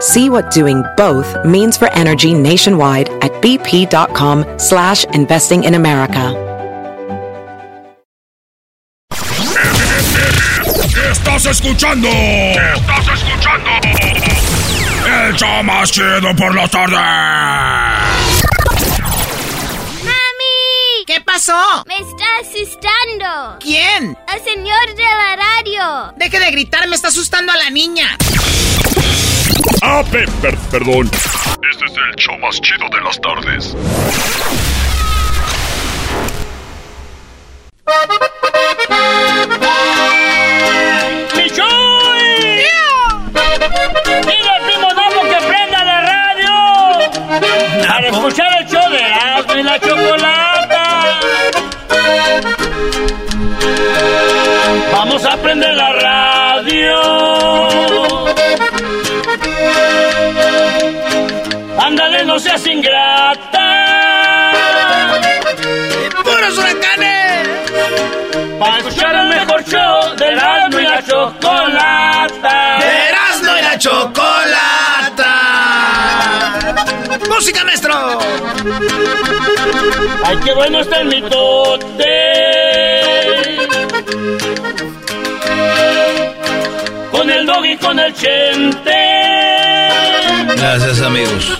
See what doing both means for energy nationwide at bp.com slash investing in America. Estás escuchando. Estás escuchando. El show más chido por la tarde. ¡Mami! ¿Qué pasó? Me está asustando. ¿Quién? El señor de la radio. Deje de gritar, me está asustando a la niña. Ah, per- perdón. Este es el show más chido de las tardes. ¡Michuy! ¡Dile al primo Napo que prenda la radio! Para escuchar el show de Erasmo y la Chocolata. Vamos a prender la radio. Ándale, no seas ingrata. ¡Puros huracanes! Para escuchar el mejor show de Erasmo y la Chocolata. Erasmo y la chocolata. ¡Música, maestro! Ay, qué bueno está el mitote. Con el dog y con el chente. Gracias, amigos.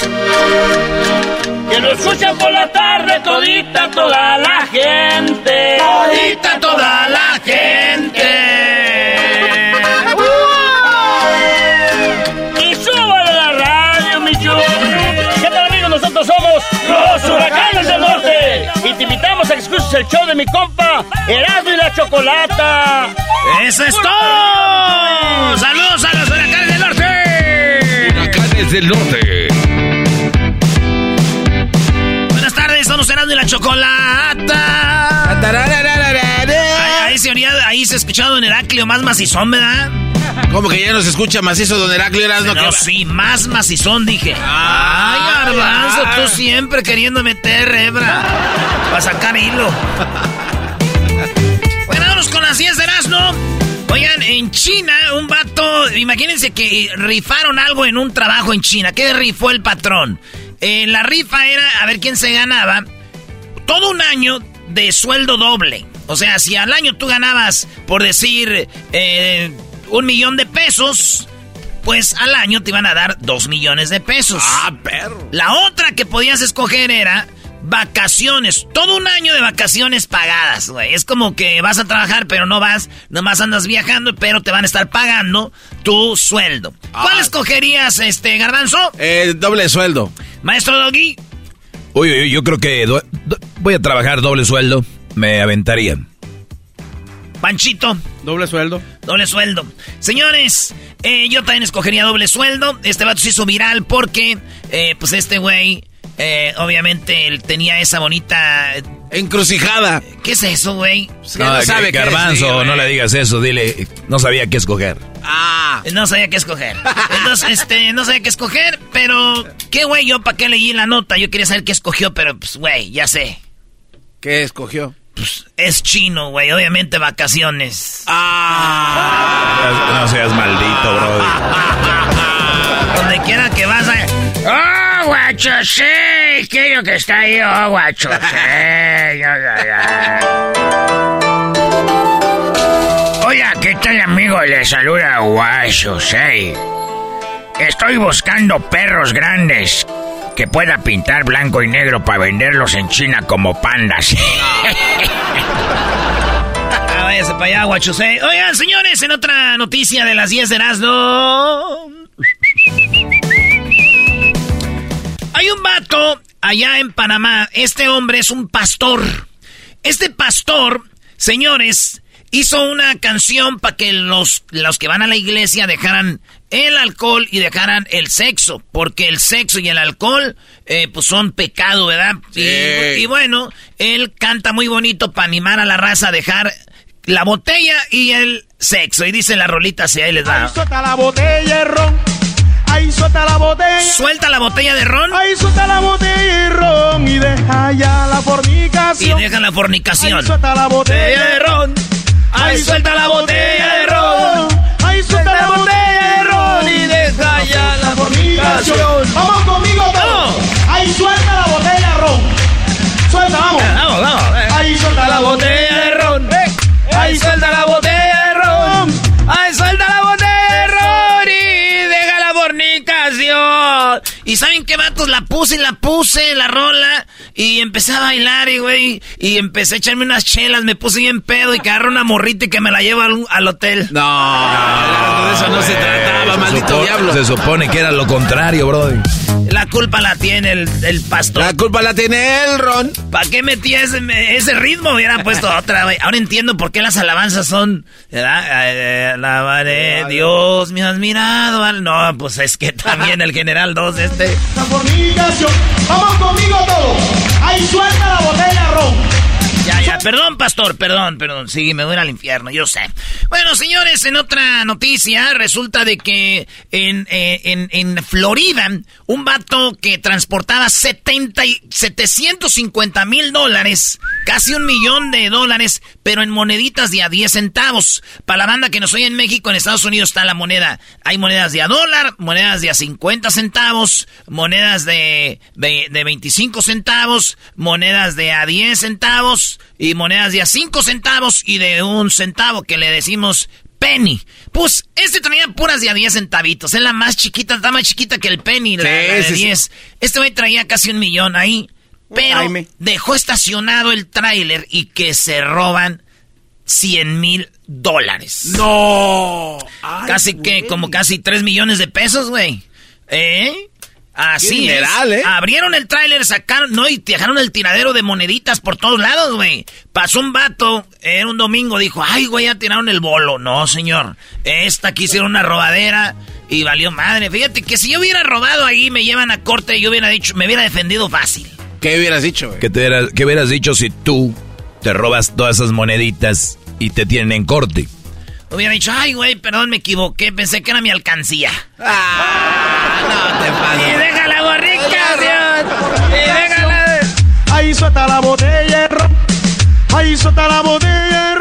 Que lo escuchan por la tarde todita toda la gente. Ahorita toda la gente. Y súbale la radio, mi chulo. ¿Qué tal, amigos? Nosotros somos los huracanes del norte. Y te invitamos a que escuches el show de mi compa, Erasmo y la Chocolata. ¡Eso es todo! ¡Saludos a los huracanes del norte! Huracanes del norte. Buenas tardes, somos Erasmo y la chocolata. Ahí, ahí se oía, ahí se ha escuchado en Heraclio más macizón, ¿verdad? ¿Cómo que ya no se escucha macizo, don Heraclio Erasmo? No, sí, más macizón, dije. Ay, Garbanzo, tú siempre queriendo meter hebra para sacar hilo. bueno, vámonos con las 10 de Erasmo. Oigan, en China, un vato, imagínense que rifaron algo en un trabajo en China. ¿Qué rifó el patrón? Eh, la rifa era a ver quién se ganaba todo un año de sueldo doble. O sea, si al año tú ganabas, por decir, eh, un millón de pesos, pues al año te iban a dar dos millones de pesos. Ah, perro. La otra que podías escoger era vacaciones. Todo un año de vacaciones pagadas, güey. Es como que vas a trabajar, pero no vas, nomás andas viajando, pero te van a estar pagando tu sueldo. ¿Cuál Ah. escogerías, este, Garbanzo? Eh, doble sueldo. Maestro Doggy. Uy, uy, yo creo que do- do- voy a trabajar doble sueldo. Me aventaría. Panchito. Doble sueldo. Doble sueldo. Señores, eh, yo también escogería doble sueldo. Este vato se hizo viral porque, eh, pues este güey, eh, obviamente él tenía esa bonita... Encrucijada. ¿Qué es eso, güey? que no sabe qué es, Garbanzo, no le digas eso, dile, no sabía qué escoger. Ah. No sabía qué escoger. Entonces, este, no sabía qué escoger, pero... ¿Qué, güey? Yo, ¿para qué leí la nota? Yo quería saber qué escogió, pero, pues, güey, ya sé. ¿Qué escogió? Pues, es chino, güey. Obviamente vacaciones. Ah. No seas maldito, bro. Donde quiera que vas a... ¡Oh, guacho, sí! Quiero que está ahí, oh, guacho, sí. Ya, ya. Hola, ¿qué tal, amigo? Le saluda Guacho, sí. Estoy buscando perros grandes que pueda pintar blanco y negro para venderlos en China como pandas. para allá, guachusé. Oigan, señores, en otra noticia de las 10 de Erasmo. Hay un vato allá en Panamá. Este hombre es un pastor. Este pastor, señores, hizo una canción para que los, los que van a la iglesia dejaran el alcohol y dejaran el sexo, porque el sexo y el alcohol eh, pues son pecado, ¿verdad? Sí. Y, y bueno, él canta muy bonito para animar a la raza a dejar la botella y el sexo. Y dice la rolita así, ahí les suelta la botella ron. Ahí suelta la botella. Suelta la botella de ron Ahí suelta la botella de ron. Y deja ya la y fornicación. deja la fornicación. Ahí suelta la botella de ron. Ahí suelta la botella de ron. Ahí suelta la botella de ron. Y deja ya la fornicación. Vamos conmigo todos. Ahí suelta la botella de ron. Suelta, vamos. Vamos, vamos. Ahí suelta la botella Y saben qué vatos la puse y la puse la rola y empecé a bailar y güey y empecé a echarme unas chelas, me puse bien pedo y que agarro una morrita y que me la llevo al, al hotel. No, de eso no se trataba, Se maldito supo- diablo. Se supone que era lo contrario, brody. La culpa la tiene el, el pastor. La culpa la tiene el Ron. ¿Para qué metí ese, ese ritmo? Hubiera puesto otra, güey. Ahora entiendo por qué las alabanzas son. ¿verdad? Eh, Alabaré, Dios, me has mirado. al-". No, pues es que también el general 2 este. La fornicación. Vamos conmigo todos. Ahí suelta la botella de ron. Ya, perdón, pastor, perdón, perdón. Sí, me voy al infierno, yo sé. Bueno, señores, en otra noticia, resulta de que en, eh, en, en Florida, un vato que transportaba 70 y 750 mil dólares, casi un millón de dólares, pero en moneditas de a 10 centavos. Para la banda que nos oye en México, en Estados Unidos está la moneda. Hay monedas de a dólar, monedas de a 50 centavos, monedas de, de, de 25 centavos, monedas de a 10 centavos y monedas de a 5 centavos y de un centavo que le decimos penny. Pues este traía puras de a 10 centavitos. Es la más chiquita, está más chiquita que el penny, Sí, la de sí, sí. 10. Este güey traía casi un millón ahí. Pero dejó estacionado el tráiler y que se roban 100 mil dólares. No. Casi que, como casi 3 millones de pesos, güey. ¿Eh? Así Qué es. ¿eh? Abrieron el tráiler, sacaron, no, y dejaron el tiradero de moneditas por todos lados, güey. Pasó un vato, era un domingo, dijo, ay, güey, ya tiraron el bolo. No, señor. Esta aquí hicieron una robadera y valió madre. Fíjate que si yo hubiera robado ahí, me llevan a corte, yo hubiera dicho, me hubiera defendido fácil. ¿Qué hubieras dicho, güey? ¿Qué, te hubieras, qué hubieras dicho si tú te robas todas esas moneditas y te tienen en corte? Hubiera dicho, ay, güey, perdón, me equivoqué, pensé que era mi alcancía. Ah, no te Y pases. deja la borrica, Dios. Y deja la... Ahí suelta la botella. Ahí suelta la botella.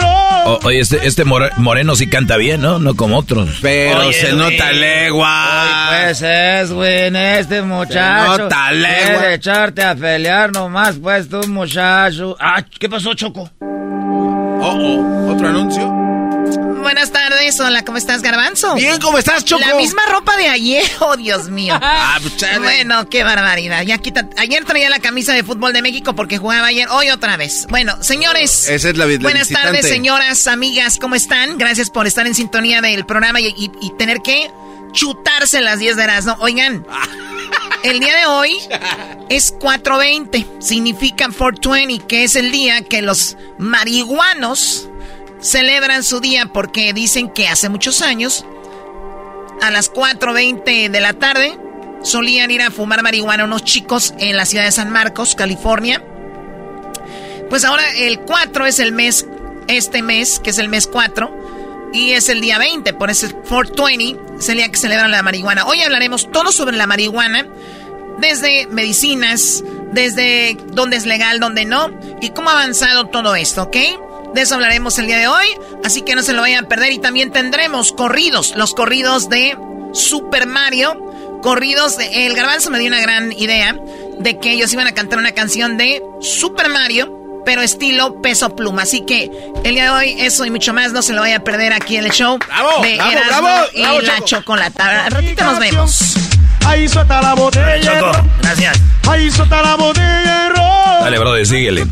O- oye, este, este more- moreno sí canta bien, ¿no? No como otros. Pero Oye, se güey. nota legua. Pues es, güey, en este muchacho. nota, legua. Echarte a pelear nomás, pues, tú, muchacho. Ah, ¿qué pasó, Choco? Oh, oh, otro anuncio. Buenas tardes, hola, ¿cómo estás, Garbanzo? Bien, ¿cómo estás, Choco? La misma ropa de ayer, oh, Dios mío. Ah, pues. Bueno, qué barbaridad. Ya quita. Ayer traía la camisa de fútbol de México porque jugaba ayer, hoy otra vez. Bueno, señores. Esa es la la Buenas visitante. tardes, señoras, amigas, ¿cómo están? Gracias por estar en sintonía del programa y, y- y tener que chutarse las 10 de Erasmo. Oigan, el día de hoy es 420. Significa 420, que es el día que los marihuanos celebran su día porque dicen que hace muchos años, a las 4.20 de la tarde, solían ir a fumar marihuana unos chicos en la ciudad de San Marcos, California. Pues ahora el 4 es el mes, este mes, que es el mes 4, y es el día 20, por eso es 420, es el día que celebran la marihuana. Hoy hablaremos todo sobre la marihuana, desde medicinas, desde dónde es legal, dónde no, y cómo ha avanzado todo esto, ¿ok? De eso hablaremos el día de hoy, así que no se lo vayan a perder. Y también tendremos corridos, los corridos de Super Mario, corridos de... El garbanzo me dio una gran idea de que ellos iban a cantar una canción de Super Mario, pero estilo peso pluma. Así que el día de hoy, eso y mucho más, no se lo vaya a perder aquí en el show Bravo, de bravo, Erasmo bravo, y bravo, la Choco. chocolata. Ratito nos vemos. Ahí suelta la botella Choco, gracias. Ahí suelta la botella de ron. Dale, brother, síguele.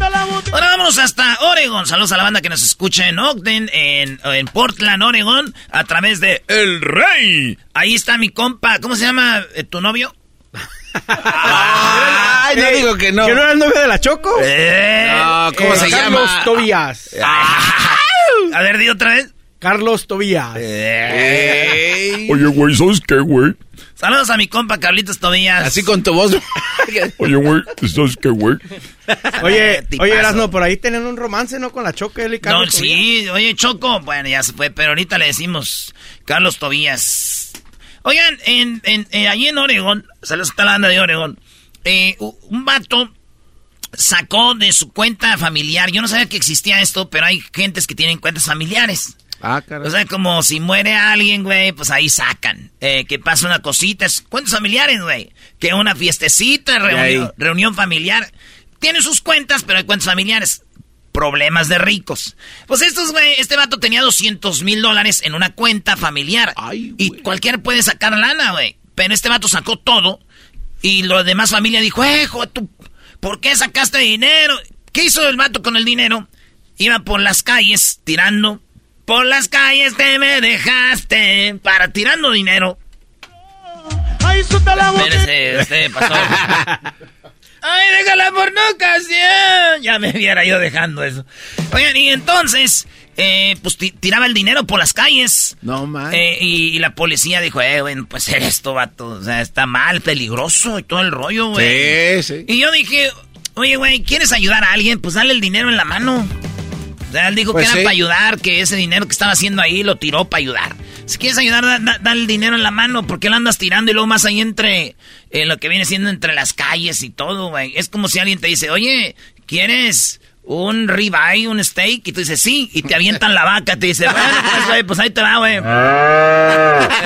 Ahora vamos hasta Oregon. Saludos a la banda que nos escucha en Ogden, en, en Portland, Oregon, a través de El Rey. Ahí está mi compa. ¿Cómo se llama eh, tu novio? Ay, no digo que no. ¿Que no era el novio de la Choco? Eh, No, ¿cómo Eh, se Carlos llama? Tobías. a ver, di otra vez. Carlos Tobías. Ey. Oye, güey, ¿sabes qué, güey? Saludos a mi compa Carlitos Tobías. Así con tu voz. Oye, güey, ¿sabes qué, güey? Oye, Tipazo. oye, Erasno, por ahí tenían un romance, ¿no? Con la Choco, él y No, Carlos Tobías. sí, oye, Choco, bueno, ya se fue, pero ahorita le decimos Carlos Tobías. Oigan, en, en, eh, allí en Oregón, saludos a la banda de Oregón, eh, un vato sacó de su cuenta familiar, yo no sabía que existía esto, pero hay gentes que tienen cuentas familiares. Ah, O caray. sea, como si muere alguien, güey, pues ahí sacan. Eh, que pasa una cosita, es cuentas familiares, güey. Que una fiestecita, reunión, familiar. Tiene sus cuentas, pero hay cuentas familiares. Problemas de ricos. Pues estos, güey, este vato tenía 200 mil dólares en una cuenta familiar. Ay, y cualquiera puede sacar lana, güey. Pero este vato sacó todo. Y los demás familia dijo, eh, hijo, tú, ¿por qué sacaste dinero? ¿Qué hizo el vato con el dinero? Iba por las calles tirando. Por las calles que me dejaste. Para tirando dinero. Ay, suelta la boca. Espérese, pasó. Ay, déjala por no ocasión. Ya me hubiera yo dejando eso. Oigan, y entonces, eh, pues ti- tiraba el dinero por las calles. No, man. Eh, y, y la policía dijo, eh, bueno, pues eres esto, vato. O sea, está mal, peligroso y todo el rollo, güey. sí, sí. Y yo dije, oye, güey, ¿quieres ayudar a alguien? Pues dale el dinero en la mano. O sea, él dijo Pues que era sí. para ayudar, que ese dinero que estaba haciendo ahí lo tiró para ayudar. Si quieres ayudar, da, el dinero en la mano, porque lo andas tirando y luego más ahí entre eh, lo que viene siendo entre las calles y todo, güey. Es como si alguien te dice, oye, ¿quieres un ribeye, un steak? Y tú dices, sí, y te avientan la vaca, te dice, bueno, pues, pues ahí te va, güey.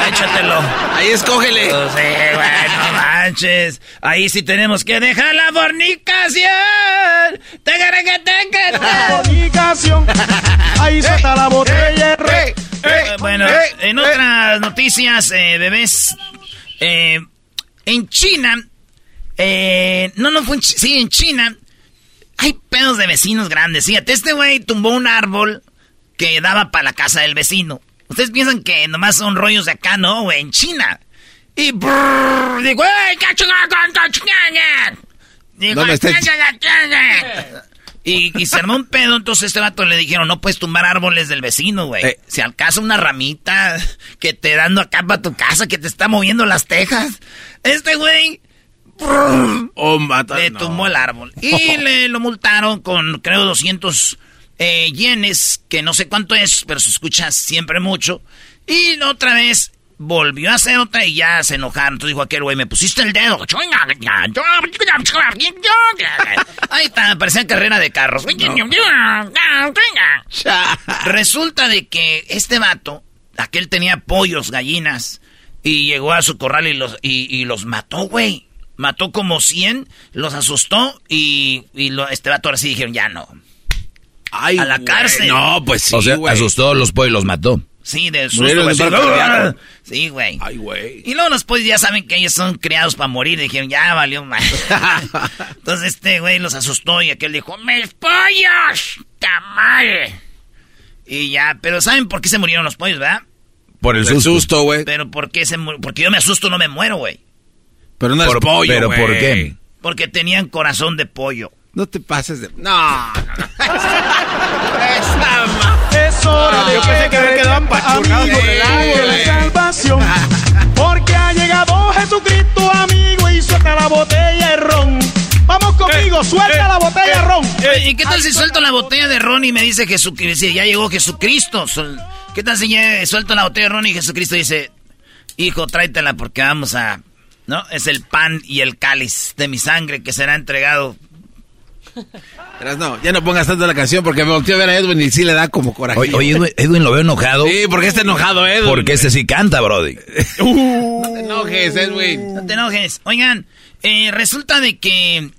Échatelo. Ahí escógele. Pues sí, güey, no manches. Ahí sí tenemos que dejar la fornicación. Tagaracateca. Fornicación. Ahí suelta la botella. re. Eh, bueno, en otras noticias, eh, bebés, eh, en China, eh, no, no fue en Chi- sí, en China, hay pedos de vecinos grandes. Fíjate, este güey tumbó un árbol que daba para la casa del vecino. Ustedes piensan que nomás son rollos de acá, ¿no, güey? En China. Y brrr, digo, ¡Ey! Digo, No estés-. Y, y se armó un pedo, entonces este vato le dijeron, no puedes tumbar árboles del vecino, güey. Eh. Si alcanza una ramita que te dando acá para tu casa, que te está moviendo las tejas. Este güey Oh, le no. tumbó el árbol. Y le lo multaron con, creo, 200 eh, yenes, que no sé cuánto es, pero se escucha siempre mucho. Y otra vez volvió a hacer otra y ya se enojaron. Entonces dijo aquel güey, me pusiste el dedo. Ahí está, parecía carrera de carros. Resulta de que este vato, aquel tenía pollos, gallinas, y llegó a su corral y los, y, y los mató, güey. Mató como 100, los asustó y, y lo- este vato ahora sí dijeron, ya no. Ay, a la cárcel. No, pues sí, o sea, asustó a los pollos y los mató. Sí, de susto. Así. Sí, güey. Ay, güey. Y luego después ya saben que ellos son criados para morir. Dijeron, ya valió mal. Entonces este güey los asustó y aquel dijo, ¡Mis pollos! ¡Tamal! Y ya, pero ¿saben por qué se murieron los pollos, verdad? Por el susto, güey. Pero ¿por qué se mur- Porque yo me asusto, no me muero, güey. Pero no es Por- pollo, ¿Pero güey. por qué? Porque tenían corazón de pollo. No te pases de... No, no, no. Es hora de Yo pensé que quedado empachurrado amigo, sobre el eh. salvación. Porque ha llegado Jesucristo, amigo, y suelta la botella de ron. Vamos conmigo, suelta la botella de ron. ¿Y qué tal si suelto la botella de ron y me dice Jesucristo? Ya llegó Jesucristo. ¿Qué tal si suelto la botella de ron y Jesucristo dice, hijo, tráetela porque vamos a... ¿No? Es el pan y el cáliz de mi sangre que será entregado. Verás, no, ya no pongas tanto la canción porque me volteó a ver a Edwin y sí le da como coraje. Oye, oye, Edwin, Edwin lo veo enojado. Sí, porque está enojado Edwin. Porque este sí canta, Brody. No te enojes, Edwin. No te enojes. Oigan, eh, resulta de que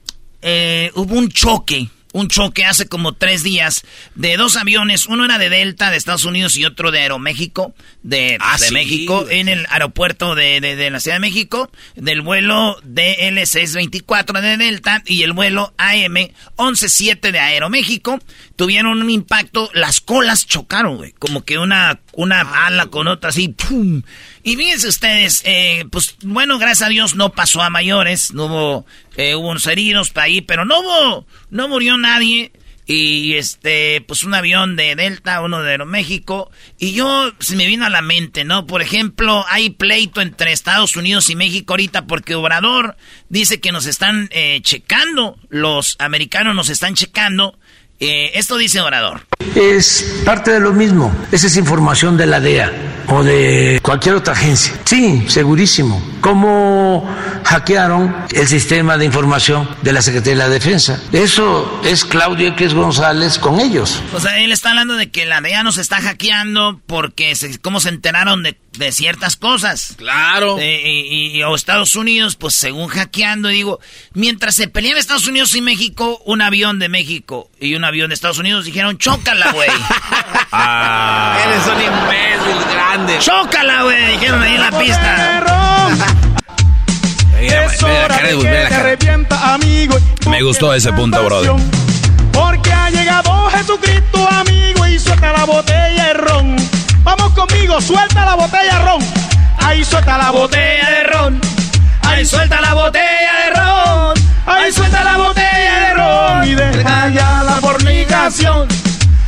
eh, hubo un choque un choque hace como tres días de dos aviones. Uno era de Delta, de Estados Unidos, y otro de Aeroméxico, de, Ah, de sí, México, en el aeropuerto de, de- de la Ciudad de México, del vuelo DL624 de Delta y el vuelo AM117 de Aeroméxico. Tuvieron un impacto, las colas chocaron, güey, como que una, una ala con otra así, ¡pum! Y fíjense ustedes, eh, pues bueno, gracias a Dios no pasó a mayores, no hubo, eh, hubo unos heridos para ahí, pero no hubo, no murió nadie. Y este, pues un avión de Delta, uno de Aeroméxico. Y yo, se me vino a la mente, ¿no? Por ejemplo, hay pleito entre Estados Unidos y México ahorita porque Obrador dice que nos están eh, checando, los americanos nos están checando. Eh, esto dice Obrador. Es parte de lo mismo. Esa es información de la DEA o de cualquier otra agencia. Sí, segurísimo. ¿Cómo hackearon el sistema de información de la Secretaría de la Defensa? Eso es Claudio X González con ellos. O sea, él está hablando de que la DEA nos está hackeando porque se, cómo se enteraron de, de ciertas cosas. Claro. Eh, y, y- o Estados Unidos, pues según hackeando, digo, mientras se pelean Estados Unidos y México, un avión de México y un avión de Estados Unidos dijeron, chócala, güey. Ah. Eres un imbécil grande. chócala, güey, dijeron ahí en la pista. Es hora de que te arrepienta, amigo. Me gustó ese punto, brother. Porque ha llegado Jesucristo, amigo, y suelta la botella de ron. Vamos conmigo, suelta la botella de ron. Ahí suelta la botella de ron. Ahí suelta la botella de ron. Ahí suelta la botella de ron. Y deja ya la fornicación.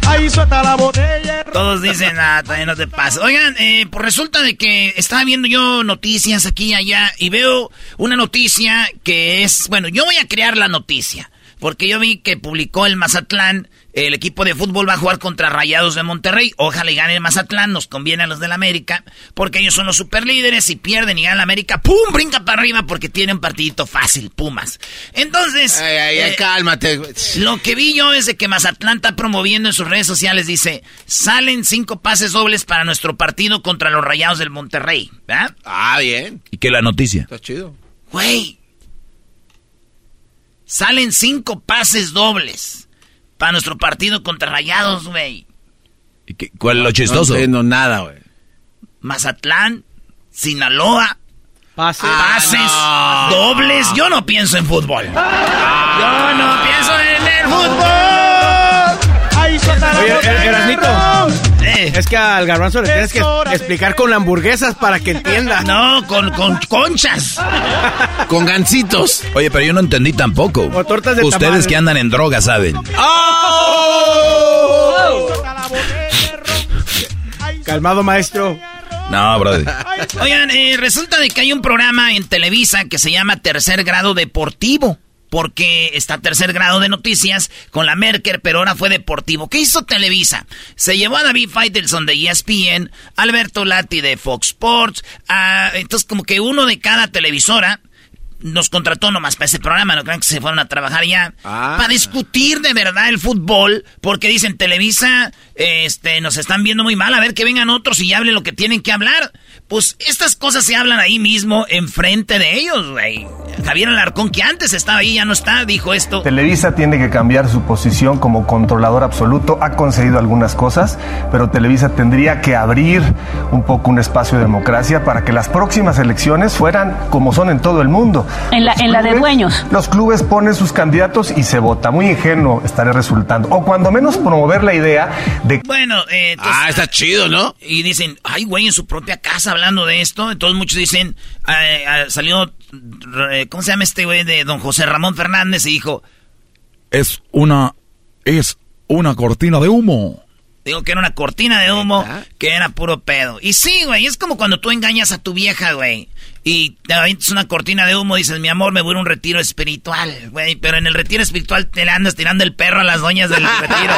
Ahí suelta la botella de ron. Todos dicen, ah, también no te pasa. Oigan, eh, pues resulta de que estaba viendo yo noticias aquí y allá y veo una noticia que es, bueno, yo voy a crear la noticia. Porque yo vi que publicó el Mazatlán, el equipo de fútbol va a jugar contra Rayados de Monterrey. Ojalá y gane el Mazatlán, nos conviene a los del América, porque ellos son los superlíderes. Si pierden y gana el América, ¡pum! Brinca para arriba porque tiene un partidito fácil, Pumas. Entonces, Ay, ay, ay, eh, cálmate. lo que vi yo es de que Mazatlán está promoviendo en sus redes sociales, dice, salen cinco pases dobles para nuestro partido contra los Rayados del Monterrey. ¿verdad? Ah, bien. ¿Y qué la noticia? Está chido. Güey. Salen cinco pases dobles para nuestro partido contra Rayados, güey. ¿Y qué- ¿Cuál es lo chistoso? No nada, güey. Mazatlán, Sinaloa, Pase. pases dobles. Yo no pienso en fútbol. Yo no pienso en el fútbol. Ahí Er- Erasnito. Es que al garbanzo le tienes que explicar con hamburguesas para que entienda. No, con, con conchas. Con gancitos. Oye, pero yo no entendí tampoco. O tortas de Ustedes tamal. que andan en drogas saben. Ahí Calmado, maestro. No, brother. Oigan, eh, resulta de que hay un programa en Televisa que se llama Tercer Grado Deportivo. Porque está tercer grado de noticias con la Merker, pero ahora fue deportivo. ¿Qué hizo Televisa? Se llevó a David Faitelson de ESPN, Alberto Lati de Fox Sports, a- entonces como que uno de cada televisora nos contrató nomás para ese programa, no crean que se fueron a trabajar ya, Ah. para discutir de verdad el fútbol, porque dicen Televisa, este, nos están viendo muy mal, a ver que vengan otros y hablen lo que tienen que hablar. Pues estas cosas se hablan ahí mismo, enfrente de ellos, güey. Javier Alarcón, que antes estaba ahí, ya no está, dijo esto. Televisa tiene que cambiar su posición como controlador absoluto. Ha conseguido algunas cosas, pero Televisa tendría que abrir un poco un espacio de democracia para que las próximas elecciones fueran como son en todo el mundo. En la- Los en la de dueños. Los clubes ponen sus candidatos y se vota. Muy ingenuo estaré resultando. O cuando menos promover la idea de Bueno, eh, entonces- Ah, está chido, ¿no? Y dicen, ay, güey, en su propia casa hablando de esto. Entonces muchos dicen, eh, eh, salió, eh, ¿cómo se llama este güey de don José Ramón Fernández? Y dijo, Es una. Es una cortina de humo. Digo que era una cortina de humo, que era puro pedo. Y sí, güey, es como cuando tú engañas a tu vieja, güey. Y te avientas una cortina de humo, dices, mi amor, me voy a un retiro espiritual, güey. Pero en el retiro espiritual te le andas tirando el perro a las doñas del retiro.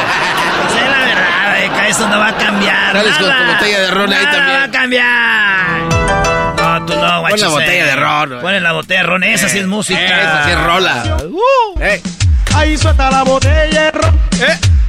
Es la verdad, güey, que eso no va a cambiar. Sales con tu botella de ron ahí también. va a cambiar. No, tú no, guacho. Pon la botella de ron, güey. Pon la botella de ron, esa sí es música. Esa sí es rola. Eh. Ahí suelta la botella de ron.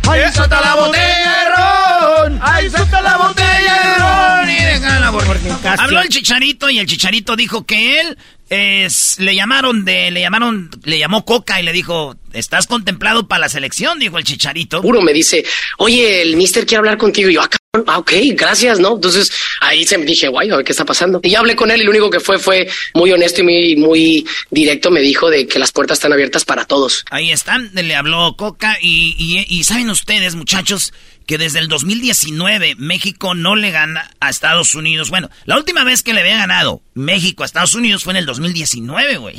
Ahí suelta la botella de ron. Ahí suelta la botella de ron. Y déjala, porque-. Habló el chicharito y el chicharito dijo que él es, le llamaron de, le llamaron, le llamó Coca y le dijo, ¿estás contemplado para la selección? Dijo el chicharito. Puro me dice, oye, el mister quiere hablar contigo. Y yo, ah, cabrón, ah, ok, gracias, ¿no? Entonces ahí se me dije, guay, a ver qué está pasando. Y ya hablé con él y lo único que fue fue muy honesto y muy, muy directo. Me dijo de que las puertas están abiertas para todos. Ahí están, le habló Coca y, y, y saben ustedes, muchachos, que desde el 2019 México no le gana a Estados Unidos. Bueno, la última vez que le había ganado México a Estados Unidos fue en el 2019, güey.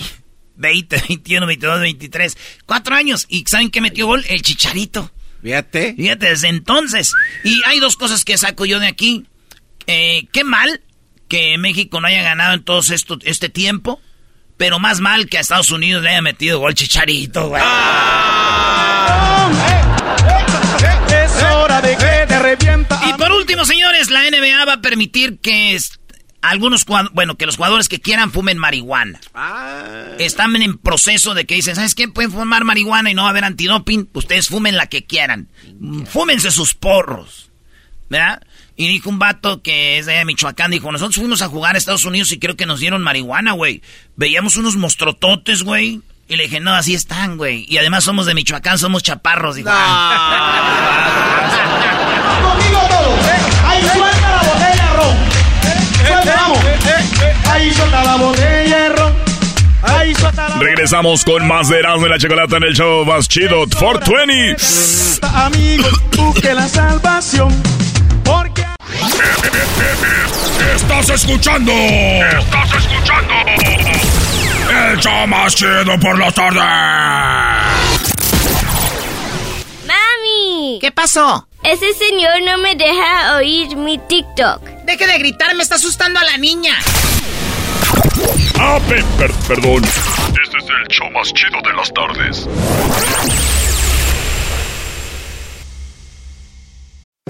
20, 21, 22, 23. Cuatro años. ¿Y saben qué metió gol? El Chicharito. Fíjate. Fíjate, desde entonces. Y hay dos cosas que saco yo de aquí. Eh, qué mal que México no haya ganado en todo esto, este tiempo. Pero más mal que a Estados Unidos le haya metido gol Chicharito, güey. Es hora de que te revienta. Y por último, señores, la NBA va a permitir que algunos bueno, que los jugadores que quieran fumen marihuana. Están en proceso de que dicen, ¿sabes qué? Pueden fumar marihuana y no va a haber antidoping. Ustedes fumen la que quieran. Fúmense sus porros. ¿Verdad? Y dijo un vato que es de Michoacán, dijo, nosotros fuimos a jugar a Estados Unidos y creo que nos dieron marihuana, güey. Veíamos unos mostrototes, güey. Y le dije, no, así están, güey. Y además somos de Michoacán, somos chaparros. Dijo, Conmigo Ahí suelta la botella de ron. Ahí suelta la Regresamos con más de Erasmo y la Chocolata en el show más chido, 420. Amigos, busque la salvación. Porque. Estás escuchando. Estás escuchando. El show más chido por la tarde. ¡Mami! ¿Qué pasó? Ese señor no me deja oír mi TikTok. Deje de gritar, me está asustando a la niña. Ah, pe- per- perdón. Este es el show más chido de las tardes.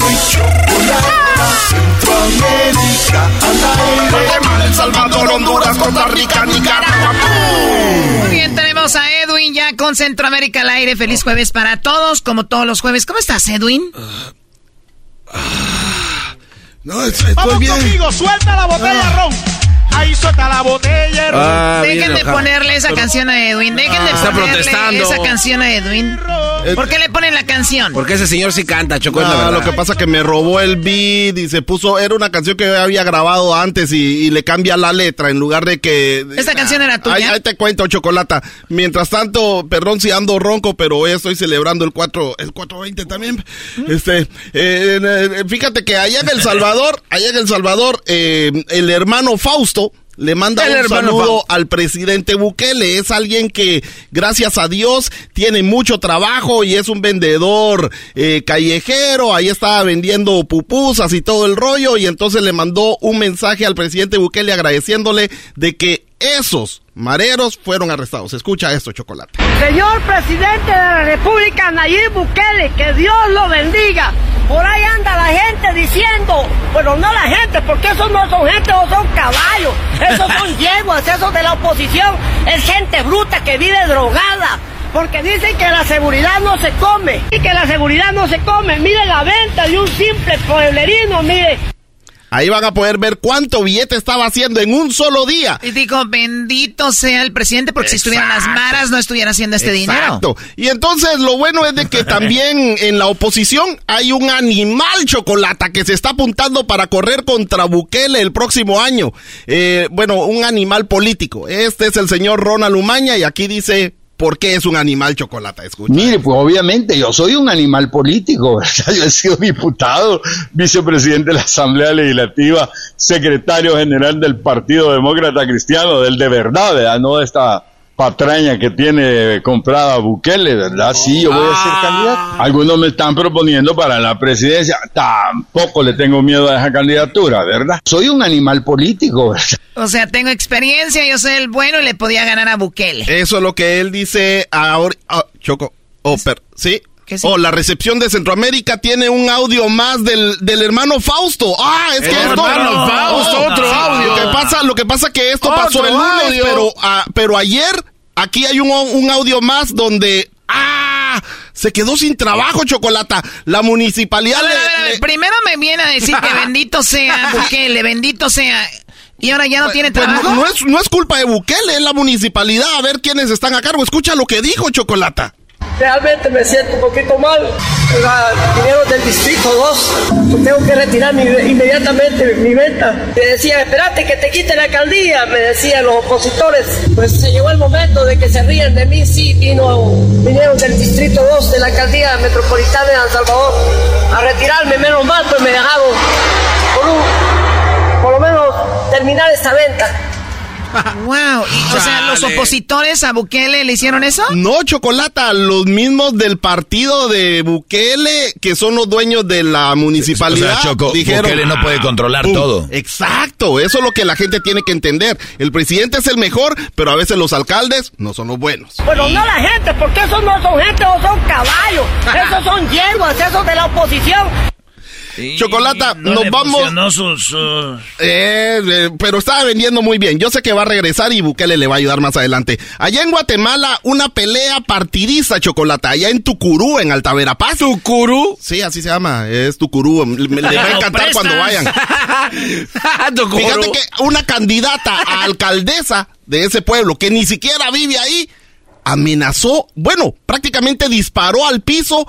muy chocolata. Centroamérica al aire. Guatemala, El Salvador, Honduras, Costa Rica, Nicaragua. Muy bien, tenemos a Edwin ya con Centroamérica al aire. Feliz jueves para todos, como todos los jueves. ¿Cómo estás, Edwin? No, estoy Vamos bien. conmigo, suelta la botella de ron. Ahí suelta la botella. Ah, Dejen de ponerle esa canción a Edwin. Dejen de Está ponerle protestando. esa canción a Edwin. ¿Por qué le ponen la canción? Porque ese señor sí canta, Choco, es la No, verdad. lo que pasa que me robó el beat y se puso, era una canción que había grabado antes y, y le cambia la letra en lugar de que... ¿Esta canción era tuya? Ahí, ahí te cuento, Chocolata. Mientras tanto, perdón si ando ronco, pero hoy estoy celebrando el 4, el 420 también. Este, eh, eh, fíjate que allá en El Salvador, allá en El Salvador, eh, el hermano Fausto, le manda El un saludo al presidente Bukele. Es alguien que, gracias a Dios, tiene mucho trabajo y es un vendedor eh, callejero. Ahí estaba vendiendo pupusas y todo el rollo. Y entonces le mandó un mensaje al presidente Bukele agradeciéndole de que esos mareros fueron arrestados. Escucha esto, Chocolate. Señor presidente de la República, Nayib Bukele, que Dios lo bendiga. Por ahí anda la gente diciendo, bueno, no la gente, porque esos no son gente, esos son caballos, esos son yeguas, esos de la oposición, es gente bruta que vive drogada. Porque dicen que la seguridad no se come, y que la seguridad no se come. Mire la venta de un simple pueblerino, mire. Ahí van a poder ver cuánto billete estaba haciendo en un solo día. Y digo, bendito sea el presidente, porque si estuvieran las maras no estuviera haciendo este dinero. Exacto. Y entonces lo bueno es de que también en la oposición hay un animal chocolata que se está apuntando para correr contra Bukele el próximo año. Eh, bueno, un animal político. Este es el señor Ronald Umaña y aquí dice por qué es un animal chocolata. Escucha. Mire, pues obviamente yo soy un animal político, ¿verdad? Yo he sido diputado, vicepresidente de la Asamblea Legislativa, secretario general del Partido Demócrata Cristiano, del de verdad, ¿verdad? No de esta patraña que tiene comprada Bukele, ¿verdad? Sí, yo voy a ser candidato. Algunos me están proponiendo para la presidencia, tampoco le tengo miedo a esa candidatura, ¿verdad? Soy un animal político, ¿verdad? O sea, tengo experiencia, yo soy el bueno y le podía ganar a Bukele. Eso es lo que él dice ahora. ah, Choco. Oh, per- ¿sí? Oh, la recepción de Centroamérica tiene un audio más del, del hermano Fausto. Ah, es que El esto. hermano Fausto, otro audio. Lo que pasa, lo que pasa que esto Otro pasó el lunes, audio. pero, ah, pero ayer aquí hay un, un audio más donde. ¡Ah! Se quedó sin trabajo, Chocolata. La municipalidad le- Primero me viene a decir que bendito sea Bukele, bendito sea. Y ahora ya no tiene Pues trabajo. no, no es, no es culpa de Bukele, es la municipalidad. A ver quiénes están a cargo. Escucha lo que dijo Chocolata. Realmente me siento un poquito mal. Dinero del Distrito 2. Tengo que retirar inmediatamente mi venta. Me decían, espérate que te quite la alcaldía, me decían los opositores. Pues se llegó el momento de que se ríen de mí. Sí, vino, vinieron del Distrito 2 de la alcaldía metropolitana de San Salvador a retirarme. Menos mal, pues me dejaron por lo menos terminar esta venta. Wow. Y, o sea, los opositores a Bukele le hicieron eso. No, Chocolata, los mismos del partido de Bukele, que son los dueños de la municipalidad, O sea, Choco, dijeron... Bukele no puede controlar pum. todo. Exacto, eso es lo que la gente tiene que entender. El presidente es el mejor, pero a veces los alcaldes no son los buenos. Bueno, no la gente, porque esos no son gente, esos son caballos, esos son yeguas, esos de la oposición. Chocolata, No nos le vamos... funcionó su- su- Eh, eh, pero estaba vendiendo muy bien. Yo sé que va a regresar y Bukele le va a ayudar más adelante. Allá en Guatemala, una pelea partidista, Chocolata. Allá en Tucurú, en Alta Verapaz. ¿Tucurú? Sí, así se llama. Es Tucurú. Me- Le va a ¿Lo encantar cuando vayan. Fíjate que una candidata a alcaldesa de ese pueblo, que ni siquiera vive ahí, amenazó, bueno, prácticamente disparó al piso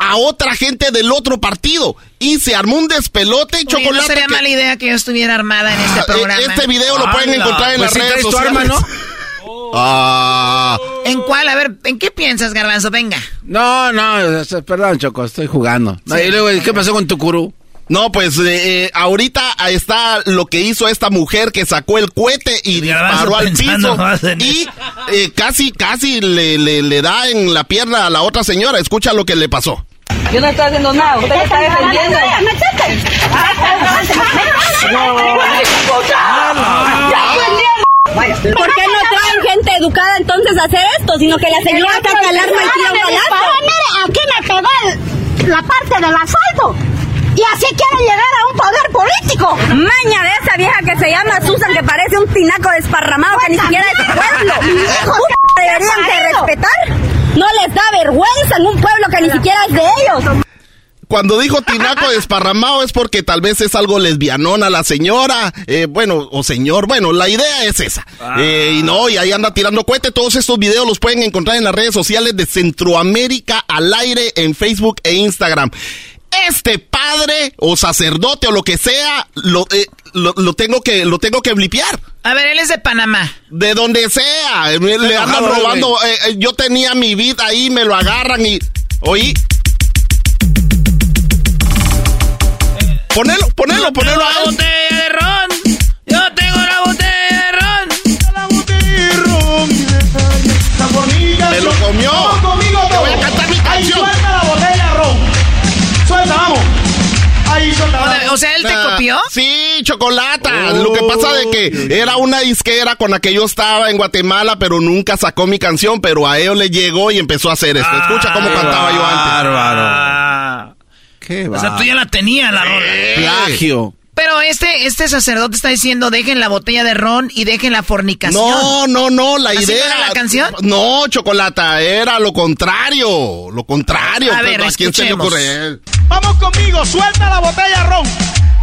a otra gente del otro partido y se armó un despelote y Oye, chocolate. no sería que- mala idea que yo estuviera armada en este Ah, programa. Este video lo pueden encontrar en Pues las sí redes tu sociales. arma, ¿no? Ah, ¿En cuál? A ver, ¿en qué piensas, Garbanzo? Venga. No, no, perdón, Choco, estoy jugando. No, Sí. y luego, ¿qué pasó con Tucurú? no, pues eh, eh, ahorita está lo que hizo esta mujer que sacó el cohete y disparó al piso y eh, casi, casi le, le, le da en la pierna a la otra señora. Escucha lo que le pasó. Yo no estoy haciendo nada, usted me está defendiendo. ¿Por qué no traen gente educada entonces a hacer esto? Sino que la señora saca alarma y tira un balazo. Aquí me pegó el- la parte del asfalto. Y así quieren llegar a un poder político. Maña de esa vieja que se llama Susan, que parece un tinaco desparramado que ni siquiera es de pueblo. Deberían de respetar. No les da vergüenza en un pueblo que ni siquiera es de ellos. Cuando dijo tinaco desparramado es porque tal vez es algo lesbianona la señora, eh, bueno, o señor, bueno, la idea es esa. Eh, y no, y ahí anda tirando cohete. Todos estos videos los pueden encontrar en las redes sociales de Centroamérica al aire en Facebook e Instagram. Este padre o sacerdote o lo que sea, lo, eh, lo, lo, tengo que lo tengo que blipear. A ver, él es de Panamá. De donde sea, eh, le andan robando. Eh, eh, yo tenía mi vida ahí, me lo agarran y oí. Ponelo, ponelo, yo ponelo. Tengo la botella de ron. Yo tengo la botella de ron. La botella de ron. Me lo comió. O sea, él te ah, copió. Sí, chocolata. Lo que pasa de que era una disquera con la que yo estaba en Guatemala, pero nunca sacó mi canción, pero a ellos le llegó y empezó a hacer esto. Escucha cómo cantaba yo antes. Bárbaro. Qué o sea, tú ya la tenías la rola. Plagio. Pero este, este sacerdote está diciendo, dejen la botella de ron y dejen la fornicación. No, no, no, la ¿Así idea. no era la canción? No, chocolata, era lo contrario. Lo contrario. A ver, pero quién se le ocurre? Vamos conmigo, suelta la botella de ron.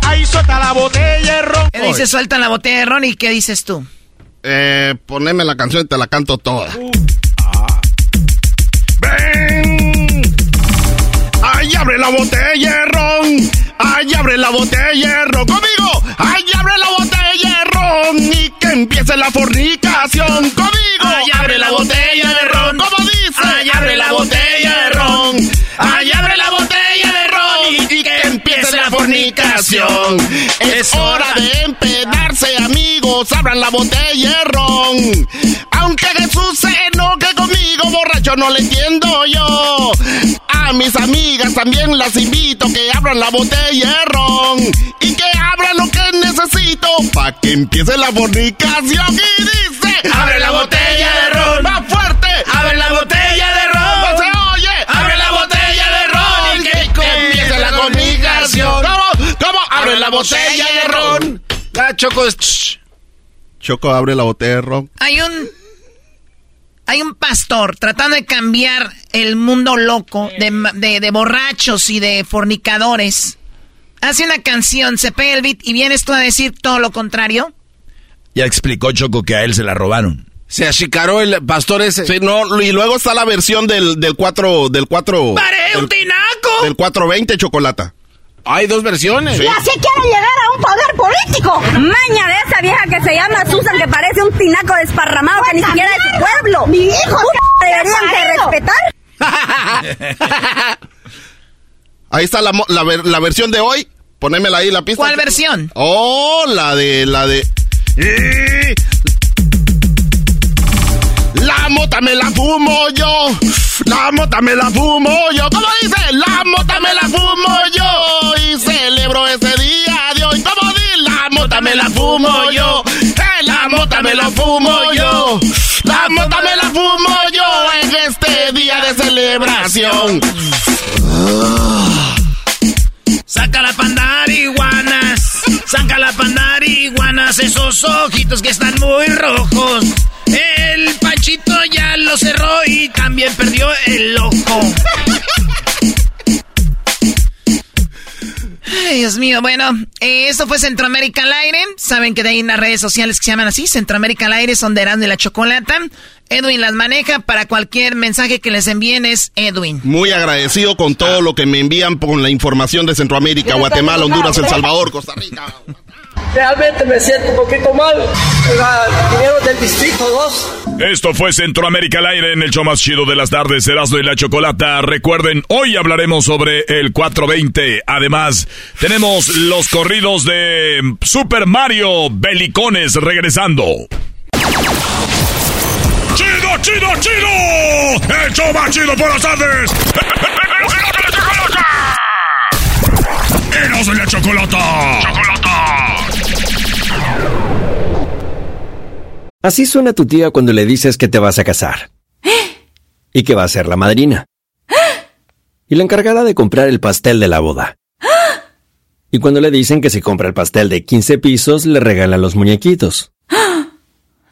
Ahí suelta la botella de ron. Él dice, suelta la botella de ron y ¿qué dices tú? Eh, poneme la canción y te la canto toda. ¡Ay, abre la botella ron! ¡Ay, abre la botella de ron! ¡Conmigo! ¡Ay, abre la botella ron! Y que empiece la fornicación. ¡Conmigo! ¡Ay, abre la botella de ron! Empiece la fornicación. Es hora de empedarse, amigos. Abran la botella de ron. Aunque Jesús se enoje conmigo, borracho, no le entiendo yo. A mis amigas también las invito que abran la botella de ron. Y que abran lo que necesito pa' que empiece la fornicación. Y dice: ¡Abre la botella de ron! ¡Más fuerte! ¡Abre la botella de ron! ¡Abre la botella de ron! La Choco es... Choco abre la botella de ron. Hay un... Hay un pastor tratando de cambiar el mundo loco de, de- de borrachos y de fornicadores. Hace una canción, se pega el beat y vienes tú a decir todo lo contrario. Ya explicó Choco que a él se la robaron. Se achicaró el pastor ese. Sí, no, y luego está la versión del, del 4, del 4... ¡Pare, un tinaco! del 420 chocolata. Hay dos versiones. Y así quieren llegar a un poder político. Maña de esa vieja que se llama Susan, que parece un tinaco desparramado que ni siquiera es su pueblo. Mi hijo deberían de respetar. Ahí está la, mo- la, ver- la versión de hoy. Ponémela ahí la pista. ¿Cuál versión? Oh, la de, la de... La mota me la fumo yo. La mota me la fumo yo. ¿Cómo dice? La mota me la fumo yo. Y celebro ese día de hoy. ¿Cómo dice? La mota me la fumo yo. Eh, la mota me la fumo yo. La mota me la fumo yo en este día de celebración. Saca la pandarihuanas, saca la pandarihuanas, esos ojitos que están muy rojos. El Panchito ya lo cerró y también perdió el ojo. Ay, Dios mío, bueno, esto fue Centroamérica al aire. Saben que de ahí unas redes sociales que se llaman así, Centroamérica al aire, son de Erasmo y la Chocolata. Edwin las maneja, para cualquier mensaje que les envíen es Edwin. Muy agradecido con todo lo que me envían con la información de Centroamérica, Guatemala, Honduras, El Salvador, Costa Rica. Realmente me siento un poquito mal. Vinieron del Distrito 2. Esto fue Centroamérica al aire en el show más chido de las tardes, Erasmo y la Chocolata. Recuerden, hoy hablaremos sobre el 420. Además, tenemos los corridos de Super Mario Belicones regresando. ¡Chido, chido! ¡El show chido por las tardes! ¡Erasmo y la Chocolata! ¡Chocolata! Así suena tu tía cuando le dices que te vas a casar. Y que va a ser la madrina. Y la encargada de comprar el pastel de la boda. Y cuando le dicen que si compra el pastel de 15 pisos, le regalan los muñequitos.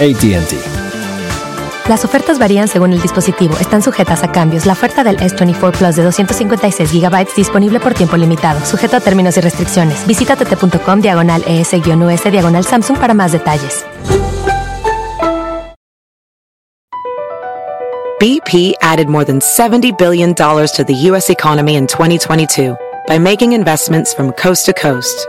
ATT. Las ofertas varían según el dispositivo. Están sujetas a cambios. La oferta del S24 Plus de 256 GB disponible por tiempo limitado, sujeto a términos y restricciones. Visita tt.com diagonal ES-US diagonal Samsung para más detalles. BP added more than $70 billion to the U.S. economy in 2022 by making investments from coast to coast.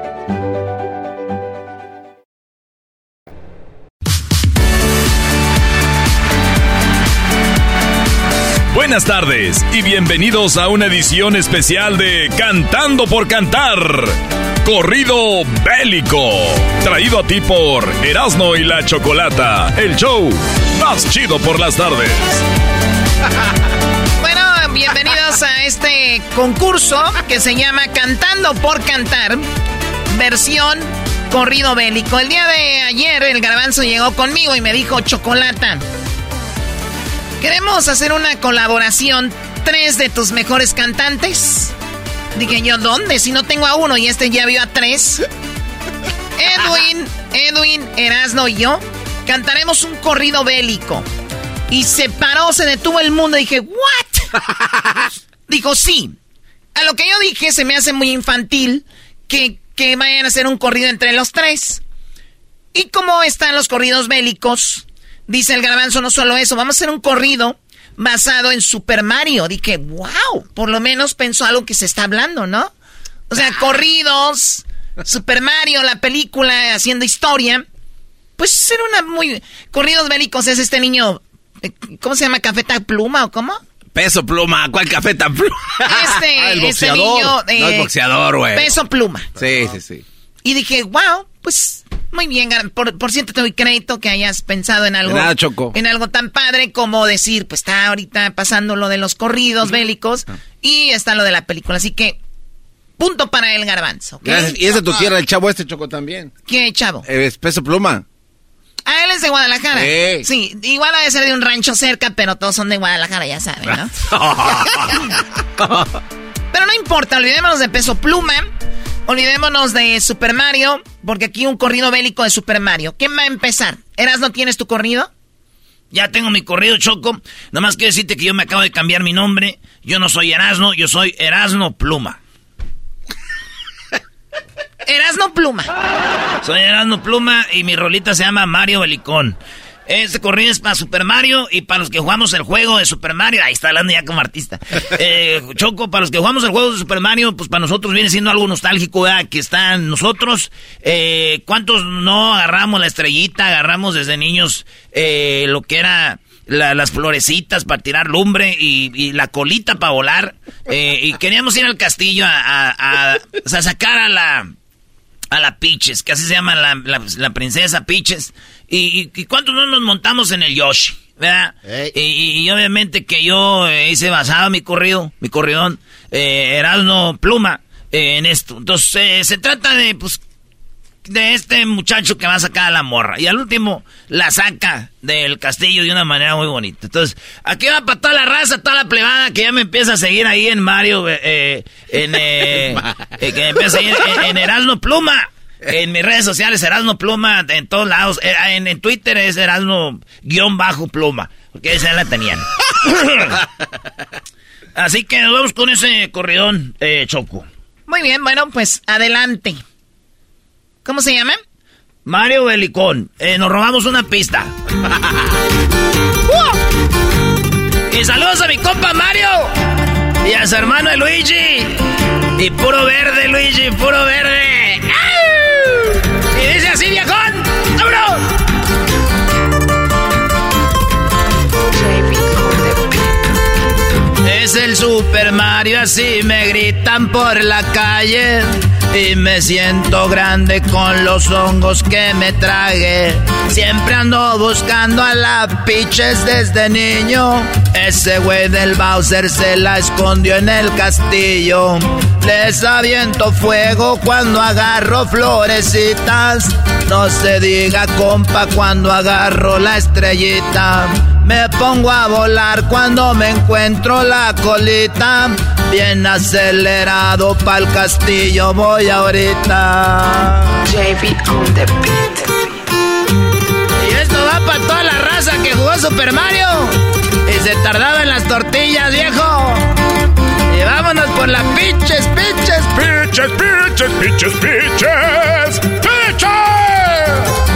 Buenas tardes y bienvenidos a una edición especial de Cantando por Cantar. Corrido bélico. Traído a ti por Erasmo y la Chocolata. El show más chido por las tardes. Bueno, bienvenidos a este concurso que se llama Cantando por Cantar, versión corrido bélico. El día de ayer el garbanzo llegó conmigo y me dijo, Chocolata, queremos hacer una colaboración, tres de tus mejores cantantes. Dije yo, ¿dónde? Si no tengo a uno y este ya vio a tres. Edwin, Edwin, Erasno y yo cantaremos un corrido bélico. Y se paró, se detuvo el mundo y dije, ¿what? Dijo, sí. A lo que yo dije, se me hace muy infantil que, que vayan a hacer un corrido entre los tres. Y como están los corridos bélicos, dice el garbanzo, no solo eso, vamos a hacer un corrido basado en Super Mario. Dije, wow, por lo menos pensó algo que se está hablando, ¿no? O sea, corridos, Super Mario, la película, haciendo historia. Pues ser una muy... Corridos bélicos es este niño, eh, ¿cómo se llama? ¿Cafeta Pluma o cómo? Peso pluma, ¿cuál café tan pluma? Este, Ah, el este boxeador. niño... no eh, es boxeador, güey. Peso Pluma. Sí, sí, sí. Y dije, wow, pues muy bien, por, por cierto te doy crédito que hayas pensado en algo. Nada, Choco. En algo tan padre como decir, pues está ahorita pasando lo de los corridos bélicos y está lo de la película. Así que, punto para el garbanzo. Y es de tu tierra, el chavo este choco también. ¿Qué chavo? Es peso pluma. Ah, él es de Guadalajara. Sí. Sí, igual ha de ser de un rancho cerca, pero todos son de Guadalajara, ya saben, ¿no? Pero no importa, olvidémonos de Peso Pluma, olvidémonos de Super Mario, porque aquí un corrido bélico de Super Mario. ¿Quién va a empezar? ¿Eras no tienes tu corrido? Ya tengo mi corrido, Choco. Nada más quiero decirte que yo me acabo de cambiar mi nombre. Yo no soy Erasno, yo soy Erasno Pluma. Erasno Pluma. Soy Erasno Pluma y mi rolita se llama Mario Belicón. Este corrido es para Super Mario y para los que jugamos el juego de Super Mario. Ahí está hablando ya como artista. Eh, Choco, para los que jugamos el juego de Super Mario, pues para nosotros viene siendo algo nostálgico, ¿verdad? Que está en nosotros. Eh, ¿Cuántos no agarramos la estrellita? Agarramos desde niños eh, lo que era la- las florecitas para tirar lumbre y, y la colita para volar. Eh, y queríamos ir al castillo a, a- a- sacar a la a la Peaches, que así se llama la, la- la princesa Peaches. Y, y, cuántos no nos montamos en el Yoshi, ¿verdad? Y, y- y obviamente que yo eh, hice basado mi corrido, mi corridón, eh, Erasmo Pluma, eh, en esto. Entonces, eh, se trata de, pues, de este muchacho que va a sacar a la morra. Y al último la saca del castillo de una manera muy bonita. Entonces, aquí va para toda la raza, toda la plebada que ya me empieza a seguir ahí en Mario, eh, eh, en, eh, eh, que me empieza a seguir en, en Erasmo Pluma. En mis redes sociales, Erasmo Pluma, en todos lados. Eh, En, en Twitter es Erasmo guion bajo Pluma. Porque esa la tenían. Así que nos vamos con ese corridón, eh, Choco. Muy bien, bueno, pues adelante. ¿Cómo se llama? Mario Belicón. Eh, nos robamos una pista. y saludos a mi compa Mario. Y a su hermano Luigi. Y puro verde, Luigi, puro verde. ¡Au! Es el Super Mario, así me gritan por la calle. Y me siento grande con los hongos que me tragué. Siempre ando buscando a la Peaches desde niño. Ese güey del Bowser se la escondió en el castillo. Les aviento fuego cuando agarro florecitas. No se diga compa cuando agarro la estrellita. Me pongo a volar cuando me encuentro la colita. Bien acelerado pa'l castillo voy ahorita. Y esto va para toda la raza que jugó Super Mario. Y se tardaba en las tortillas, viejo. Y vámonos por las pinches, pinches, pinches, pinches, pinches, pinches, pinches.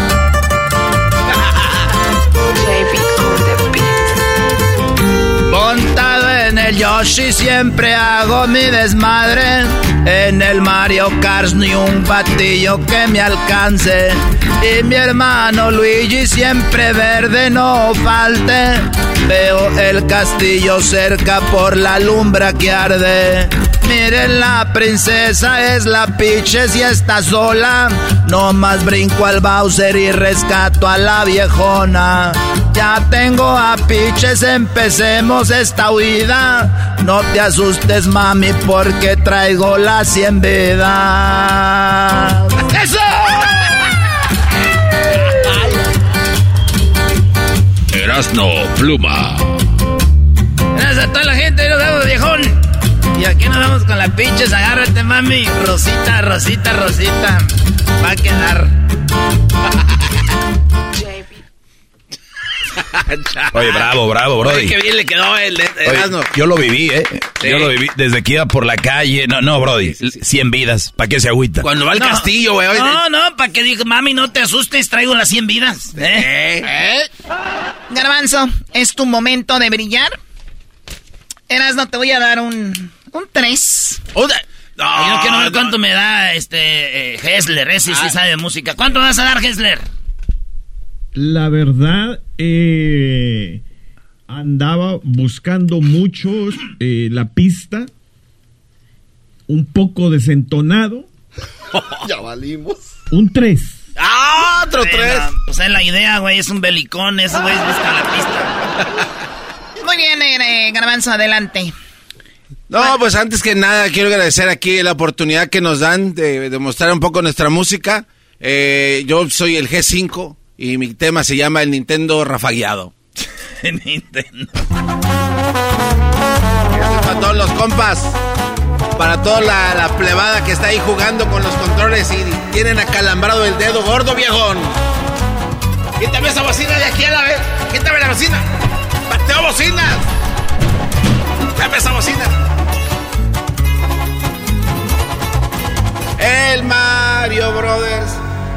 El Yoshi siempre hago mi desmadre. En el Mario Kart ni un batillo que me alcance. Y mi hermano Luigi siempre verde no falte. Veo el castillo cerca por la lumbra que arde. Miren la princesa es la Piches y está sola. No más brinco al Bowser y rescato a la viejona. Ya tengo a Piches, empecemos esta huida. No te asustes, mami, porque traigo la cien vida. ¡Eso! Erasno Pluma. Gracias a toda la gente, nos vemos, viejón. Y aquí nos vamos con la pinches, agárrate, mami. Rosita, Rosita, Rosita. Va a quedar. Oye, bravo, bravo, brody. Oye, qué bien le quedó el de Erasmo. yo lo viví, ¿eh? Sí. Yo lo viví desde que iba por la calle. No, no, brody. 100 vidas. ¿Para qué se agüita? Cuando va al No. castillo, güey. oye, No, no, para que diga, mami, no te asustes, traigo las 100 vidas. ¿Eh? ¿Eh? Garbanzo, es tu momento de brillar. Erasno, te voy a dar un, un 3. No, yo quiero ver cuánto me da este eh, Hessler, ese sí Ah. sabe de música. ¿Cuánto vas a dar, Hessler? La verdad, eh, andaba buscando mucho eh, la pista, un poco desentonado, ya valimos. un 3. ¡Ah, otro Bueno, tres! Pues es la idea, güey, es un belicón, ese güey busca la pista. Muy bien, eh, Garbanzo, adelante. No, pues antes que nada quiero agradecer aquí la oportunidad que nos dan de, de mostrar un poco nuestra música. Eh, yo soy el G5 y mi tema se llama el Nintendo Rafagueado. Nintendo. Para todos los compas, para toda la, la plebada que está ahí jugando con los controles y tienen acalambrado el dedo gordo, viejón. Quítame esa bocina de aquí a la vez. Quítame la bocina. Pateo bocinas. Quítame esa bocina. El Mario Brothers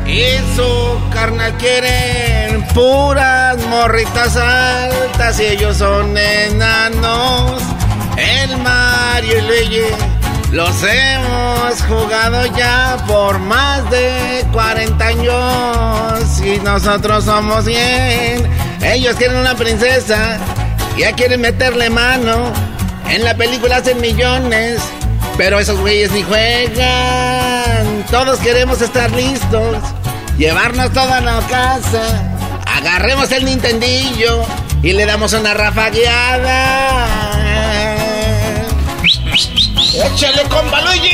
y su carnal quieren puras morritas altas y ellos son enanos. El Mario y Luigi los hemos jugado ya por más de 40 años y nosotros somos 100. Ellos quieren una princesa, ya quieren meterle mano. En la película hacen millones, pero esos güeyes ni juegan. Todos queremos estar listos, llevarnos toda la casa. Agarremos el Nintendillo y le damos una rafagueada. ¡Échale, compa Luigi!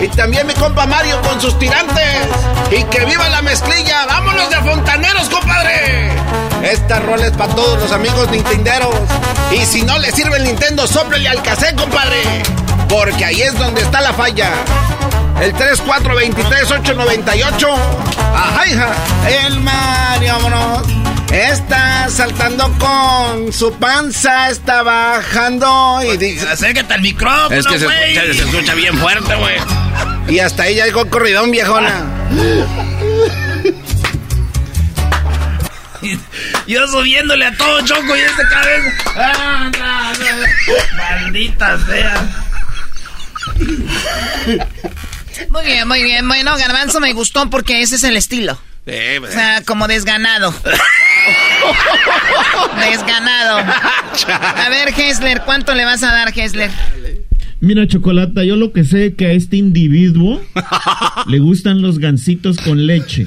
Y también mi compa Mario con sus tirantes. ¡Y que viva la mezclilla! ¡Vámonos de fontaneros, compadre! Esta rola es para todos los amigos nintenderos. Y si no le sirve el Nintendo, sóplele al cassette, compadre. Porque ahí es donde está la falla. El 3423-898. Ajá, hija. El Mario, vámonos. Está saltando con su panza, está bajando y dice... Acércate al micrófono, Es que se güey. escucha, se escucha bien fuerte, güey. Y hasta ahí ya llegó el corridón, viejona. Yo subiéndole a todo Choco y este cabeza. Ah, no, no. Maldita sea. Muy bien, muy bien. Bueno, Garbanzo me gustó porque ese es el estilo. Eh, O pues, sea, como desganado. desganado. A ver, Hessler, ¿cuánto le vas a dar, Hessler? Mira, Chocolata, yo lo que sé es que a este individuo le gustan los gansitos con leche.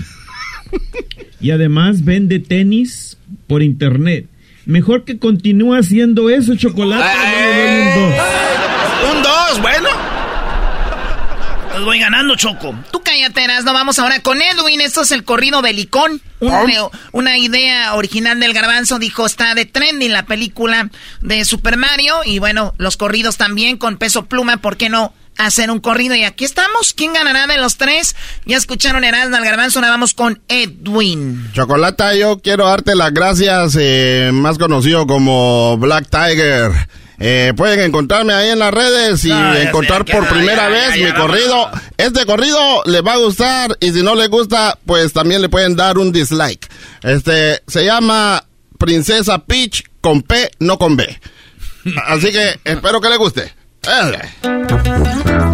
Y además vende tenis por internet. Mejor que continúe haciendo eso, le doy un dos. Un dos, bueno. Pues voy ganando, Choco. Tú cállate, no vamos ahora con Edwin. Esto es el corrido belicón. Un- una idea original del garbanzo. Dijo, está de trending la película de Super Mario. Y bueno, los corridos también con peso pluma. ¿Por qué no hacer un corrido? Y aquí estamos. ¿Quién ganará de los tres? Ya escucharon Erasmo al garbanzo. Ahora vamos con Edwin. Chocolata, yo quiero darte las gracias, eh, más conocido como Black Tiger. Eh, pueden encontrarme ahí en las redes y No, encontrar sé, por primera ya, vez ya, mi ya, corrido. Este corrido le va a gustar y si no le gusta, pues también le pueden dar un dislike. Este se llama Princesa Peach con P, no con B. Así que espero que le guste.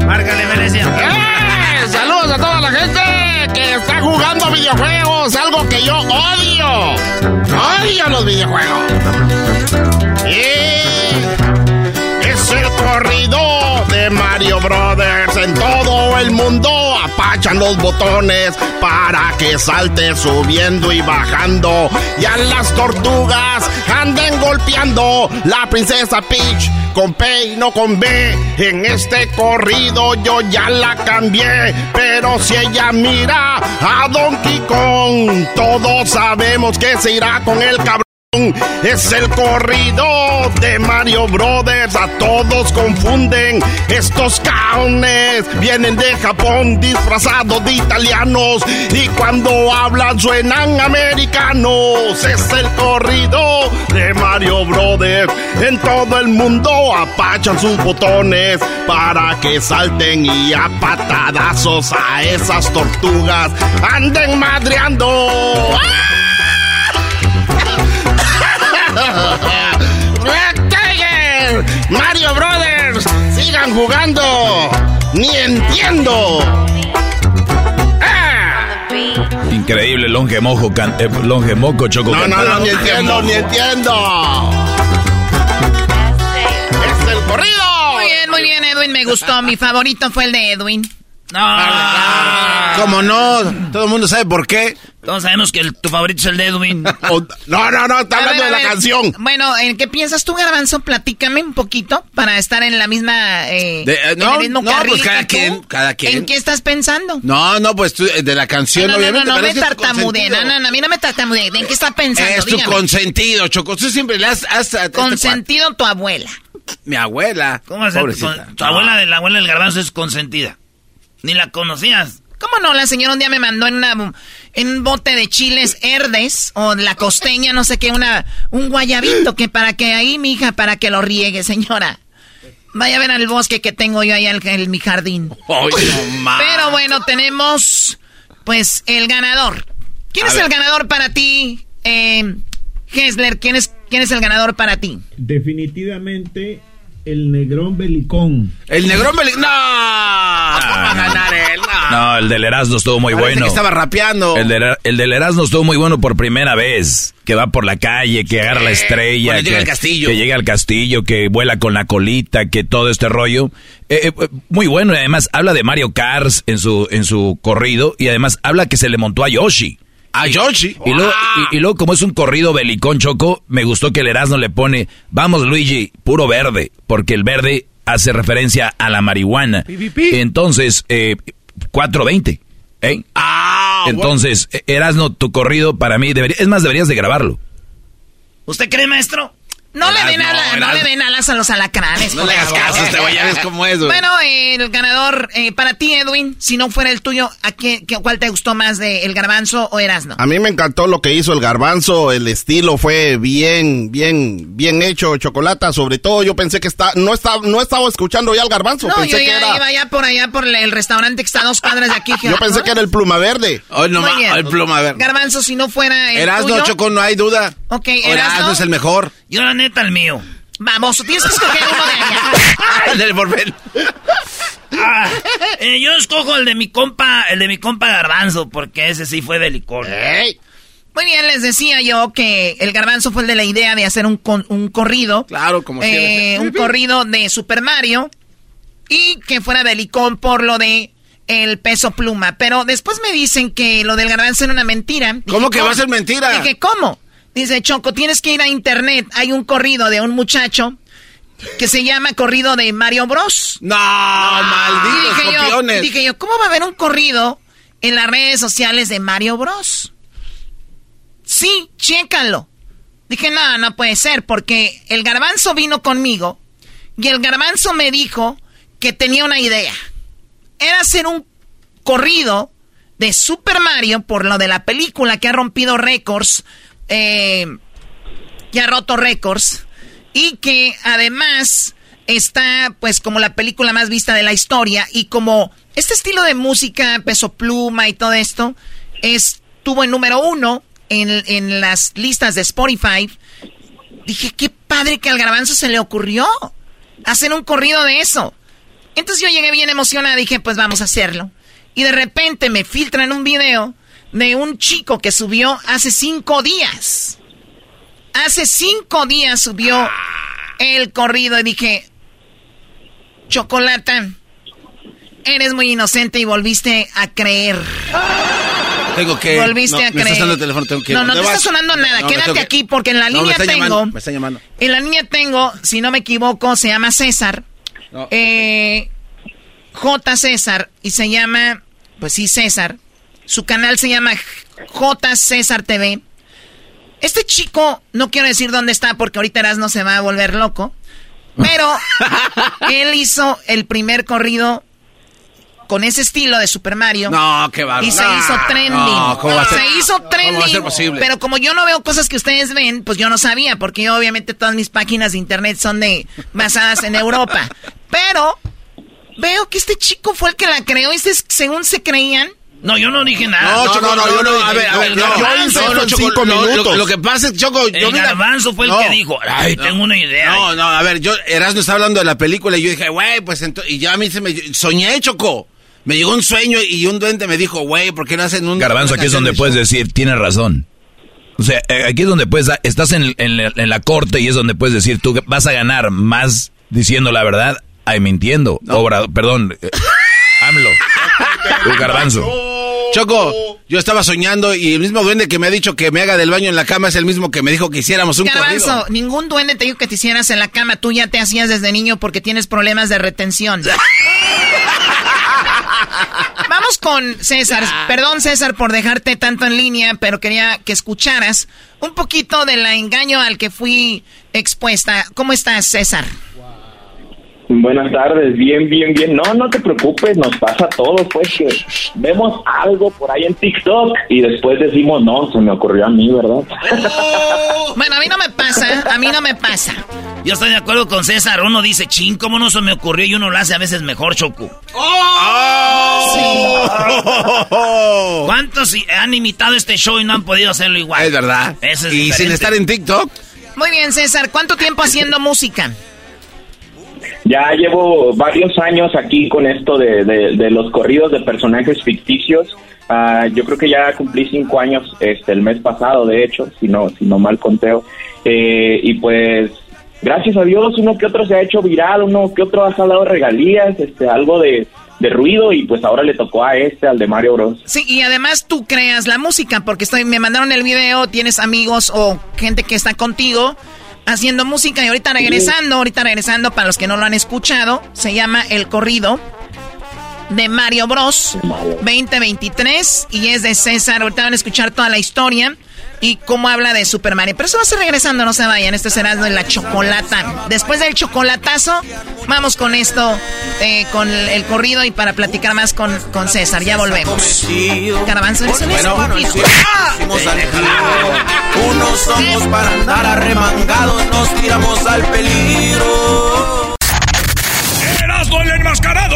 Márcale, Venecia. ¡Eh! Saludos a toda la gente que está jugando videojuegos, algo que yo odio. Odio los videojuegos. Y es el corrido de Mario Brothers en todo el mundo. Apachan los botones para que salte subiendo y bajando. Y a las tortugas anden golpeando. La princesa Peach con P y no con B. En este corrido yo ya la cambié. Pero si ella mira a Donkey Kong, todos sabemos que se irá con el cabrón. Es el corrido de Mario Brothers, a todos confunden. Estos caones vienen de Japón disfrazados de italianos y cuando hablan suenan americanos. Es el corrido de Mario Brothers. En todo el mundo apachan sus botones para que salten y a patadazos a esas tortugas anden madreando. Tiger, Mario Brothers, sigan jugando. Ni entiendo. Increíble, longe mojo, can- eh, longe moco, choco. No, no, cantando. no, ni entiendo, ni entiendo. Es el corrido. Muy bien, muy bien, Edwin, me gustó. Mi favorito fue el de Edwin. No. ¿Cómo no? Todo el mundo sabe por qué. Todos sabemos que el- tu favorito es el de Edwin. No, no, no, está hablando ver, de la canción. Bueno, ¿en qué piensas tú, Garbanzo? Platícame un poquito para estar en la misma. Eh, De- eh, en no, el mismo no, carril pues cada que tú. quien, cada quien. ¿En qué estás pensando? No, no, pues tú, eh, de la canción, no, no, obviamente. no, no, pero me tu tartamudee. No, no, no, a mí no me tartamudee. ¿En qué está pensando? Es tu Dígame. consentido, Choco. Tú siempre le has... este Consentido tu abuela. Mi abuela. ¿Cómo? Pobrecita. Con- tu abuela de la abuela del garbanzo es consentida. Ni la conocías. ¿Cómo no? La señora un día me mandó en, una, en un bote de chiles herdes o la costeña, no sé qué, una, un guayabito que para que ahí, mi hija, para que lo riegue, señora. Vaya a ver al bosque que tengo yo ahí en, en mi jardín. Ay, no. Pero bueno, tenemos pues el ganador. ¿Quién A es ver. el ganador para ti, eh, Hessler? ¿Quién es, ¿Quién es el ganador para ti? Definitivamente el negrón belicón. El negrón belicón. ¡No! ¿Cómo va a ganar él? No. No, el del Erasmo estuvo muy Parece bueno. que estaba rapeando. El, del- el del Erasmo estuvo muy bueno por primera vez. Que va por la calle, que agarra la estrella. que, llega al castillo. Que llega al castillo, que vuela con la colita, que todo este rollo. Eh, eh, muy bueno. y Además, habla de Mario Kart en su, en su corrido. Y además, habla que se le montó a Yoshi. A Yoshi. Y luego, y, y luego, como es un corrido belicón choco, me gustó que el Erasmo le pone, vamos Luigi, puro verde, porque el verde hace referencia a la marihuana. Entonces, eh, 420. ¿eh? Entonces, eh, Erasmo, tu corrido para mí debería, es más, deberías de grabarlo. ¿Usted cree, maestro? No le, den ala- no Erasmo. le den alas a los alacranes. No le hagas caso a este güey, ya ves cómo es, güey. Bueno, eh, el ganador eh, para ti, Edwin, si no fuera el tuyo, ¿a qué, qué- ¿cuál te gustó más, de el garbanzo o Erasno? A mí me encantó lo que hizo el garbanzo, el estilo fue bien, bien, bien hecho, chocolata. Sobre todo yo pensé que está, no estaba, no estaba escuchando ya el garbanzo, No, pensé yo que ya era, iba ya por allá por el restaurante que está a dos cuadras de aquí. yo pensé que era el pluma verde. Hoy no Muy ma- bien. el pluma, a ver. Garbanzo, si no fuera el Erasno, tuyo. Choco, no hay duda. Ok, Erasno Erasno. es el mejor. Yo la neta el mío. Vamos, tienes que escoger uno de allá. Del Borbel. Ah, eh, yo escojo el de mi compa, el de mi compa Garbanzo, porque ese sí fue de licor. Muy bien, les decía yo que el garbanzo fue el de la idea de hacer un, con- un corrido. Claro, como eh. Un corrido de Super Mario. Y que fuera belicón por lo de el peso pluma. Pero después me dicen que lo del garbanzo era una mentira. Dije, ¿Cómo que va a ser mentira? Dije, ¿cómo? Dice Choco, tienes que ir a internet. Hay un corrido de un muchacho que se llama Corrido de Mario Bros. No, Y malditos dije yo, dije yo, ¿cómo va a haber un corrido en las redes sociales de Mario Bros? Sí, chécalo. Dije, no, no puede ser, porque el garbanzo vino conmigo y el garbanzo me dijo que tenía una idea. Era hacer un corrido de Super Mario por lo de la película que ha rompido récords, eh, que ha roto récords. y que además está pues como la película más vista de la historia y como este estilo de música, peso pluma y todo esto, estuvo en número uno en, en las listas de Spotify. Dije, qué padre que al garbanzo se le ocurrió hacer un corrido de eso. Entonces yo llegué bien emocionada, dije, pues vamos a hacerlo. Y de repente me filtran un video de un chico que subió hace cinco días. Hace cinco días subió el corrido y dije, Chocolata, eres muy inocente y volviste a creer. Tengo que. Volviste no, a me creer. está sonando el teléfono, tengo que. no, no te ¿Dónde está sonando nada. No, Quédate que- aquí porque en la No, línea tengo. llamando, me está llamando. En la línea tengo, si no me equivoco, se llama César. Eh, J. César. Y se llama, pues sí, César. Su canal se llama J. César TV. Este chico, no quiero decir dónde está porque ahorita Erasmo se va a volver loco. Pero él hizo el primer corrido con ese estilo de Super Mario. No, qué bárbaro. Y se No, hizo trending. no, ¿cómo va a ser? Se hizo trending. ¿Cómo va a ser posible? Pero como yo no veo cosas que ustedes ven, pues yo no sabía, porque yo obviamente todas mis páginas de internet son de basadas en Europa. Pero veo que este chico fue el que la creó y se- según se creían. No, yo no dije nada. No, Choco, no, yo no, a ver, a ver, no, yo hice no, cinco minutos. lo Lo que pasa es que, Choco, yo El garbanzo fue el No. que dijo, ay, No. tengo una idea. No, no, a ver, yo, Erasmo está hablando de la película y yo dije, güey, pues entonces, y ya a mí se me, soñé, Choco. Me llegó un sueño y un duende me dijo, güey, ¿por qué no hacen un... Garbanzo, aquí es donde de puedes show? decir, tienes razón. O sea, eh, aquí es donde puedes, estás en, en la- en la corte y es donde puedes decir, tú vas a ganar más diciendo la verdad, ay, mintiendo. Obra, perdón, eh, AMLO. Tú, Garbanzo. Choco, yo estaba soñando y el mismo duende que me ha dicho que me haga del baño en la cama es el mismo que me dijo que hiciéramos un Garbanzo, corrido. ningún duende te dijo que te hicieras en la cama. Tú ya te hacías desde niño porque tienes problemas de retención. Vamos con César. Perdón, César, por dejarte tanto en línea, pero quería que escucharas un poquito del engaño al que fui expuesta. ¿Cómo estás, César? Buenas tardes, bien, bien, bien. No, no te preocupes, nos pasa a todos, pues que vemos algo por ahí en TikTok y después decimos, no, se me ocurrió a mí, ¿verdad? Bueno, a mí no me pasa, a mí no me pasa. Yo estoy de acuerdo con César. Uno dice, ching, ¿cómo no se me ocurrió? Y uno lo hace a veces mejor, Choco. ¿Cuántos i- han imitado este show y no han podido hacerlo igual? Es verdad. Eso es y sin estar en TikTok. Muy bien, César, ¿cuánto tiempo haciendo música? Ya llevo varios años aquí con esto de, de- los corridos de personajes ficticios. Ah, yo creo que ya cumplí cinco años este, el mes pasado, de hecho, si no, si no mal conteo. Eh, y pues, gracias a Dios, uno que otro se ha hecho viral, uno que otro ha jalado regalías, este, algo de, de ruido, y pues ahora le tocó a este, al de Mario Bros. Sí, y además tú creas la música, porque me mandaron el video, tienes amigos o gente que está contigo haciendo música y ahorita regresando, ahorita regresando para los que no lo han escuchado, se llama El Corrido de Mario Bros. 2023 y es de César, ahorita van a escuchar toda la historia y cómo habla de Super Mario. Pero eso va a ser regresando, no se vayan, este será de la chocolata. Después del chocolatazo, vamos con esto, eh, con el corrido y para platicar más con, con César, ya volvemos. Garbanzo, eres un estúpido. Hicimos al giro. Unos somos para andar arremangados, nos tiramos al peligro. ¡Erasmo el enmascarado!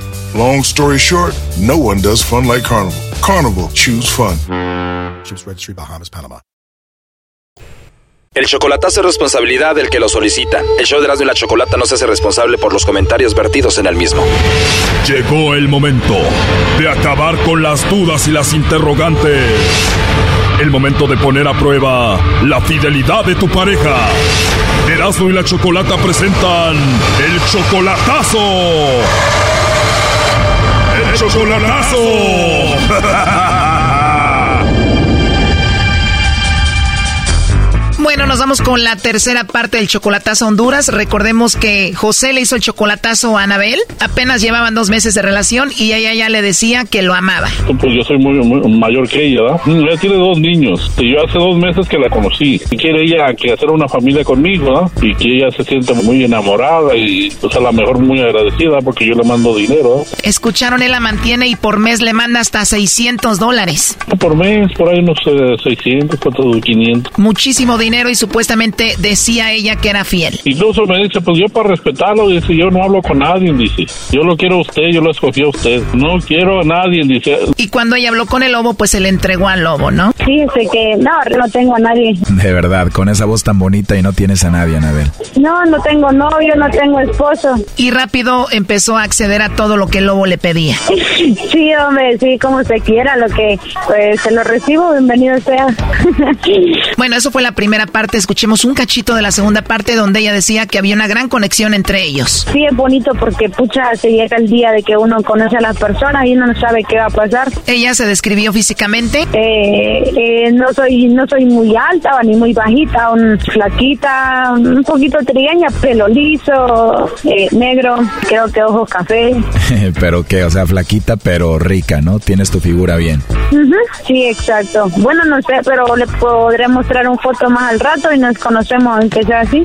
Long story short, no one does fun like Carnival. Carnival, choose fun. Ships Registry, Bahamas, Panama. El chocolatazo es responsabilidad del que lo solicita. El show de Erasmo y la Chocolata no se hace responsable por los comentarios vertidos en el mismo. Llegó el momento de acabar con las dudas y las interrogantes. El momento de poner a prueba la fidelidad de tu pareja. Erasmo y la Chocolata presentan el chocolatazo. Chocolatazo. Bueno, nos vamos con la tercera parte del chocolatazo a Honduras. Recordemos que José le hizo el chocolatazo a Anabel. Apenas llevaban dos meses de relación y ella ya le decía que lo amaba. Pues yo soy muy, mayor que ella, ¿verdad? Mm, ella tiene dos niños. Y yo hace dos meses que la conocí. Y quiere ella que hacer una familia conmigo, ¿verdad? Y que ella se siente muy enamorada y pues a lo mejor muy agradecida porque yo le mando dinero. Escucharon, él la mantiene y por mes le manda hasta 600 dólares. Por mes, por ahí unos 600, 500. Muchísimo dinero y supuestamente decía ella que era fiel. Incluso me dice, pues yo para respetarlo, dice, yo no hablo con nadie, dice. Yo lo quiero a usted, yo lo escogí a usted. No quiero a nadie, dice. Y cuando ella habló con el lobo, pues se le entregó al lobo, ¿no? Sí, sé que no, no tengo a nadie. De verdad, con esa voz tan bonita y no tienes a nadie, Anabel. No, no tengo novio, no tengo esposo. Y rápido empezó a acceder a todo lo que el lobo le pedía. Sí, hombre, sí, como se quiera, lo que pues se lo recibo, bienvenido sea. bueno, eso fue la primera parte. Escuchemos un cachito de la segunda parte donde ella decía que había una gran conexión entre ellos. Sí, es bonito porque, pucha, se llega el día de que uno conoce a las personas y uno no sabe qué va a pasar. ¿Ella se describió físicamente? Eh, eh, no soy no soy muy alta ni muy bajita, un flaquita, un poquito trigueña, pelo liso, eh, negro, creo que ojos café. pero que, o sea, flaquita pero rica, ¿no? Tienes tu figura bien. Sí, exacto. Bueno, no sé, pero le podré mostrar un foto más al rato y nos conocemos, aunque sea así.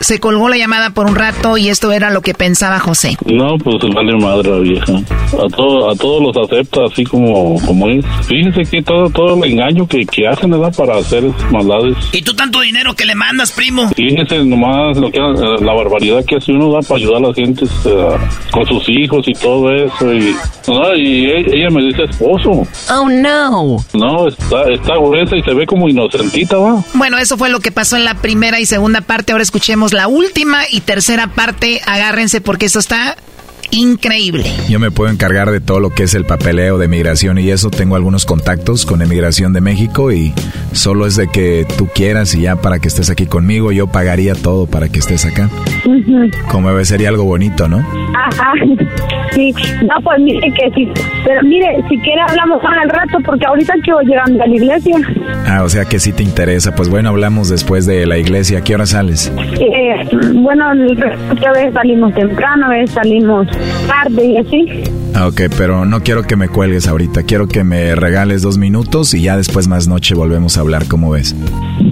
Se colgó la llamada por un rato y esto era lo que pensaba José. No, pues vale madre la vieja. A, todo, a todos los acepta así como, como es. Fíjense que todo, todo el engaño que, que hacen, ¿verdad? Para hacer maldades. ¿Y tú tanto dinero que le mandas, primo? Fíjense nomás lo que, la barbaridad que hace uno da para ayudar a la gente eh, con sus hijos y todo eso. Y, y e, ella me dice esposo. Oh, no. No, está, está gruesa y se ve como Bueno, eso fue lo que pasó en la primera y segunda parte. Ahora escuchemos la última y tercera parte. Agárrense porque esto está increíble. Yo me puedo encargar de todo lo que es el papeleo de migración y eso. Tengo algunos contactos con Emigración de México y solo es de que tú quieras y ya para que estés aquí conmigo, yo pagaría todo para que estés acá. Como sería algo bonito, ¿no? Ajá. Sí, no, pues mire que sí. Pero mire, si quiere hablamos más al rato porque ahorita quiero llegando a la iglesia. Ah, o sea que sí te interesa. Pues bueno, hablamos después de la iglesia. ¿A qué hora sales? Eh, bueno, a veces salimos temprano, a veces salimos tarde y así. Ah, ok, pero no quiero que me cuelgues ahorita. Quiero que me regales dos minutos y ya después más noche volvemos a hablar. ¿Cómo ves?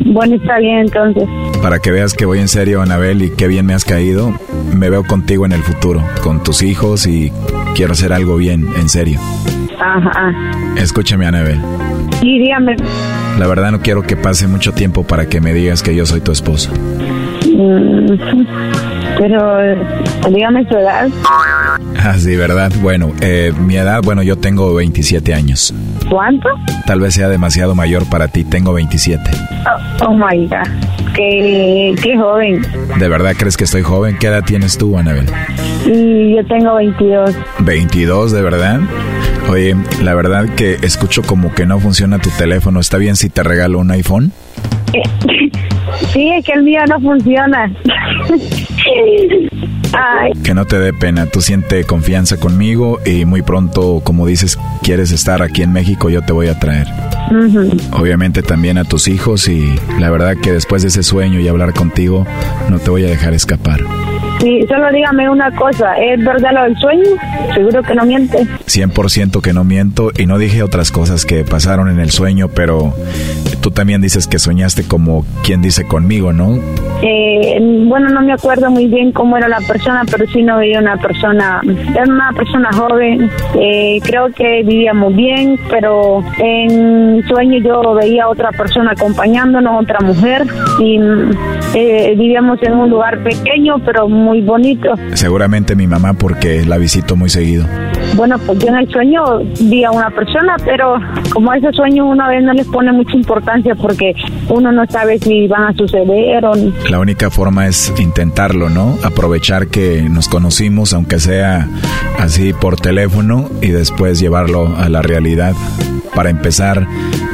Bueno, está bien entonces. Para que veas que voy en serio, Anabel, y qué bien me has caído, me veo contigo en el futuro, con tus hijos y quiero hacer algo bien, en serio. Ajá. Escúchame, Anabel. Sí, dígame. La verdad no quiero que pase mucho tiempo para que me digas que yo soy tu esposo. Mm, pero dígame su edad. Ah, sí, ¿verdad? Bueno, eh, mi edad, bueno, yo tengo 27 años. ¿Cuánto? Tal vez sea demasiado mayor para ti, tengo 27. Oh, oh my God, qué, qué joven. ¿De verdad crees que estoy joven? ¿Qué edad tienes tú, Anabel? Y yo tengo 22. ¿22, de verdad? Oye, la verdad que escucho como que no funciona tu teléfono. ¿Está bien si te regalo un iPhone? Sí, es que el mío no funciona. Que no te dé pena, tú siente confianza conmigo y muy pronto, como dices, quieres estar aquí en México, yo te voy a traer. Obviamente también a tus hijos y la verdad que después de ese sueño y hablar contigo, no te voy a dejar escapar. Sí, solo dígame una cosa, ¿es verdad lo del sueño? Seguro que no miente. 100% que no miento y no dije otras cosas que pasaron en el sueño, pero tú también dices que soñaste como quien dice conmigo, ¿no? Eh, bueno, no me acuerdo muy bien cómo era la persona, pero sí no veía una persona, era una persona joven, eh, creo que vivíamos bien, pero en sueño yo veía otra persona acompañándonos, otra mujer, y eh, vivíamos en un lugar pequeño, pero muy bonito. Seguramente mi mamá porque la visito muy seguido. Bueno, pues yo en el sueño vi a una persona, pero como a ese sueño una vez no les pone mucha importancia porque uno no sabe si van a suceder o... La única forma es intentarlo, ¿no? Aprovechar que nos conocimos, aunque sea así por teléfono, y después llevarlo a la realidad. Para empezar,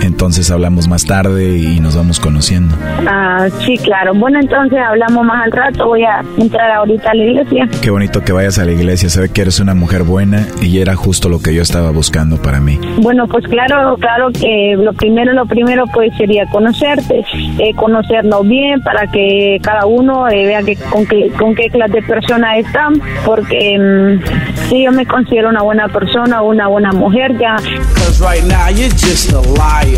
entonces hablamos más tarde y nos vamos conociendo. Ah, sí, claro. Bueno, entonces hablamos más al rato. Voy a entrar ahorita a la iglesia. Qué bonito que vayas a la iglesia. Se ve que eres una mujer buena y era justo lo que yo estaba buscando para mí. Bueno, pues claro, claro que lo primero, lo primero pues sería conocerte, eh, conocernos bien para que cada uno eh, vea que con qué con qué clase de persona están, porque mm, si yo me considero una buena persona, una buena mujer ya. Eh, a,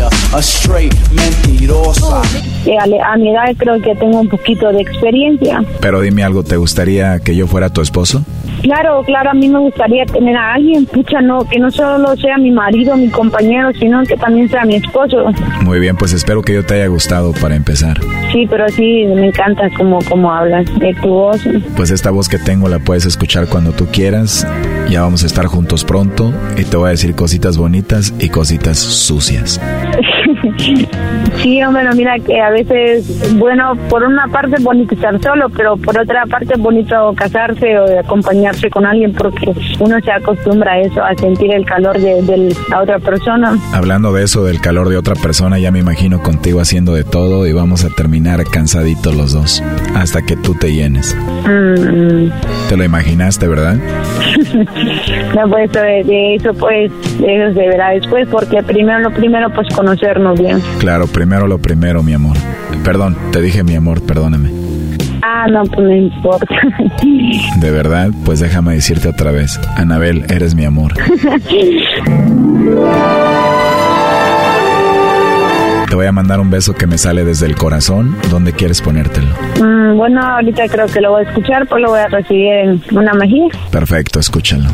a mi edad creo que tengo un poquito de experiencia. Pero dime algo, ¿te gustaría que yo fuera tu esposo? Claro, claro, a mí me gustaría tener a alguien, pucha, no, que no solo sea mi marido, mi compañero, sino que también sea mi esposo. Muy bien, pues espero que yo te haya gustado para empezar. Sí, pero sí, me encanta cómo, cómo hablas, de tu voz. Pues esta voz que tengo la puedes escuchar cuando tú quieras. Ya vamos a estar juntos pronto y te voy a decir cositas bonitas y cositas sucias. Sí, hombre, mira que a veces, bueno, por una parte es bonito estar solo, pero por otra parte es bonito casarse o acompañarse con alguien porque uno se acostumbra a eso, a sentir el calor de, la otra persona. Hablando de eso, del calor de otra persona, ya me imagino contigo haciendo de todo y vamos a terminar cansaditos los dos, hasta que tú te llenes. Mm. ¿Te lo imaginaste, verdad? no, pues de, eso pues, eso se verá después, porque primero lo primero pues conocernos bien. Claro, primero lo primero, mi amor. Perdón, te dije mi amor, perdóname. Ah, no, pues no importa. De verdad, pues déjame decirte otra vez. Anabel, eres mi amor. Te voy a mandar un beso que me sale desde el corazón. ¿Dónde quieres ponértelo? Mm, bueno, ahorita creo que lo voy a escuchar, pues lo voy a recibir en una mejilla. Perfecto, escúchalo.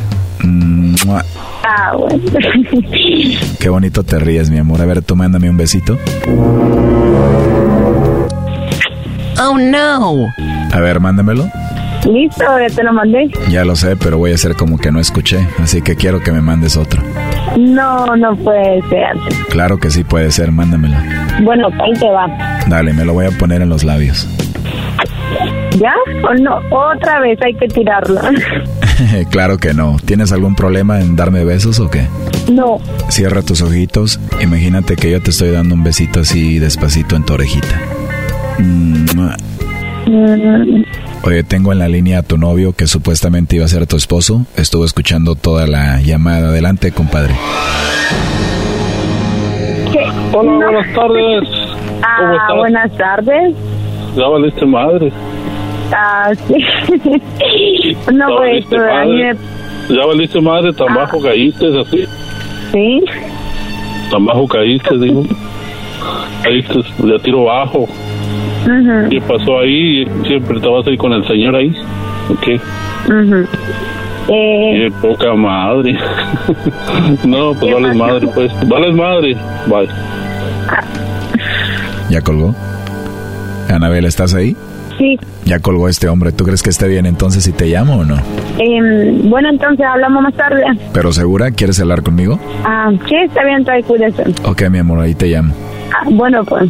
Ah, bueno. Qué bonito te ríes, mi amor. A ver, tú mándame un besito. Oh, no. A ver, mándamelo. Listo, ya te lo mandé. Ya lo sé, pero voy a hacer como que no escuché, así que quiero que me mandes otro. No, no puede ser. Claro que sí puede ser, mándamelo. Bueno, ahí te va. Dale, me lo voy a poner en los labios. ¿Ya? ¿O no? Otra vez hay que tirarlo. claro que no. ¿Tienes algún problema en darme besos o qué? No. Cierra tus ojitos. Imagínate que yo te estoy dando un besito así despacito en tu orejita. Mm. Oye, tengo en la línea a tu novio que supuestamente iba a ser tu esposo. Estuvo escuchando toda la llamada. Adelante, compadre. Hola, buenas tardes. Ah, buenas tardes. Ya valiste madre. Ah, sí. no, pues. Ya valiste madre, tan ah. bajo caíste, así. Sí. Tan bajo caíste, digo. Caíste de tiro bajo. ¿Qué pasó ahí? Siempre estabas ahí con el señor ahí. ¿Qué? eh... Qué poca madre. no, pues vales madre, pues. Vales madre. Bye. ¿Ya colgó? Anabel, ¿estás ahí? Sí. Ya colgó este hombre. ¿Tú crees que esté bien entonces si te llamo o no? Eh, bueno, entonces hablamos más tarde. ¿Pero segura? ¿Quieres hablar conmigo? Ah, sí, está bien, trae cuídese. Ok, mi amor, ahí te llamo. Ah, bueno, pues.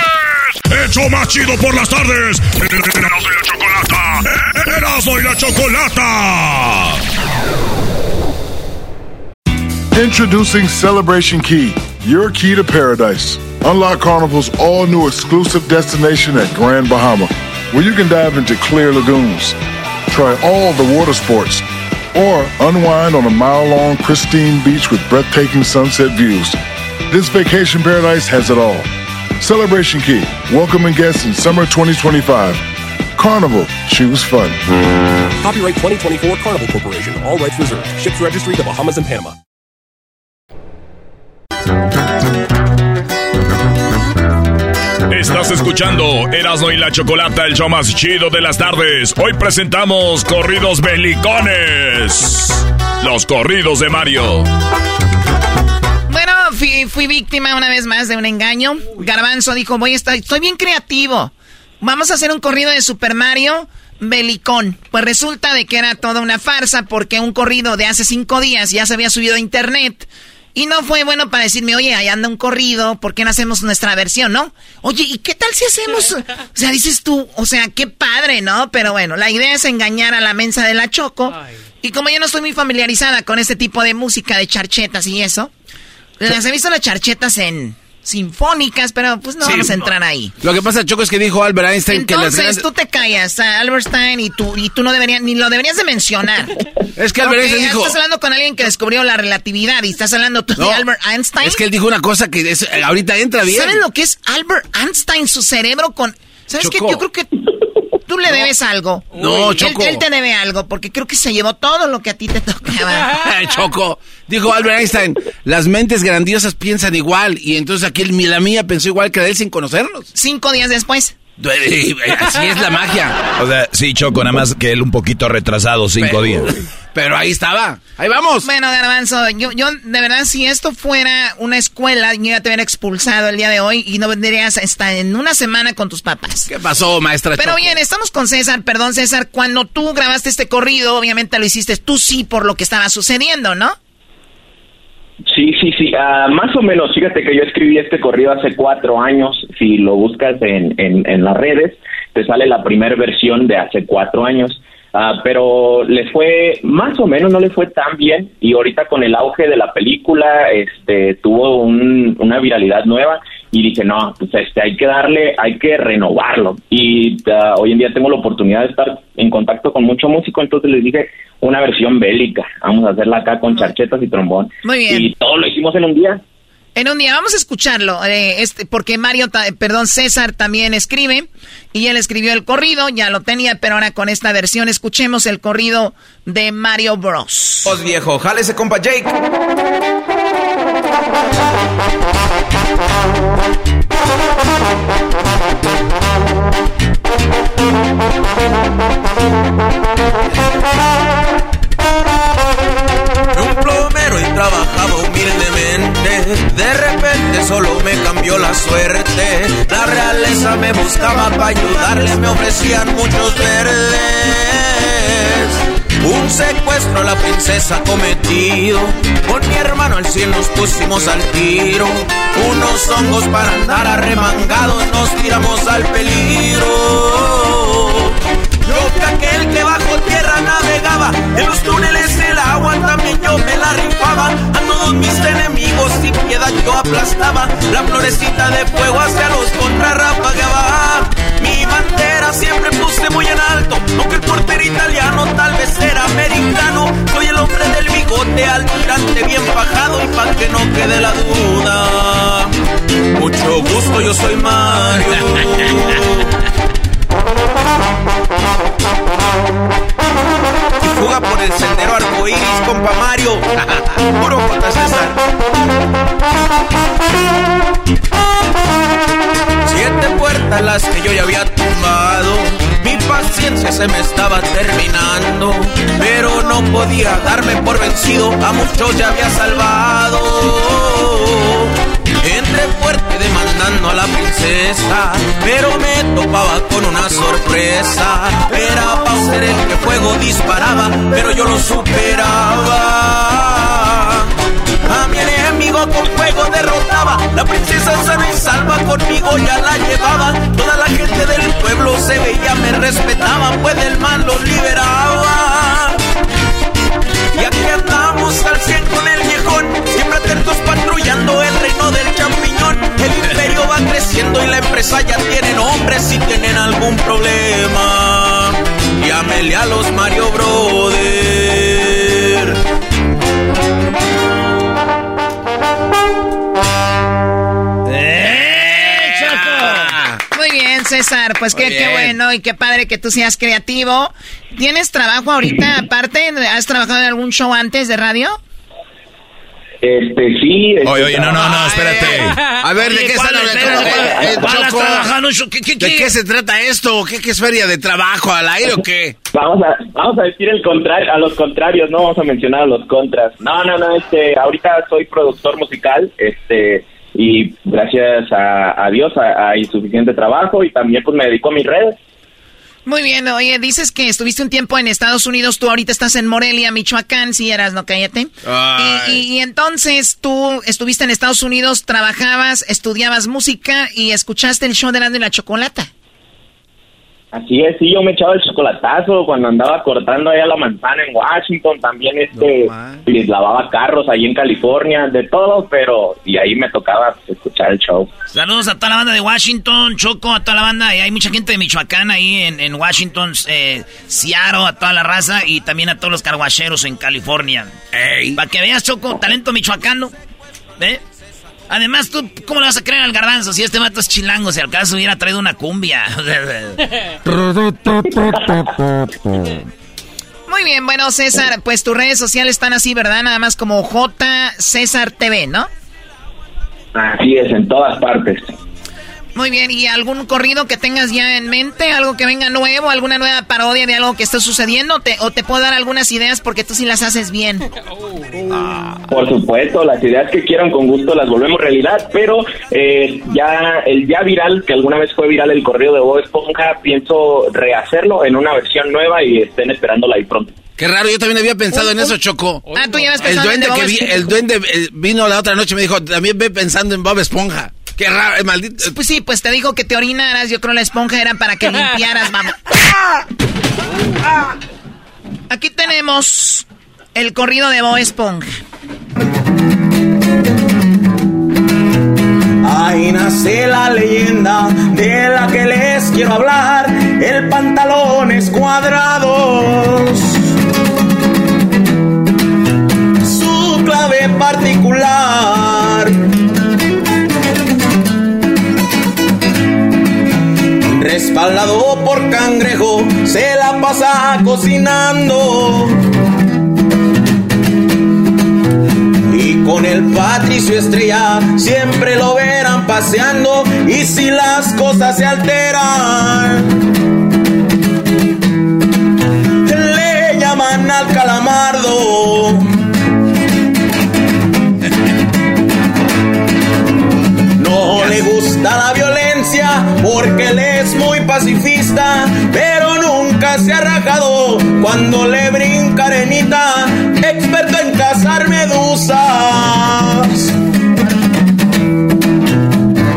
Hecho más chido por las tardes. Erasmo y la chocolata. Erasmo y la chocolata. Introducing Celebration Key, your key to paradise. Unlock Carnival's all new exclusive destination at Grand Bahama, where you can dive into clear lagoons, try all the water sports, or unwind on a mile long, pristine beach with breathtaking sunset views. This vacation paradise has it all Celebration Key, welcoming guests in summer 2025. Carnival, choose fun. Copyright 2024 Carnival Corporation, all rights reserved. Ships registry the Bahamas and Panama. Estás escuchando Erasmo y la Chocolata, el show más chido de las tardes. Hoy presentamos corridos belicones. Los corridos de Mario fui, fui víctima una vez más de un engaño. Garbanzo dijo, voy a estar, estoy bien creativo. Vamos a hacer un corrido de Super Mario Belicón. Pues resulta de que era toda una farsa porque un corrido de hace cinco días ya se había subido a internet. Y no fue bueno para decirme, oye, ahí anda un corrido, ¿por qué no hacemos nuestra versión, no? Oye, ¿y qué tal si hacemos? O sea, dices tú, o sea, qué padre, ¿no? Pero bueno, la idea es engañar a la mensa de la Choco. Y como yo no estoy muy familiarizada con este tipo de música de charchetas y eso, las he visto las charchetas en sinfónicas, pero pues no vamos a entrar ahí. Lo que pasa, Choco, es que dijo Albert Einstein que las Entonces tú te callas, Albert Einstein, y tú, y tú no deberías, ni lo deberías de mencionar. es que Albert Einstein dijo... Estás hablando con alguien que descubrió la relatividad y estás hablando tú de Albert Einstein. Es que él dijo una cosa que es, eh, ahorita entra bien. ¿Sabes lo que es Albert Einstein? Su cerebro con... ¿Sabes qué? Yo creo que tú le debes algo. No, Choco. Él, te debe algo, porque creo que se llevó todo lo que a ti te tocaba. Choco, dijo Albert Einstein, las mentes grandiosas piensan igual, y entonces aquí la mía pensó igual que él sin conocerlos. Cinco días después. Así es la magia. O sea, sí, Choco, nada más que él un poquito retrasado, cinco días. Pero ahí estaba. Ahí vamos. Bueno, Garbanzo, yo, yo de verdad, si esto fuera una escuela, yo ya te hubiera expulsado el día de hoy y no vendrías hasta en una semana con tus papás. ¿Qué pasó, maestra? Pero bien, estamos con César. Perdón, César. Cuando tú grabaste este corrido, obviamente lo hiciste tú sí por lo que estaba sucediendo, ¿no? Sí, sí, sí, ah, más o menos. Fíjate que yo escribí este corrido hace cuatro años. Si lo buscas en, en, en las redes, te sale la primera versión de hace cuatro años. Ah, pero le fue más o menos, no le fue tan bien y ahorita con el auge de la película este, tuvo un, una viralidad nueva y dije, no, pues este, hay que darle, hay que renovarlo. Y uh, hoy en día tengo la oportunidad de estar en contacto con mucho músico, entonces les dije, una versión bélica, vamos a hacerla acá con charchetas y trombón. Muy bien. Y todo lo hicimos en un día. En un día, vamos a escucharlo, eh, este, porque Mario, perdón, César también escribe, y él escribió el corrido, ya lo tenía, pero ahora con esta versión escuchemos el corrido de Mario Bros. Os viejo, jálese compa Jake. Un plomero y trabajaba humildemente. De repente solo me cambió la suerte. La realeza me buscaba para ayudarles, me ofrecían muchos verdes. Un secuestro a la princesa cometido. Con mi hermano al cielo nos pusimos al tiro. Unos hongos para andar arremangados nos tiramos al peligro. Yo que aquel que tierra navegaba, en los túneles el agua también yo me la rifaba. A todos mis enemigos sin piedad yo aplastaba. La florecita de fuego hacia los contrarrapagaba. Mi bandera siempre puse muy en alto, aunque el portero italiano tal vez era americano. Soy el hombre del bigote almirante bien bajado y pa' que no quede la duda. Mucho gusto, yo soy Mario. Y fuga por el sendero arcoíris, compa Mario. Puro J. César. Siete puertas las que yo ya había tumbado. Mi paciencia se me estaba terminando. Pero no podía darme por vencido. A muchos ya había salvado. Entré fuerte demandando a la princesa, pero me topaba con una sorpresa. Era para ser el que fuego disparaba, pero yo lo superaba. A mi enemigo con fuego derrotaba, la princesa sana y salva conmigo ya la llevaba. Toda la gente del pueblo se veía, me respetaba, pues del mal lo liberaba. Y aquí andamos al cien con el viejón, siempre atentos patrullando el reino del champiñón. El imperio va creciendo y la empresa ya tiene nombre si tienen algún problema. Llámele a los Mario Brothers. César. Pues qué, qué bueno y qué padre que tú seas creativo. ¿Tienes trabajo ahorita aparte? ¿Has trabajado en algún show antes de radio? Este, sí. este, Oye, oye, no, no, no, espérate. A ver, ¿de qué están hablando? Eh, ¿De qué se trata esto? ¿Qué, ¿Qué es feria de trabajo al aire o qué? Vamos a, vamos a decir el contrario, a los contrarios, no vamos a mencionar a los contras. No, no, no, este, ahorita soy productor musical, este, y gracias a, a Dios hay suficiente trabajo y también pues me dedico a mis redes. Muy bien, oye, dices que estuviste un tiempo en Estados Unidos, tú ahorita estás en Morelia, Michoacán, si eras, no cállate. Y, y- y entonces tú estuviste en Estados Unidos, trabajabas, estudiabas música y escuchaste el show de y la Chocolata. Así es, sí, yo me echaba el chocolatazo cuando andaba cortando allá la manzana en Washington, también este, les lavaba carros ahí en California, de todo, pero, y ahí me tocaba escuchar el show. Saludos a toda la banda de Washington, Choco, a toda la banda. Y hay mucha gente de Michoacán ahí en, en Washington, eh, Seattle, a toda la raza y también a todos los carguacheros en California. Para que veas, Choco, talento michoacano. ¿Ve? Además, tú, ¿cómo le vas a creer al garbanzo si este mato es chilango? Si al caso hubiera traído una cumbia. Muy bien, bueno, César, pues tus redes sociales están así, ¿verdad? Nada más como J César TV, ¿no? Así es, en todas partes. Muy bien, ¿y algún corrido que tengas ya en mente? ¿Algo que venga nuevo? ¿Alguna nueva parodia de algo que esté sucediendo? ¿Te- ¿O te puedo dar algunas ideas porque tú sí las haces bien? Por supuesto, las ideas que quieran con gusto las volvemos realidad, pero eh, ya el ya viral, que alguna vez fue viral el correo de Bob Esponja, pienso rehacerlo en una versión nueva y estén esperándola ahí pronto. Qué raro, yo también había pensado en eso, Choco. Ah, tú ya El pensado en duende Bob que vi, el duende vino la otra noche y me dijo, también ve pensando en Bob Esponja. Qué raro, eh, maldito. Pues sí, pues te dijo que te orinaras. Yo creo la esponja era para que limpiaras, vamos. Aquí tenemos el corrido de Bob Esponja. Ahí nace la leyenda de la que les quiero hablar. El pantalones cuadrados. Su clave particular. Respaldado por cangrejo, se la pasa cocinando. Y con el Patricio Estrella siempre lo verán paseando. Y si las cosas se alteran, le llaman al calamardo. Porque él es muy pacifista, pero nunca se ha rajado cuando le brinca arenita, experto en cazar medusas.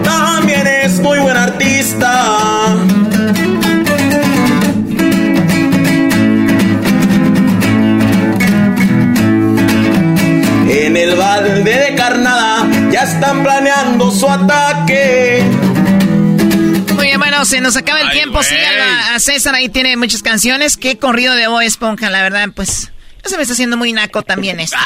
También es muy buen artista. En el balde de carnada ya están planeando su ataque. Bueno, se nos acaba el tiempo. Síganlo a, a César, ahí tiene muchas canciones. Qué corrido de Bob Esponja, la verdad, pues. Ya se me está haciendo muy naco también esto.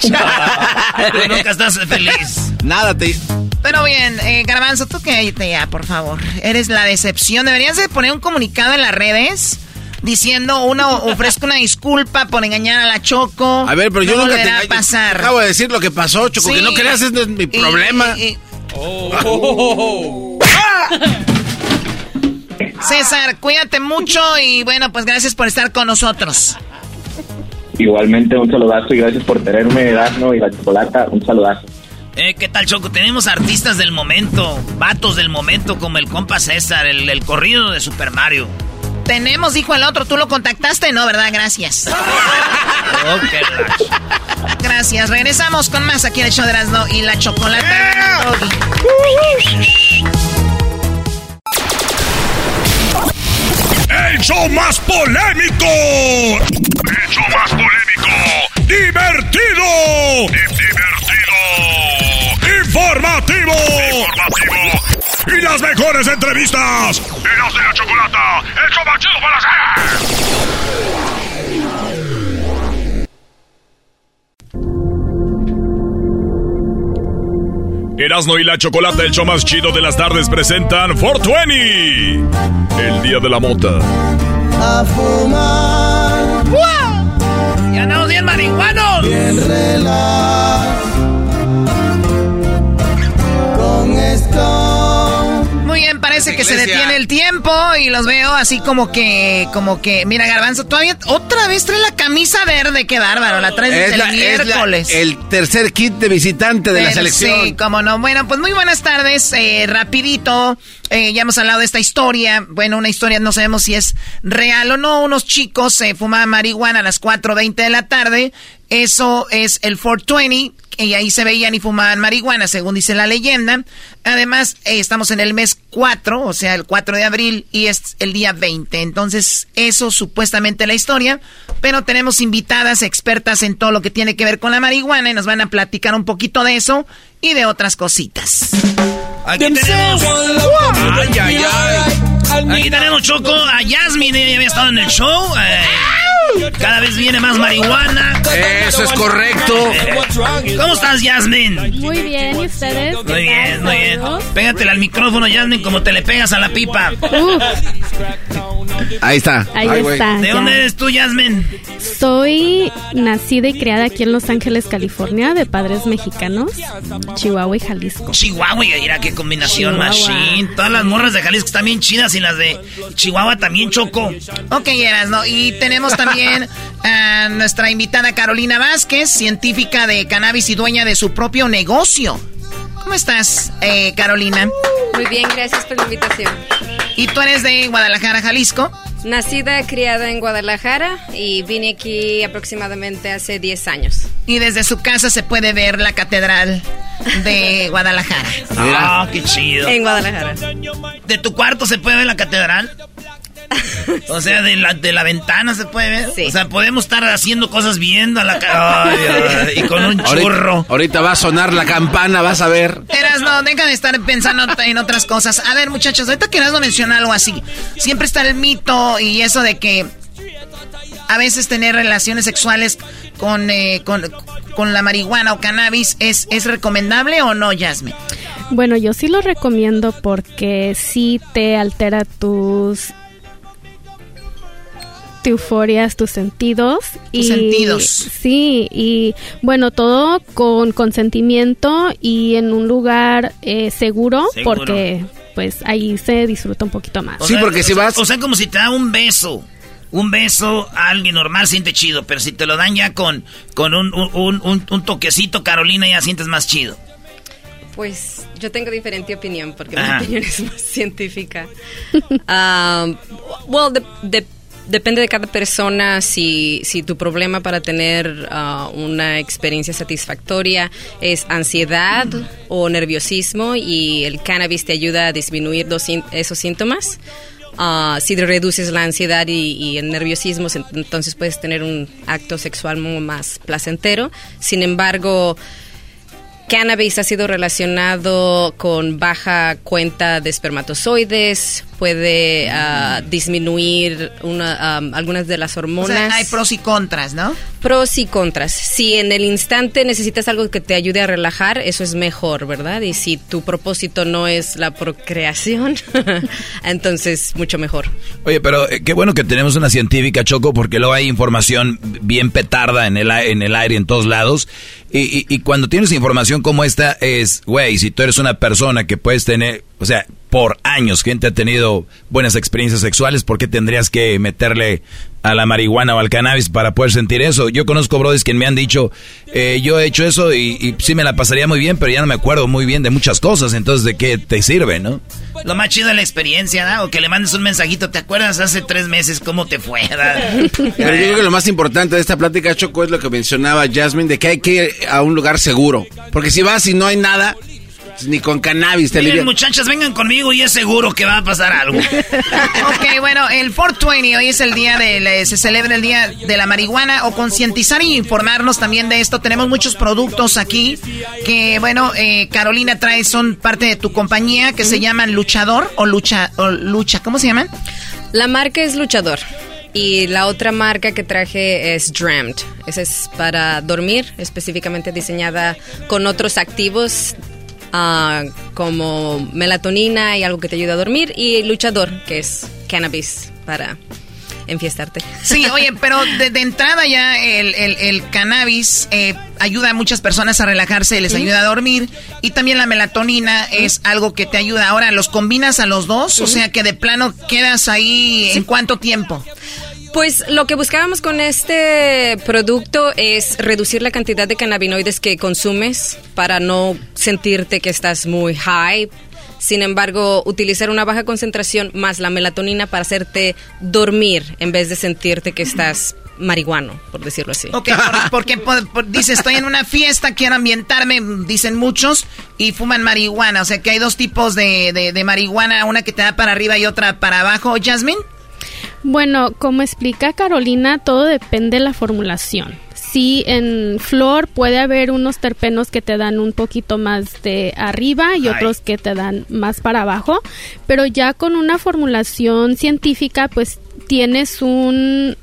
Tú nunca estás feliz. Nada, te... Pero bien, eh, Garbanzo, tú cállate ya, por favor. Eres la decepción. Deberías de poner un comunicado en las redes diciendo, uno, ofrezco una disculpa por engañar a la Choco. A ver, pero yo no nunca te a pasar. Acabo de decir lo que pasó, Choco, que Sí. no creas, ese no es mi Y- problema. y- y- César, cuídate mucho y bueno, pues gracias por estar con nosotros. Igualmente, un saludazo y gracias por tenerme, Erasmo y la chocolata. Un saludazo. Eh, ¿Qué tal, Choco? Tenemos artistas del momento, vatos del momento, como el compa César, el, el corrido de Super Mario. Tenemos, dijo el otro, tú lo contactaste, ¿no? ¿Verdad? Gracias. Gracias. Regresamos con más aquí en el show de Erasmo y la chocolata. ¡El show más polémico! ¡El show más polémico! ¡Divertido! ¡Divertido! ¡Informativo! ¡Informativo! ¡Y las mejores entrevistas! ¡Eras de la chocolata! ¡El show más chido para hacer! Erasmo y la Chocolata, el show más chido de las tardes, presentan 420. El día de la mota. A fumar. ¡Ya andamos bien marihuanos! Bien relax. Que se detiene el tiempo y los veo así como que, como que, mira, Garbanzo, todavía otra vez trae la camisa verde, qué bárbaro, la trae desde el la- miércoles. el tercer kit de visitante de la selección. Sí, cómo no. Bueno, pues muy buenas tardes. Eh, rapidito, eh, ya hemos hablado de esta historia. Bueno, una historia, no sabemos si es real o no. Unos chicos se fumaban marihuana a las 4.20 de la tarde. Eso es el 420. Y ahí se veían y fumaban marihuana, según dice la leyenda. Además, eh, estamos en el mes 4, o sea, el 4 de abril, y es el día 20. Entonces, eso supuestamente la historia. Pero tenemos invitadas expertas en todo lo que tiene que ver con la marihuana y nos van a platicar un poquito de eso y de otras cositas. Aquí tenemos. Ay, ay, ay. Aquí tenemos Choco a Yasmin, ella había estado en el show. eh, cada vez viene más marihuana. Eso es correcto. ¿Cómo estás, Yasmin? Muy bien, ¿y ustedes? ¿Qué Muy bien, tal muy bien. todos? Pégatela al micrófono, Yasmin, como te le pegas a la pipa. Ahí está. Ahí Ay, está. ¿De ya. dónde eres tú, Yasmin? Soy nacida y criada aquí en Los Ángeles, California, de padres mexicanos, Chihuahua y Jalisco. Chihuahua, mira qué combinación Chihuahua. machine. Todas las morras de Jalisco están bien chidas y las de Chihuahua también choco. Ok, eras, ¿no? Y tenemos también a nuestra invitada Carolina Vázquez, científica de cannabis y dueña de su propio negocio. ¿Cómo estás, eh, Carolina? Muy bien, gracias por la invitación. ¿Y tú eres de Guadalajara, Jalisco? Nacida, criada en Guadalajara y vine aquí aproximadamente hace 10 años. Y desde su casa se puede ver la catedral de Guadalajara. Ah, qué chido. En Guadalajara. ¿De tu cuarto se puede ver la catedral? O sea, de la, de la ventana se puede ver. O sea, podemos estar haciendo cosas viendo a la Ay, ay, y con un Ahorita- churro. Ahorita va a sonar la campana, vas a ver. Eras, no, deja de estar pensando en otras cosas. A ver, muchachos, ahorita que Erasmo menciona algo así. Siempre está el mito y eso de que a veces tener relaciones sexuales con, eh, con, con la marihuana o cannabis es, es recomendable o no, Yasmin. Bueno, yo sí lo recomiendo porque sí te altera tus te euforias, tus sentidos. Tus sentidos. Sí, y bueno, todo con consentimiento y en un lugar eh, seguro, Seguro. porque pues ahí se disfruta un poquito más. O sea, o sea- O sea, como si te da un beso. Un beso a alguien normal siente chido, pero si te lo dan ya con, con un, un, un- un toquecito, Carolina, ya sientes más chido. Pues yo tengo diferente opinión porque Ajá. mi opinión es más científica. Um, well, de- de- depende de cada persona si, si tu problema para tener uh, una experiencia satisfactoria es ansiedad o nerviosismo y el cannabis te ayuda a disminuir dos sín- esos síntomas. Ah, si reduces la ansiedad y, y el nerviosismo, entonces puedes tener un acto sexual más placentero. Sin embargo, cannabis ha sido relacionado con baja cuenta de espermatozoides, puede ah, disminuir una, am, algunas de las O hormonas. sea, hay pros y contras, ¿no? Pros y contras. Si en el instante necesitas algo que te ayude a relajar, eso es mejor, ¿verdad? Y si tu propósito no es la procreación, entonces mucho mejor. Oye, pero eh, qué bueno que tenemos una científica, Choco, porque luego hay información bien petarda en el, en el aire en todos lados. Y, y- y cuando tienes información como esta, es, güey, si tú eres una persona que puedes tener, o sea, por años gente ha tenido buenas experiencias sexuales, ¿por qué tendrías que meterle a la marihuana o al cannabis para poder sentir eso? Yo conozco brodis que me han dicho, eh, yo he hecho eso y, y sí me la pasaría muy bien, pero ya no me acuerdo muy bien de muchas cosas, entonces ¿de qué te sirve, no? Lo más chido es la experiencia, ¿no? O que le mandes un mensajito, ¿te acuerdas hace tres meses cómo te fue? Pero yo creo que lo más importante de esta plática, Choco, es lo que mencionaba Jasmine, de que hay que ir a un lugar seguro. Porque si vas y no hay nada, ni con cannabis te Miren, muchachas, vengan conmigo y es seguro que va a pasar algo. ok, bueno, el 420, hoy es el día de, se celebra el día de la marihuana o concientizar y informarnos también de esto. Tenemos muchos productos aquí que, bueno, eh, Carolina trae, son parte de tu compañía que se llaman Luchador o Lucha, o Lucha, ¿cómo se llaman? La marca es Luchador. Y la otra marca que traje es Dreamed. Esa es para dormir, específicamente diseñada con otros activos ah, como melatonina y algo que te ayuda a dormir. Y Luchador, que es cannabis para enfiestarte. Sí, oye, pero de, entrada ya el, el, cannabis eh, ayuda a muchas personas a relajarse, les ayuda a dormir y también la melatonina es algo que te ayuda. Ahora, ¿los combinas a los dos? O sea que de plano quedas ahí en cuánto tiempo? Pues lo que buscábamos con este producto es reducir la cantidad de cannabinoides que consumes para no sentirte que estás muy high. Sin embargo, utilizar una baja concentración más la melatonina para hacerte dormir en vez de sentirte que estás marihuano, por decirlo así. Ok, porque dice, estoy en una fiesta, quiero ambientarme, dicen muchos, y fuman marihuana. O sea que hay dos tipos de, de marihuana, una que te da para arriba y otra para abajo. Jasmine. Bueno, como explica Carolina, todo depende de la formulación. Sí, en flor puede haber unos terpenos que te dan un poquito más de arriba y otros que te dan más para abajo, pero ya con una formulación científica pues tienes un,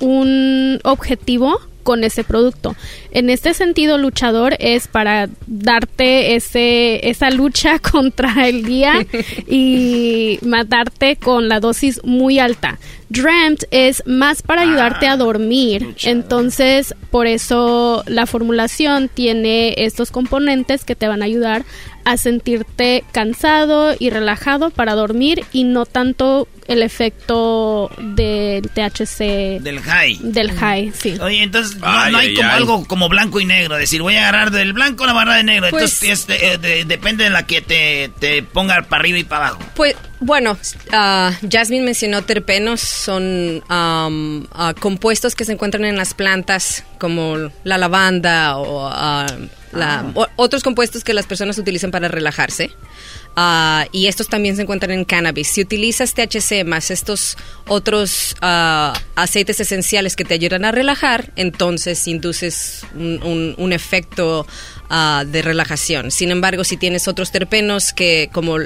un objetivo con ese producto. En este sentido, luchador es para darte ese, esa lucha contra el día y matarte con la dosis muy alta. Dreamt es más para ayudarte a ah, dormir. Entonces, por eso la formulación tiene estos componentes que te van a ayudar a sentirte cansado y relajado para dormir y no tanto el efecto del THC. Del high. Del high, sí. Oye, entonces no, hay como algo como blanco y negro, decir, voy a agarrar del blanco o la barra de negro. Pues entonces este, eh, depende de la que te, te ponga para arriba y para abajo. Pues bueno, uh, Jasmine mencionó terpenos, son um, uh, compuestos que se encuentran en las plantas como la lavanda o, uh, ah. otros compuestos que las personas utilizan para relajarse. y estos también se encuentran en cannabis. Si utilizas THC más estos otros aceites esenciales que te ayudan a relajar, entonces induces un, un efecto de relajación. Sin embargo, si tienes otros terpenos que como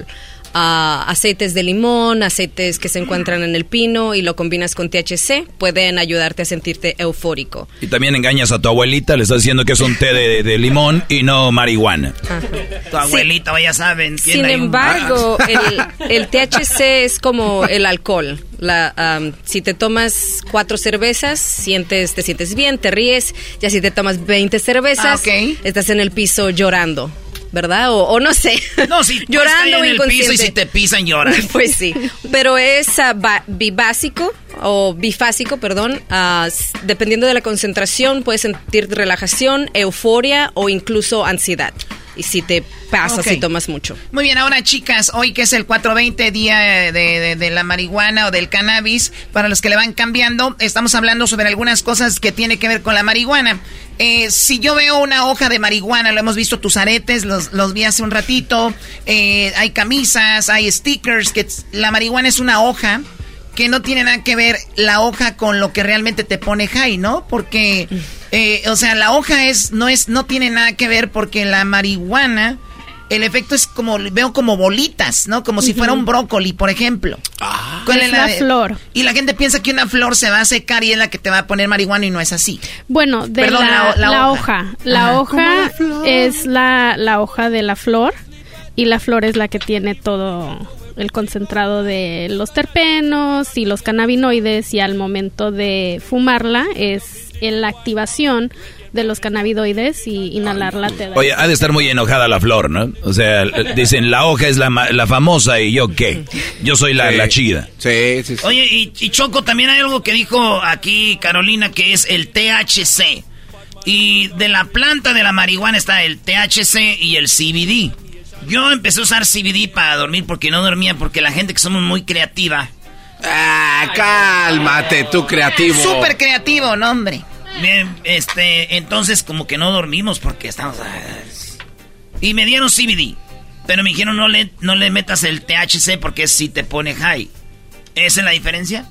aceites de limón, aceites que se encuentran en el pino y lo combinas con THC, pueden ayudarte a sentirte eufórico. Y también engañas a tu abuelita, le estás diciendo que es un té de, limón y no marihuana. Tu abuelita, ya saben. Sin embargo, el, THC es como el alcohol. La, si te tomas cuatro cervezas, sientes, te sientes bien, te ríes. Ya si te tomas 20 cervezas, ah, estás en el piso llorando. ¿Verdad? O, no sé. No, si llorando en el piso y si te pisan lloras. pues sí. Pero es uh, bibásico o bifásico, perdón. Uh, dependiendo de la concentración, puedes sentir relajación, euforia o incluso ansiedad y si te pasa si tomas mucho. Muy bien, ahora chicas, hoy que es el 420 día de, de, la marihuana o del cannabis, para los que le van cambiando, estamos hablando sobre algunas cosas que tiene que ver con la marihuana. Eh, si yo veo una hoja de marihuana, lo hemos visto tus aretes, los, los vi hace un ratito, eh, hay camisas, hay stickers, que la marihuana es una hoja que no tiene nada que ver la hoja con lo que realmente te pone high, ¿no? Porque, eh, o sea, la hoja es, no es, no tiene nada que ver porque la marihuana, el efecto es como, veo como bolitas, ¿no? Como si fuera un brócoli, por ejemplo. Ah. es la, flor. Y la gente piensa que una flor se va a secar y es la que te va a poner marihuana y no es así. Bueno, de la, hoja. La hoja es la, la hoja de la flor y la flor es la que tiene todo el concentrado de los terpenos y los cannabinoides y al momento de fumarla es en la activación de los cannabinoides y inhalarla te da. Oye, ha de estar muy enojada la flor, ¿no? O sea, dicen, la hoja es la, la famosa y yo qué. Yo soy la, la chida. Sí, sí, sí. Oye, y, y Choco, también hay algo que dijo aquí Carolina que es el THC. Y de la planta de la marihuana está el THC y el CBD. Yo empecé a usar CBD para dormir porque no dormía, porque la gente que somos muy creativa. Ah, cálmate, tú creativo. Súper creativo, no, hombre. Bien, este, entonces como que no dormimos porque estamos... Ah, y me dieron CBD. Pero me dijeron no le, no le metas el THC porque si te pone high. ¿Esa es la diferencia?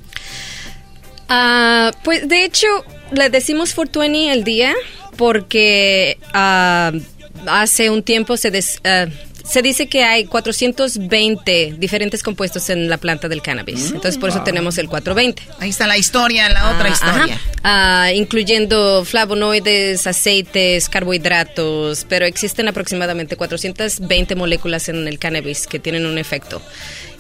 Ah, pues de hecho, le decimos 420 el día porque uh, hace un tiempo se, se dice que hay 420 diferentes compuestos en la planta del cannabis. Mm, Entonces, por eso tenemos el 420. Ahí está la historia, la otra Ah, historia. Ah, incluyendo flavonoides, aceites, carbohidratos, pero existen aproximadamente 420 moléculas en el cannabis que tienen un efecto.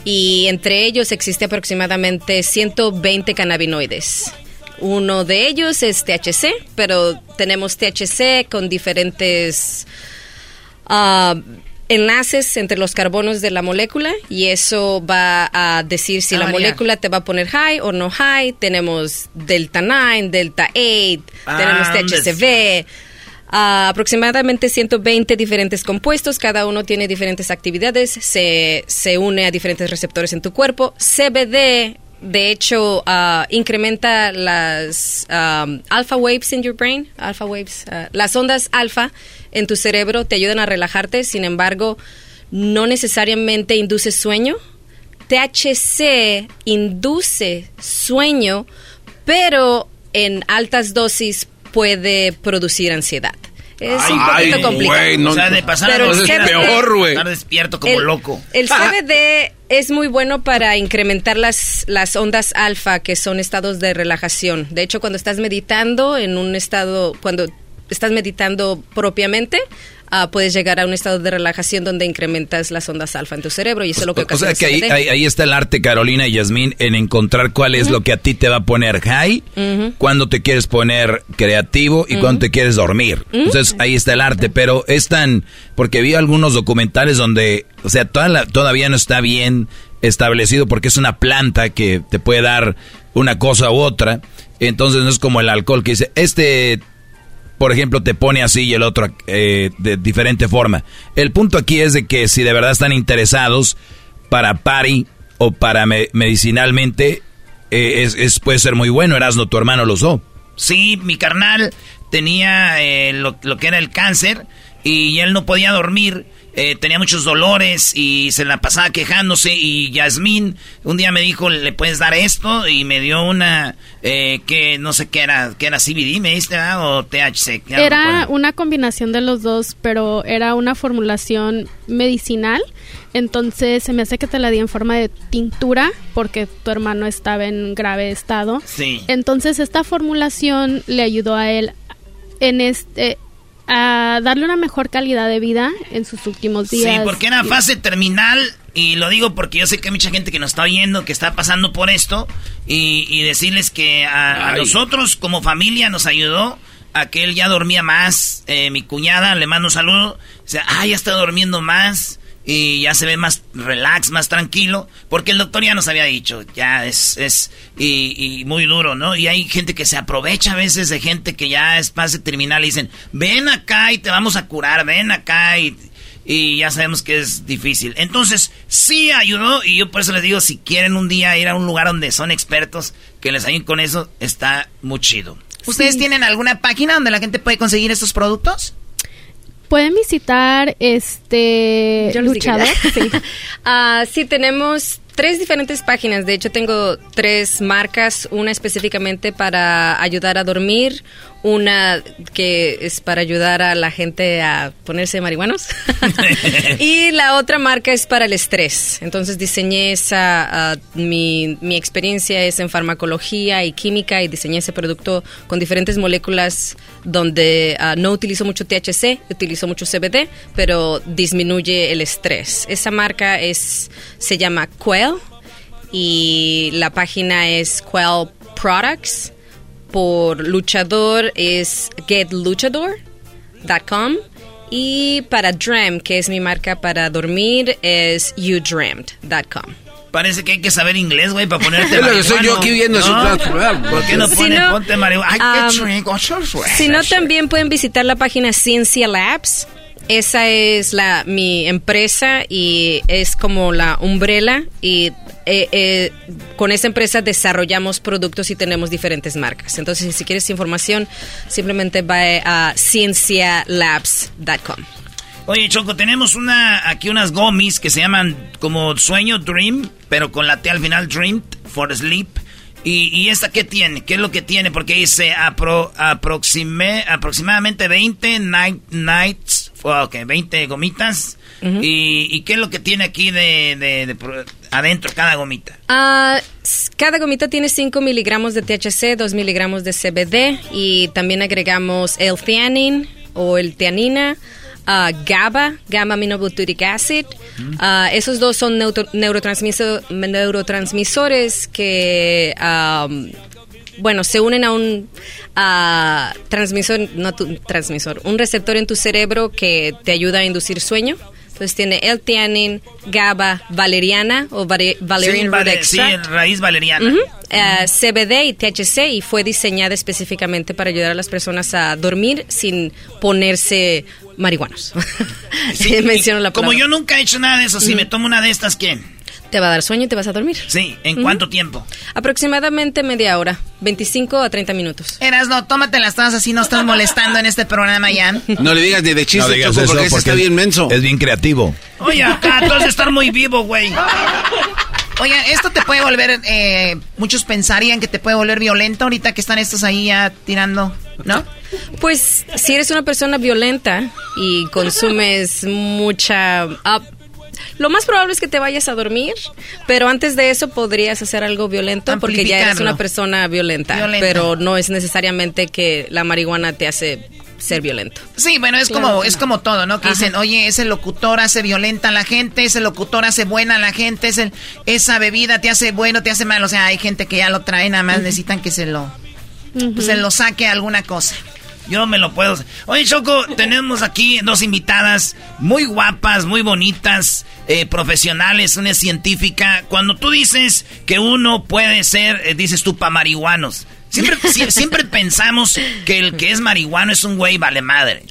Y entre ellos existe aproximadamente 120 cannabinoides. Uno de ellos es THC, pero tenemos THC con diferentes ah, enlaces entre los carbonos de la molécula y eso va a decir si la molécula te va a poner high o no high. Tenemos delta 9, delta 8, Ah, tenemos hombre. THCV. ah, aproximadamente 120 diferentes compuestos, cada uno tiene diferentes actividades, se, se une a diferentes receptores en tu cuerpo. CBD, de hecho, ah, incrementa las um, alpha waves in your brain, alpha waves, ah, las ondas alfa en tu cerebro te ayudan a relajarte, sin embargo, no necesariamente induce sueño. THC induce sueño, pero en altas dosis puede producir ansiedad. Es un Ay, poquito complicado. güey, no, O sea, de pasar a Pero el dormir a- CBD Estar despierto como El- loco. el CBD es muy bueno para incrementar las, las ondas alfa, que son estados de relajación. De hecho, cuando estás meditando en un estado, cuando estás meditando propiamente, ah, puedes llegar a un estado de relajación donde incrementas las ondas alfa en tu cerebro y eso es lo que O sea que ahí, ahí, ahí está el arte, Carolina y Yasmín, en encontrar cuál es lo que a ti te va a poner high, cuando te quieres poner creativo y cuando te quieres dormir. Entonces ahí está el arte, pero es tan... Porque vi algunos documentales donde, o sea, toda la- todavía no está bien establecido porque es una planta que te puede dar una cosa u otra. Entonces no es como el alcohol que dice, este por ejemplo, te pone así y el otro eh, de diferente forma. El punto aquí es de que si de verdad están interesados para pari o para me- medicinalmente, eh, es, puede ser muy bueno. Erasno, tu hermano lo usó. Sí, mi carnal tenía eh, lo que era el cáncer y él no podía dormir. Eh, tenía muchos dolores y se la pasaba quejándose y Yasmín un día me dijo le puedes dar esto y me dio una eh, que no sé qué era que era CBD me diste ¿verdad? o THC no Era una combinación de los dos, pero era una formulación medicinal. Entonces se me hace que te la di en forma de tintura porque tu hermano estaba en grave estado. Sí. Entonces esta formulación le ayudó a él en este a darle una mejor calidad de vida en sus últimos días. Sí, porque era fase terminal y lo digo porque yo sé que hay mucha gente que nos está oyendo, que está pasando por esto y, y decirles que a, a nosotros como familia nos ayudó a que él ya dormía más. Eh, mi cuñada le mando un saludo, o sea, ah, ya está durmiendo más y ya se ve más relax, más tranquilo, porque el doctor ya nos había dicho, ya es, es y, y muy duro, ¿no? Y hay gente que se aprovecha a veces de gente que ya es fase terminal y dicen, ven acá y te vamos a curar, ven acá y, y ya sabemos que es difícil. Entonces, sí ayudó y yo por eso les digo, si quieren un día ir a un lugar donde son expertos, que les ayuden con eso, está muy chido. ¿Ustedes tienen alguna página donde la gente puede conseguir estos productos? Pueden visitar este luchador. sí. Ah, sí, tenemos tres diferentes páginas. De hecho, tengo tres marcas. Una específicamente para ayudar a dormir. Una que es para ayudar a la gente a ponerse marihuanos. y la otra marca es para el estrés. Entonces diseñé esa, ah, mi, mi experiencia es en farmacología y química y diseñé ese producto con diferentes moléculas donde ah, no utilizo mucho THC, utilizo mucho CBD, pero disminuye el estrés. Esa marca es, se llama Quell y la página es Quell Products. Por luchador es getluchador.com. Y para Drem, que es mi marca para dormir, es youdreamed.com. Parece que hay que saber inglés, güey, para ponerte Es lo que soy yo aquí viendo ¿No? su. ¿Por qué no Si pone no, ponte marihuana? Um. Si no, también pueden visitar la página Ciencia Labs. Esa es la mi empresa y es como la umbrella y eh, eh, con esa empresa desarrollamos productos y tenemos diferentes marcas. Entonces, si quieres información, simplemente va a ciencialabs.com. Oye, Choco, tenemos una aquí unas gomis que se llaman como sueño Dream, pero con la T al final Dream for Sleep. ¿Y, y esta qué tiene? ¿Qué es lo que tiene? Porque dice apro, aproximadamente 20 night, nights, ok, 20 gomitas ¿Y, qué es lo que tiene aquí de, adentro cada gomita? Ah, cada gomita tiene 5 miligramos de THC, 2 miligramos de CBD y también agregamos el theanine o el tianina. Uh, GABA, gamma aminobutyric acid. Uh, esos dos son neurotransmisores que um, bueno, se unen a un transmisor, no transmisor, un receptor en tu cerebro que te ayuda a inducir sueño. Entonces tiene L-theanine, GABA, valeriana o valerian sí, sí, raíz valeriana. Eh, CBD y THC y fue diseñada específicamente para ayudar a las personas a dormir sin ponerse marihuanos. Sí, menciono la Como yo nunca he hecho nada de eso, si me tomo una de estas, ¿quién? Te va a dar sueño y te vas a dormir. Sí, ¿en cuánto tiempo? Aproximadamente media hora, 25 a 30 minutos. Eras, no, tómatelas todas así, no estás molestando en este programa ya. No le digas ni de chiste, no Choco, porque, está bien menso. Es bien creativo. Oye, acá tú has de estar muy vivo, güey. Oye, esto te puede volver, eh, muchos pensarían que te puede volver violento ahorita que están estos ahí ya tirando, ¿no? Pues si eres una persona violenta y consumes mucha... lo más probable es que te vayas a dormir, pero antes de eso podrías hacer algo violento porque ya eres una persona violenta, pero no es necesariamente que la marihuana te hace ser violento. Sí, bueno, es como es como todo, ¿no? Que dicen, "Oye, ese locutor hace violenta a la gente, ese locutor hace buena a la gente, esa bebida te hace bueno, te hace mal." O sea, hay gente que ya lo trae, nada más necesitan que se lo pues, se lo saque alguna cosa. Yo me lo puedo. Oye, Choco, tenemos aquí dos invitadas muy guapas, muy bonitas, eh, profesionales, una científica. Cuando tú dices que uno puede ser, eh, dices tú, pa' marihuanos. Siempre, siempre pensamos que el que es marihuano es un güey vale madre.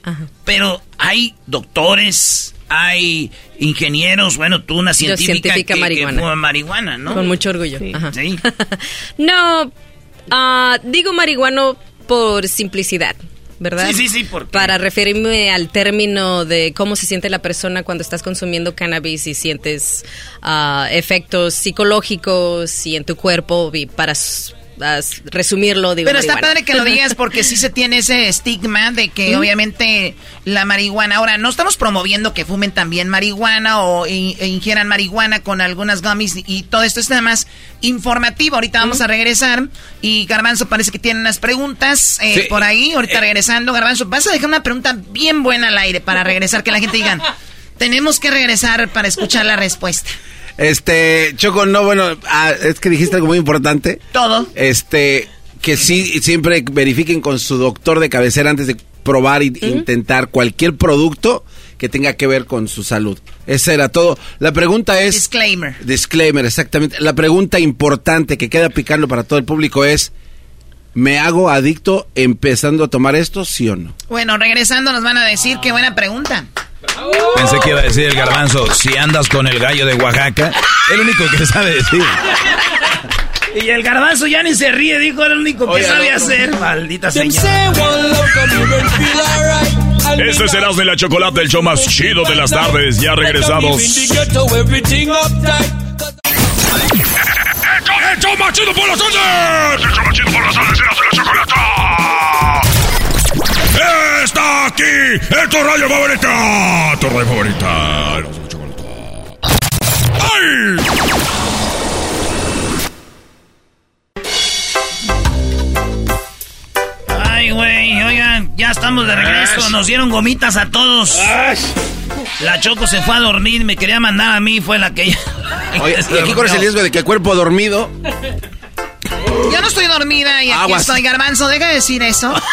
Pero hay doctores, hay ingenieros, bueno, tú una científica, que, marihuana. marihuana, ¿no? Con mucho orgullo. Sí. no, ah, digo marihuano por simplicidad. ¿Verdad? Sí, sí, sí. Para referirme al término de cómo se siente la persona cuando estás consumiendo cannabis y sientes ah, efectos psicológicos y en tu cuerpo y para resumirlo, digo. Pero está padre que lo digas porque sí se tiene ese estigma de que obviamente la marihuana. Ahora, no estamos promoviendo que fumen también marihuana o e ingieran marihuana con algunas gummies y todo esto es nada más informativo. Ahorita vamos a regresar y Garbanzo parece que tiene unas preguntas eh, por ahí. Ahorita eh. regresando, Garbanzo, vas a dejar una pregunta bien buena al aire para regresar, que la gente diga, tenemos que regresar para escuchar la respuesta. Este, Choco, no, bueno, ah, es que dijiste algo muy importante. Todo. Este, que sí, siempre verifiquen con su doctor de cabecera antes de probar e intentar cualquier producto que tenga que ver con su salud. Ese era todo. La pregunta es... Disclaimer. Disclaimer, exactamente. La pregunta importante que queda picando para todo el público es... ¿Me hago adicto empezando a tomar esto, sí o no? Bueno, regresando nos van a decir qué buena pregunta. Pensé que iba a decir el garbanzo, si andas con el gallo de Oaxaca, el único que sabe decir. Y el garbanzo ya ni se ríe, dijo, era el único que sabe hacer. Maldita señora. Este es el de la chocolate, el show más chido de las tardes. Ya regresamos. ¡El show más chido por las tardes! ¡El show más chido por las tardes! ¡El de la chocolate! Está aquí en tu radio favorita. Tu radio favorita. ¡Ay! Ay, güey, oigan, ya estamos de regreso. Nos dieron gomitas a todos. La Choco se fue a dormir, me quería mandar a mí, fue la que ella. Oye, y aquí corres el riesgo de que el cuerpo dormido. Yo no estoy dormida y aquí estoy, Garbanzo, deja de decir eso.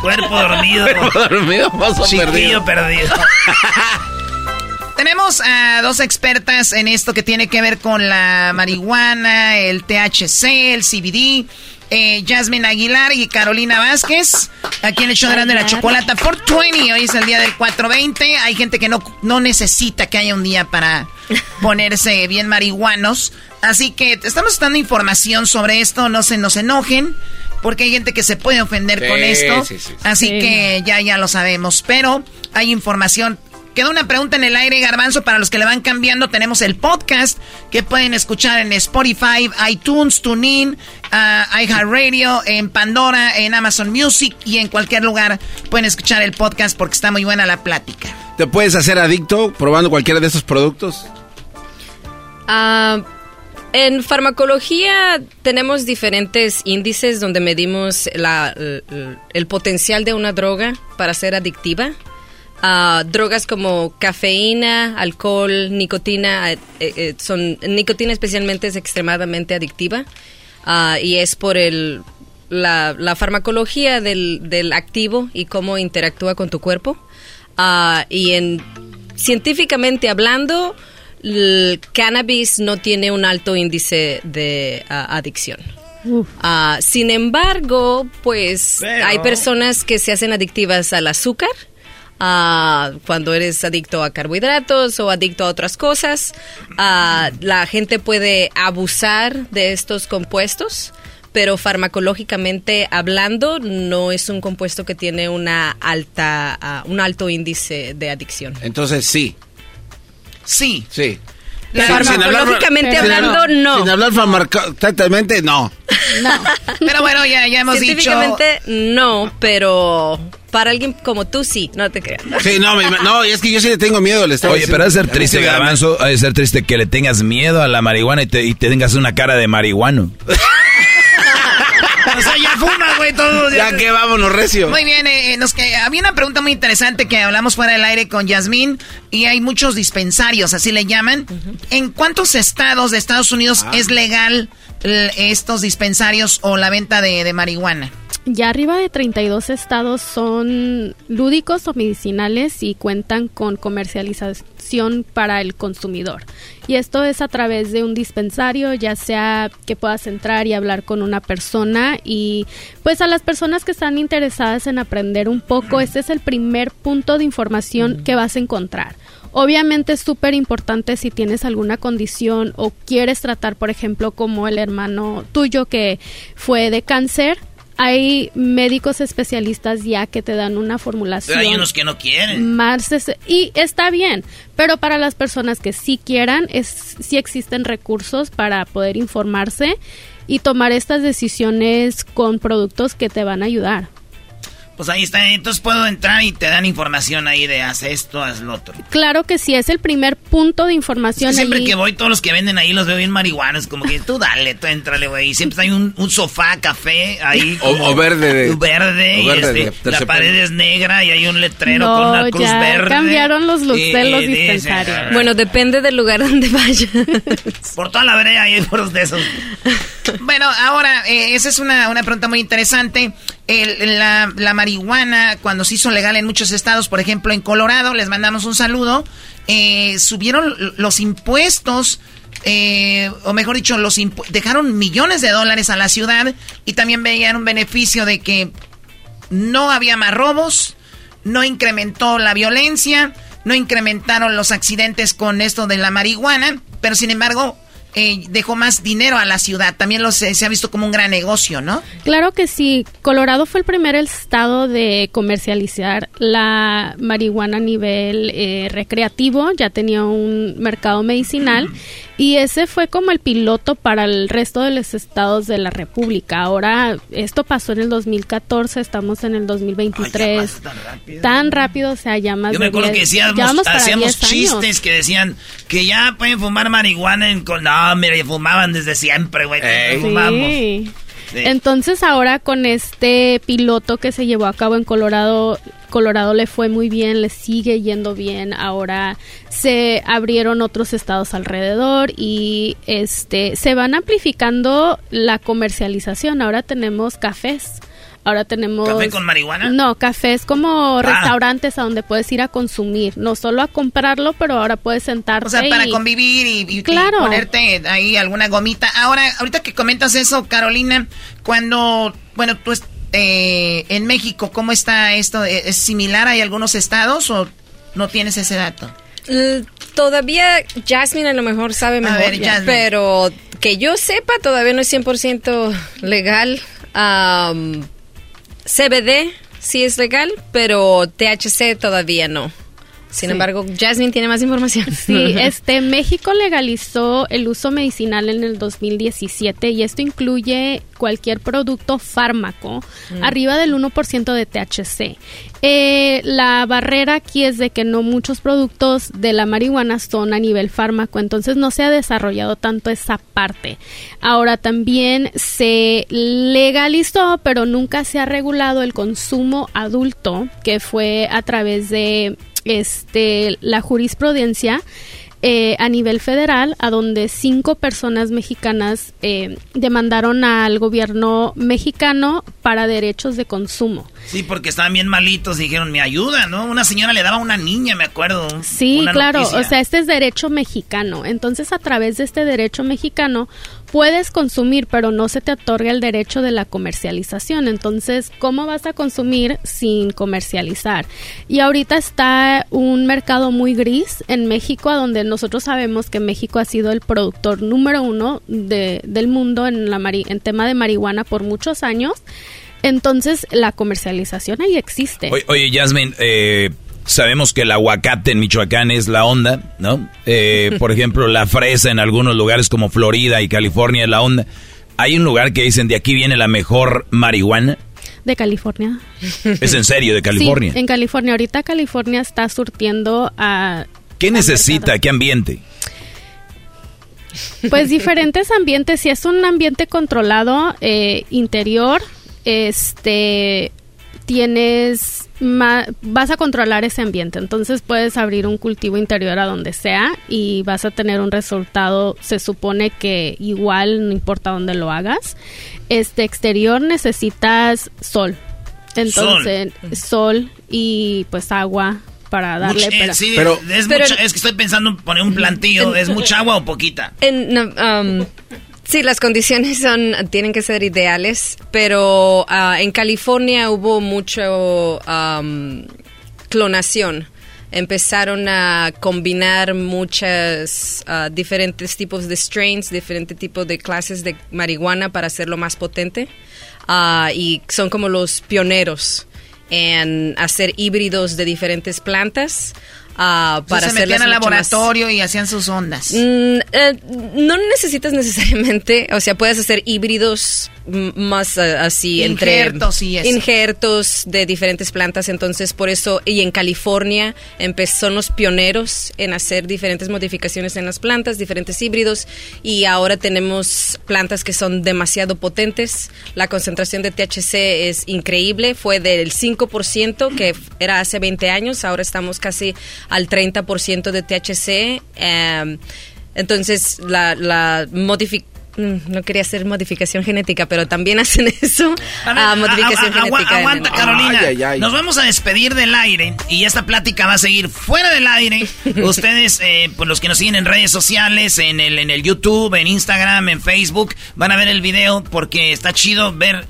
Cuerpo dormido. Cuerpo dormido, perdido. perdido. Tenemos a dos expertas en esto que tiene que ver con la marihuana, el THC, el CBD. Eh, Jasmine Aguilar y Carolina Vázquez. Aquí en el show de la chocolata 420. Hoy es el día del 420. Hay gente que no, no necesita que haya un día para ponerse bien marihuanos. Así que estamos dando información sobre esto. No se nos enojen porque hay gente que se puede ofender con esto. así que ya, ya lo sabemos. Pero hay información quedó una pregunta en el aire, Garbanzo, para los que le van cambiando. Tenemos el podcast que pueden escuchar en Spotify, iTunes, TuneIn, uh, iHeartRadio, en Pandora, en Amazon Music y en cualquier lugar pueden escuchar el podcast porque está muy buena la plática. ¿Te puedes hacer adicto probando cualquiera de esos productos? Ah, en farmacología tenemos diferentes índices donde medimos el, potencial de una droga para ser adictiva. Ah, drogas como cafeína, alcohol, nicotina, eh, eh, son nicotina especialmente es extremadamente adictiva ah, y es por el la, la farmacología del, del, activo y cómo interactúa con tu cuerpo Ah, y en científicamente hablando el cannabis no tiene un alto índice de ah, adicción. Ah, sin embargo, pues hay personas que se hacen adictivas al azúcar. cuando eres adicto a carbohidratos o adicto a otras cosas, la gente puede abusar de estos compuestos pero farmacológicamente hablando no es un compuesto que tiene una alta uh, un alto índice de adicción. Entonces sí. Sí. Sí. farmacológicamente hablando, no. Sin hablar farmacológicamente, no. No. Pero bueno, ya, ya hemos dicho. Científicamente, no, pero para alguien como tú, sí, no te creas. Sí, no, no, es que yo sí le tengo miedo. Le Oye, pero ha de ser triste, Garbanzo, ha de ser triste que le tengas miedo a la marihuana y te, y te tengas una cara de marihuano. O sea, ya fuma, güey, todo. Ya, que vámonos, recio. Muy bien, eh, nos, que, había una pregunta muy interesante que hablamos fuera del aire con Yasmín y hay muchos dispensarios, así le llaman. ¿En cuántos estados de Estados Unidos ah. es legal estos dispensarios o la venta de, de marihuana? Ya arriba de 32 estados son lúdicos o medicinales y cuentan con comercialización para el consumidor. Y esto es a través de un dispensario, ya sea que puedas entrar y hablar con una persona y pues a las personas que están interesadas en aprender un poco, este es el primer punto de información que vas a encontrar. Obviamente es súper importante si tienes alguna condición o quieres tratar, por ejemplo, como el hermano tuyo que fue de cáncer, hay médicos especialistas ya que te dan una formulación. Pero hay unos que no quieren. Más y está bien, pero para las personas que sí quieran, es, sí existen recursos para poder informarse y tomar estas decisiones con productos que te van a ayudar. Pues ahí está, entonces puedo entrar y te dan información ahí de haz esto, haz lo otro. Claro que sí, es el primer punto de información. siempre que voy, todos los que venden ahí los veo bien marihuanos, como que tú dale, tú entrale, güey. Y siempre hay un, sofá, café ahí. O, verde. verde. y este, la pared es negra y hay un letrero con una cruz ya verde. cambiaron los looks de los dispensarios. Bueno, depende del lugar donde vayas. por toda la vereda hay por de esos. bueno, ahora, eh, esa es una, una pregunta muy interesante. El, la, la marihuana, cuando se hizo legal en muchos estados, por ejemplo en Colorado, les mandamos un saludo, eh, subieron los impuestos, eh, o mejor dicho, los dejaron millones de dólares a la ciudad y también veían un beneficio de que no había más robos, no incrementó la violencia, no incrementaron los accidentes con esto de la marihuana, pero sin embargo eh, dejó más dinero a la ciudad. También lo se, ha visto como un gran negocio, ¿no? Claro que sí. Colorado fue el primer estado de comercializar la marihuana a nivel eh, recreativo. Ya tenía un mercado medicinal. Y ese fue como el piloto para el resto de los estados de la República. Ahora, esto pasó en el 2014, estamos en el 2023. tan, rápido. o sea, ya más Yo me acuerdo que hacíamos chistes que decían que ya pueden fumar marihuana en... No, mira, fumaban desde siempre, güey. Fumamos. Entonces ahora con este piloto que se llevó a cabo en Colorado, Colorado le fue muy bien, le sigue yendo bien. Ahora se abrieron otros estados alrededor y este se van amplificando la comercialización. Ahora tenemos cafés Ahora tenemos... ¿Café con marihuana? No, cafés como ah. restaurantes a donde puedes ir a consumir, no solo a comprarlo, pero ahora puedes sentarte. O sea, para convivir y, ponerte ahí alguna gomita. Ahora, ahorita que comentas eso, Carolina, cuando, bueno, tú eh, en México, ¿cómo está esto? ¿Es similar? ¿Hay algunos estados o no tienes ese dato? todavía Jasmine a lo mejor sabe mejor, pero que yo sepa todavía no es 100% legal. CBD sí es legal, pero THC todavía no. Sin embargo, Jasmine tiene más información. Sí, este México legalizó el uso medicinal en el 2017 y esto incluye cualquier producto fármaco mm. arriba del 1% de THC. Eh, la barrera aquí es de que no muchos productos de la marihuana son a nivel fármaco, entonces no se ha desarrollado tanto esa parte. Ahora también se legalizó, pero nunca se ha regulado el consumo adulto, que fue a través de este, la jurisprudencia eh, a nivel federal, a donde cinco personas mexicanas eh, demandaron al gobierno mexicano para derechos de consumo. Sí, porque estaban bien malitos, dijeron, me ayuda, ¿no? Una señora le daba a una niña, me acuerdo. Sí, claro, o sea, este es derecho mexicano. Entonces, a través de este derecho mexicano, puedes consumir, pero no se te otorga el derecho de la comercialización. Entonces, ¿cómo vas a consumir sin comercializar? Y ahorita está un mercado muy gris en México, a donde nosotros sabemos que México ha sido el productor número uno de, del mundo en, la en tema de marihuana por muchos años. Entonces, la comercialización ahí existe. Oye, oye Jasmine, eh, Sabemos que el aguacate en Michoacán es la onda, ¿no? Eh, por ejemplo, la fresa en algunos lugares como Florida y California es la onda. Hay un lugar que dicen de aquí viene la mejor marihuana. De California. ¿Es en serio, de California? Sí, en California. Ahorita California está surtiendo a... ¿Qué necesita? ¿Qué ambiente? Pues diferentes ambientes. Si es un ambiente controlado, eh, interior, este, tienes vas a controlar ese ambiente. Entonces puedes abrir un cultivo interior a donde sea y vas a tener un resultado, se supone que igual, no importa dónde lo hagas. Este exterior necesitas sol. Entonces, sol, y pues agua para darle eh, pero, es, es, que estoy pensando en poner un plantillo, ¿es mucha agua o poquita? En, um, Sí, las condiciones son tienen que ser ideales, pero ah, en California hubo mucho clonación. Empezaron a combinar muchas ah, diferentes tipos de strains, diferentes tipos de clases de marihuana para hacerlo más potente. Ah, y son como los pioneros en hacer híbridos de diferentes plantas uh, para se metían al laboratorio y hacían sus ondas. Mm, eh, no necesitas necesariamente, o sea, puedes hacer híbridos más uh, así injertos y eso. injertos de diferentes plantas. Entonces por eso y en California empezaron los pioneros en hacer diferentes modificaciones en las plantas diferentes híbridos. Y ahora tenemos plantas que son demasiado potentes. La concentración de THC es increíble. Fue del 5% que era hace 20 años. Ahora estamos casi al 30% de THC em, entonces la, la modificación Mm, no quería hacer modificación genética, pero también hacen eso. A modificación genética. aguanta, Carolina. Nos vamos a despedir del aire y esta plática va a seguir fuera del aire. Ustedes, eh, pues los que nos siguen en redes sociales, en el, en el YouTube, en Instagram, en Facebook, van a ver el video porque está chido ver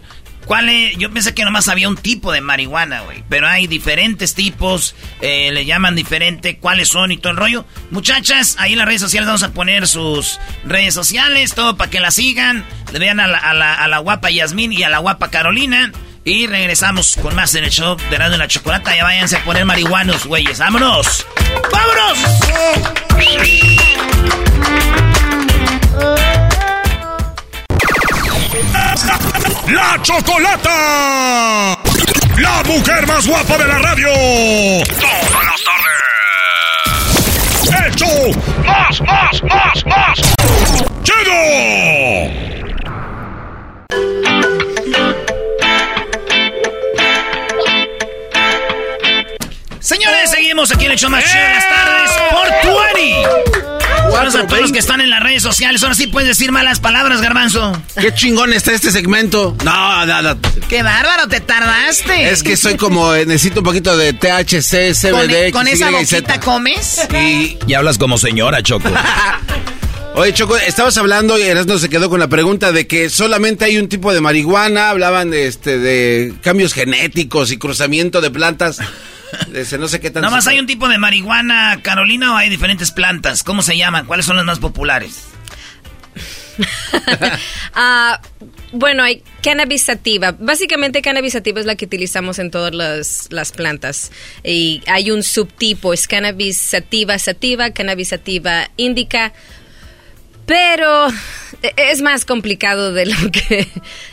¿Cuál es? Yo pensé que nomás había un tipo de marihuana, güey. Pero hay diferentes tipos, eh, le llaman diferente, cuáles son y todo el rollo. Muchachas, ahí en las redes sociales vamos a poner sus redes sociales, todo para que la sigan. Le vean a la, a la, guapa Yasmín y a la guapa Carolina. Y regresamos con más en el show de Radio de la Chocolata. Ya váyanse a poner marihuanos, güeyes. ¡Vámonos! ¡Vámonos! ¡La Chocolata! ¡La mujer más guapa de la radio! ¡Todas las tardes! ¡Hecho! ¡Más, más, más, más! ¡Chido! Señores, seguimos aquí en el más chido de las tardes por 20. Buenos a todos los que están en las redes sociales. Ahora sí puedes decir malas palabras, Garbanzo. Qué chingón está este segmento. No, nada. Qué bárbaro, te tardaste. Es que soy como, eh, necesito un poquito de THC, CBD. ¿Con, esa boquita comes? Y... y hablas como señora, Choco. Oye, Choco, estabas hablando y Erasmo se quedó con la pregunta de que solamente hay un tipo de marihuana. Hablaban de, este, de cambios genéticos y cruzamiento de plantas no sé qué ¿Nada más hay un tipo de marihuana, Carolina, o hay diferentes plantas? ¿Cómo se llaman? ¿Cuáles son las más populares? Ah, bueno, hay cannabis sativa. Básicamente cannabis sativa es la que utilizamos en todas las, las plantas. Y hay un subtipo, es cannabis sativa sativa, cannabis sativa indica. Pero e, es más complicado de lo que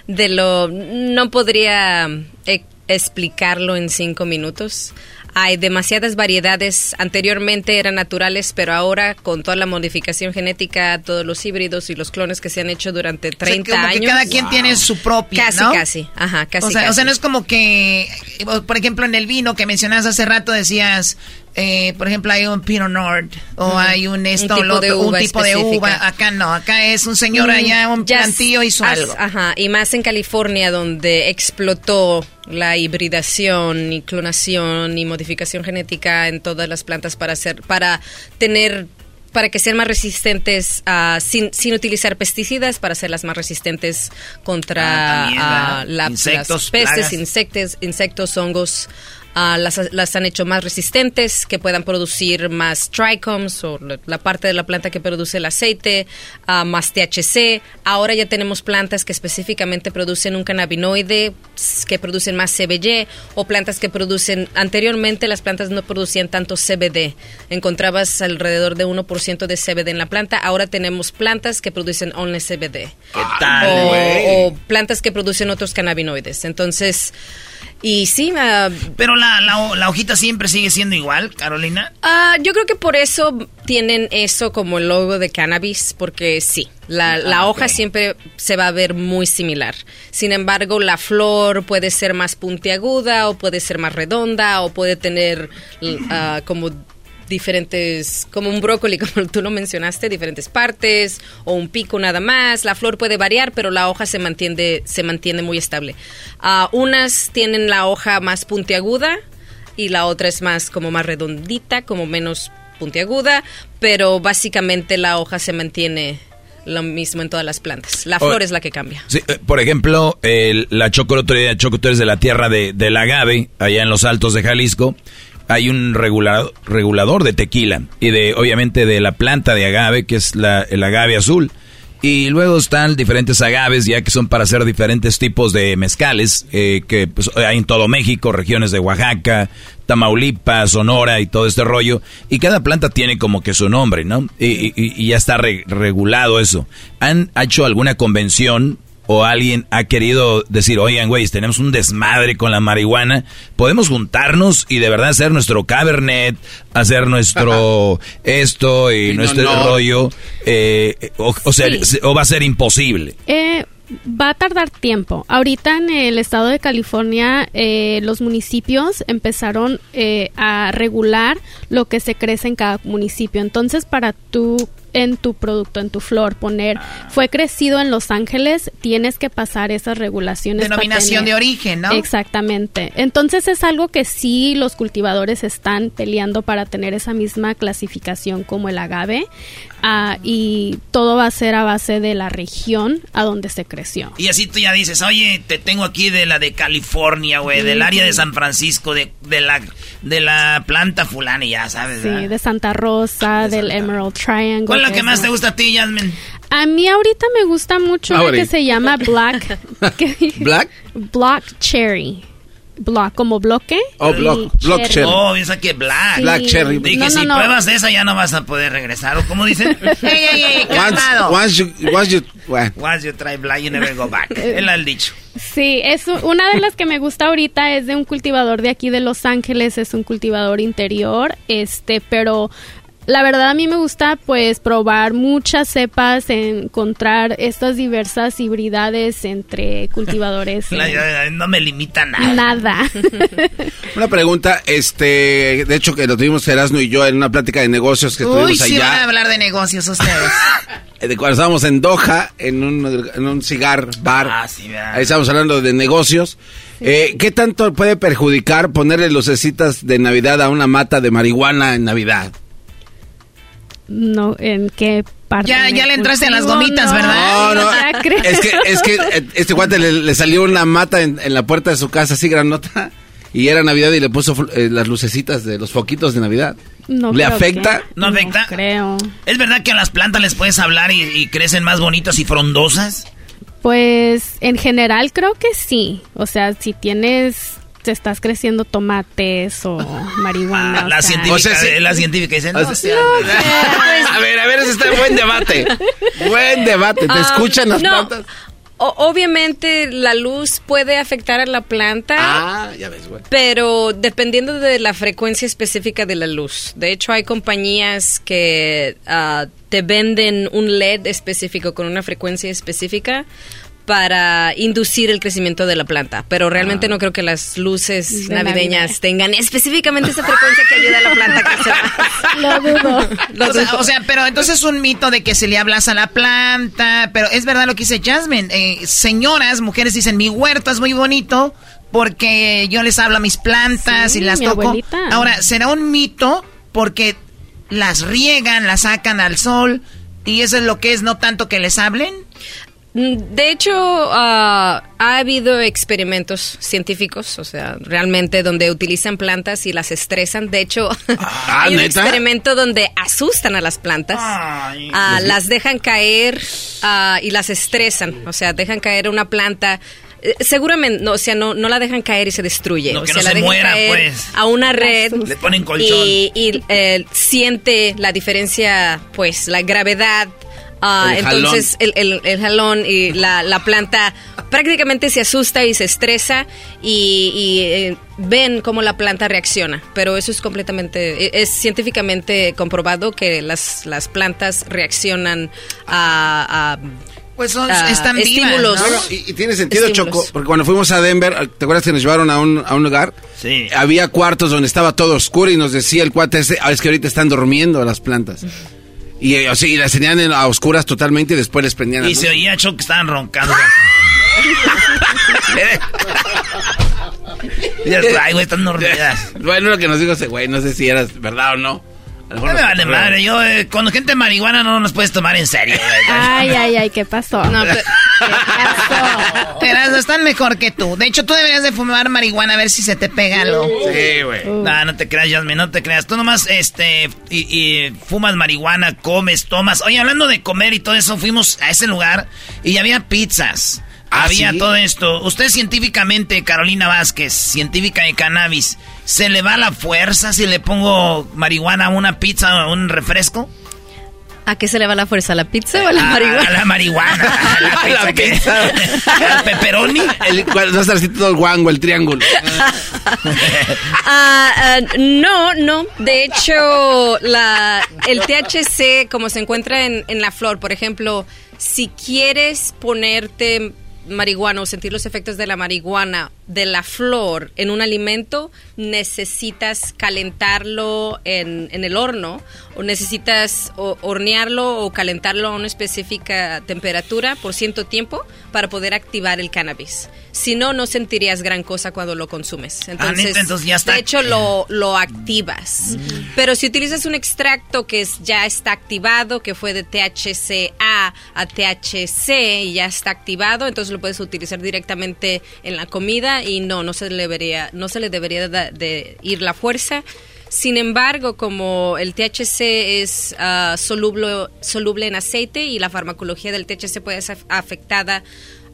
de lo no podría eh, explicarlo en cinco minutos. Hay demasiadas variedades. Anteriormente eran naturales, pero ahora con toda la modificación genética, todos los híbridos y los clones que se han hecho durante 30 o sea, como años. Que cada quien tiene su propia. Casi, ¿no? casi. Ajá, casi. O sea, casi. o sea, no es como que, por ejemplo, en el vino que mencionabas hace rato decías, eh, por ejemplo, hay un Pinot Noir o hay un esto, Un tipo de otro, un uva tipo de uva. Acá no, acá es un señor Mm, allá, un plantillo hizo as- algo. Ajá, y más en California donde explotó la hibridación y clonación y modificación genética en todas las plantas para hacer para tener para que sean más resistentes a- sin, sin utilizar pesticidas para hacerlas más resistentes contra Ah, también, ah, la- Insectos, las pestes, plagas. insectos, insectos, hongos. Ah, las, las han hecho más resistentes, que puedan producir más trichomes o la, parte de la planta que produce el aceite, ah, más THC. Ahora ya tenemos plantas que específicamente producen un cannabinoide, que producen más CBD, o plantas que producen, anteriormente las plantas no producían tanto CBD. Encontrabas alrededor de 1% de CBD en la planta, ahora tenemos plantas que producen only CBD. ¿Qué tal, o, o plantas que producen otros cannabinoides. Entonces, y sí, ah, Pero la, la, la hojita siempre sigue siendo igual, Carolina. Ah, yo creo que por eso tienen eso como el logo de cannabis, porque sí, la, la Ah, hoja ok. siempre se va a ver muy similar. Sin embargo, la flor puede ser más puntiaguda o puede ser más redonda o puede tener ah, como diferentes, como un brócoli, como tú lo mencionaste, diferentes partes o un pico nada más. La flor puede variar, pero la hoja se mantiene, se mantiene muy estable. Ah, unas tienen la hoja más puntiaguda y la otra es más como más redondita, como menos puntiaguda, pero básicamente la hoja se mantiene lo mismo en todas las plantas. La flor es la que cambia. Sí, eh, por ejemplo, el- la Choco, el otro día, Choco, tú eres de la tierra de, del agave, allá en los altos de Jalisco. Hay un regulado- regulador de tequila y de, obviamente, de la planta de agave, que es la, el agave azul. Y luego están diferentes agaves, ya que son para hacer diferentes tipos de mezcales, eh, que pues, hay en todo México, regiones de Oaxaca, Tamaulipas, Sonora y todo este rollo. Y cada planta tiene como que su nombre, ¿no? Y, y- y ya está re- regulado eso. ¿Han hecho alguna convención o alguien ha querido decir, oigan, güey, tenemos un desmadre con la marihuana, podemos juntarnos y de verdad hacer nuestro cabernet, hacer nuestro esto y nuestro no. rollo, eh, o, o sea, Sí. o va a ser imposible. Eh, va a tardar tiempo. Ahorita en el estado de California, eh, los municipios empezaron eh, a regular lo que se crece en cada municipio. Entonces, para tú en tu producto, en tu flor, poner fue crecido en Los Ángeles, tienes que pasar esas regulaciones. Denominación de origen, ¿no? Exactamente. Entonces es algo que sí los cultivadores están peleando para tener esa misma clasificación como el agave ah, y todo va a ser a base de la región a donde se creció. Y así tú ya dices, oye, te tengo aquí de la de California, güey, del área de San Francisco, de, de la de la planta fulana, ya sabes. Sí, ¿verdad? de Santa Rosa, del Emerald Triangle. ¿Cuál es la que más te gusta a ti, Jasmine? A mí ahorita me gusta mucho una Ahorita. que se llama Black. ¿qué? ¿Black? Black Cherry. Black, como bloque. Oh, block- block cherry. Oh, esa que black. Sí. Black cherry. Dije, No, no, si no. pruebas esa ya no vas a poder regresar. ¿O cómo dicen? ey, ey, ey, Once, calmado. once you, once you. Once you try black, you never go back. Él ha dicho. Sí, es una de las que me gusta ahorita es de un cultivador de aquí de Los Ángeles, es un cultivador interior, este, pero la verdad a mí me gusta pues probar muchas cepas, encontrar estas diversas hibridades entre cultivadores. No me limita nada. Nada. Una pregunta, este, de hecho que lo tuvimos Erasmo y yo en una plática de negocios que Uy, tuvimos sí van a allá, hablar de negocios ustedes. eh, de cuando estábamos en Doha, en un, en un cigar bar. Ah, sí. Ahí estábamos hablando de negocios. Eh, ¿Qué tanto puede perjudicar ponerle lucecitas de Navidad a una mata de marihuana en Navidad? No, ¿en qué parte? Ya- ya le entraste a las gomitas, ¿verdad? No, no. Es que, es que eh, este guante le, le salió una mata en, en la puerta de su casa así granota y era Navidad y le puso eh, las lucecitas de los foquitos de Navidad. No ¿Le afecta? que- ¿No afecta? creo. ¿Es verdad que a las plantas les puedes hablar y, y crecen más bonitas y frondosas? Pues en general creo que sí. O sea, si tienes, te estás creciendo tomates o marihuana. Ah, o la, sea- científica, eh, la científica dice, no, o sea- sea- a ver, a ver, ese está buen debate. Buen debate. ¿Te Ah, escuchan las no. plantas? O- obviamente la luz puede afectar a la planta. Ah, ya ves, güey. Pero dependiendo de la frecuencia específica de la luz. De hecho, hay compañías que ah, te venden un LED específico con una frecuencia específica para inducir el crecimiento de la planta. Pero realmente no creo que las luces De navideñas Navidad. tengan específicamente esa frecuencia que ayuda a la planta a crecer. Lo dudo. Lo o, sea, dudo. o sea, pero entonces es un mito de que se le hablas a la planta, pero es verdad lo que dice Jasmine. Eh, señoras, mujeres dicen, mi huerto es muy bonito porque yo les hablo a mis plantas Sí, y las mi toco. abuelita. Ahora, ¿será un mito porque las riegan, las sacan al sol y eso es lo que es, no tanto que les hablen? De hecho, ah, ha habido experimentos científicos, o sea, realmente donde utilizan plantas y las estresan. De hecho, hay un ¿neta? experimento donde asustan a las plantas, Ah, las dejan caer ah, y las estresan, o sea, dejan caer una planta. eh, Seguramente, no, o sea, no, no la dejan caer y se destruye. No, o que sea, no la se dejan muera, caer pues. a una red Le ponen colchón. y, y, eh, siente la diferencia, pues, la gravedad. Ah, El jalón. entonces, el, el- el jalón y la, la planta prácticamente se asusta y se estresa y, y, eh, ven cómo la planta reacciona. Pero eso es completamente, e- es científicamente comprobado que las, las plantas reaccionan a... a Pues son, están vivas, estímulos. ¿no? No, no, y, y tiene sentido, Estímulos. Choco, porque cuando fuimos a Denver, ¿te acuerdas que nos llevaron a un, a un lugar? Sí. Había cuartos donde estaba todo oscuro y nos decía el cuate ese, "Ah, es que ahorita están durmiendo las plantas. O sea, y las tenían en- a oscuras totalmente y después les prendían Y se luces. oía Choc que estaban roncando. Ya está, Ay, güey, están dormidas. Bueno, lo que nos dijo ese güey, no sé si era verdad o no. No me vale madre, yo eh, con gente marihuana no nos puedes tomar en serio. güey. Ay, ay, ay, ¿qué pasó? No, pero- Erasmo, están mejor que tú. De hecho, tú deberías de fumar marihuana a ver si se te pega algo. Sí, güey. No, no te creas, Yasmin, no te creas. Tú nomás, este, y, y fumas marihuana, comes, tomas. Oye, hablando de comer y todo eso, fuimos a ese lugar y había pizzas. ¿Ah, había sí? todo esto. Usted científicamente, Carolina Vázquez, científica de cannabis, ¿se le va la fuerza si le pongo marihuana a una pizza o un refresco? ¿A qué se le va la fuerza? ¿A la pizza o a la A- marihuana? A la marihuana. A la pizza, La pizza. al pepperoni. El, cual- va a estar así todo el guango, el triángulo. Ah, ah, no, no. De hecho, la, el THC, como se encuentra en, en la flor, por ejemplo, si quieres ponerte marihuana o sentir los efectos de la marihuana de la flor en un alimento, necesitas calentarlo en, en el horno o necesitas o- hornearlo o calentarlo a una específica temperatura por cierto tiempo para poder activar el cannabis. Si no, no sentirías gran cosa cuando lo consumes. Entonces, neta, entonces ya está. de hecho, lo, lo activas. Pero si utilizas un extracto que es- ya está activado, que fue de THCA a THC y ya está activado, entonces lo puedes utilizar directamente en la comida y no, no se le debería, no se le debería de, ir la fuerza. Sin embargo, como el THC es ah, soluble, soluble en aceite y la farmacología del THC puede ser afectada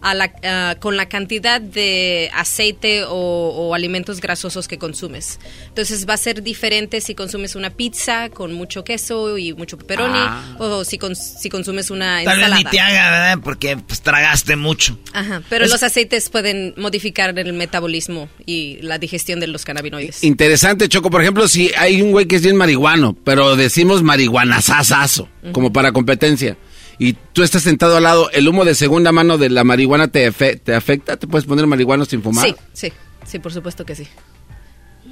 a la, ah, con la cantidad de aceite o, o alimentos grasosos que consumes. Entonces va a ser diferente si consumes una pizza con mucho queso y mucho pepperoni Ah. o si, cons- si consumes una Tal vez ensalada. ni te haga, ¿verdad? Porque pues, tragaste mucho. Ajá, pero Es- los aceites pueden modificar el metabolismo y la digestión de los cannabinoides. Interesante, Choco. Por ejemplo, si hay un güey que es bien marihuano, pero decimos marihuanazazazo, como para competencia, y tú estás sentado al lado, ¿el humo de segunda mano de la marihuana te, afe- te afecta? ¿Te puedes poner marihuano sin fumar? Sí, sí, sí, por supuesto que sí.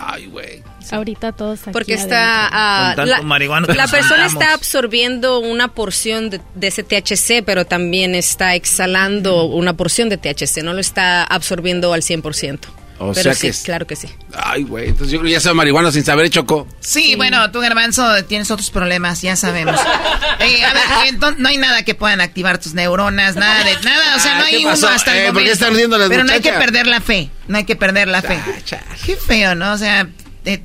Ay, güey. Ahorita todos aquí Porque está... ah, la nos persona está absorbiendo una porción de, de ese THC, pero también está exhalando una porción de THC, no lo está absorbiendo al 100%. O Pero sí, claro que sí. Ay, güey, entonces yo creo que ya soy marihuana sin saber, Choco. Sí, bueno, tú, Garbanzo, tienes otros problemas, ya sabemos. Eh, a ver, entonces, no hay nada que puedan activar tus neuronas, nada de nada, o sea, no hay uno hasta el eh, momento. Pero no hay que perder la fe, no hay que perder la fe. Qué feo, ¿no? O sea,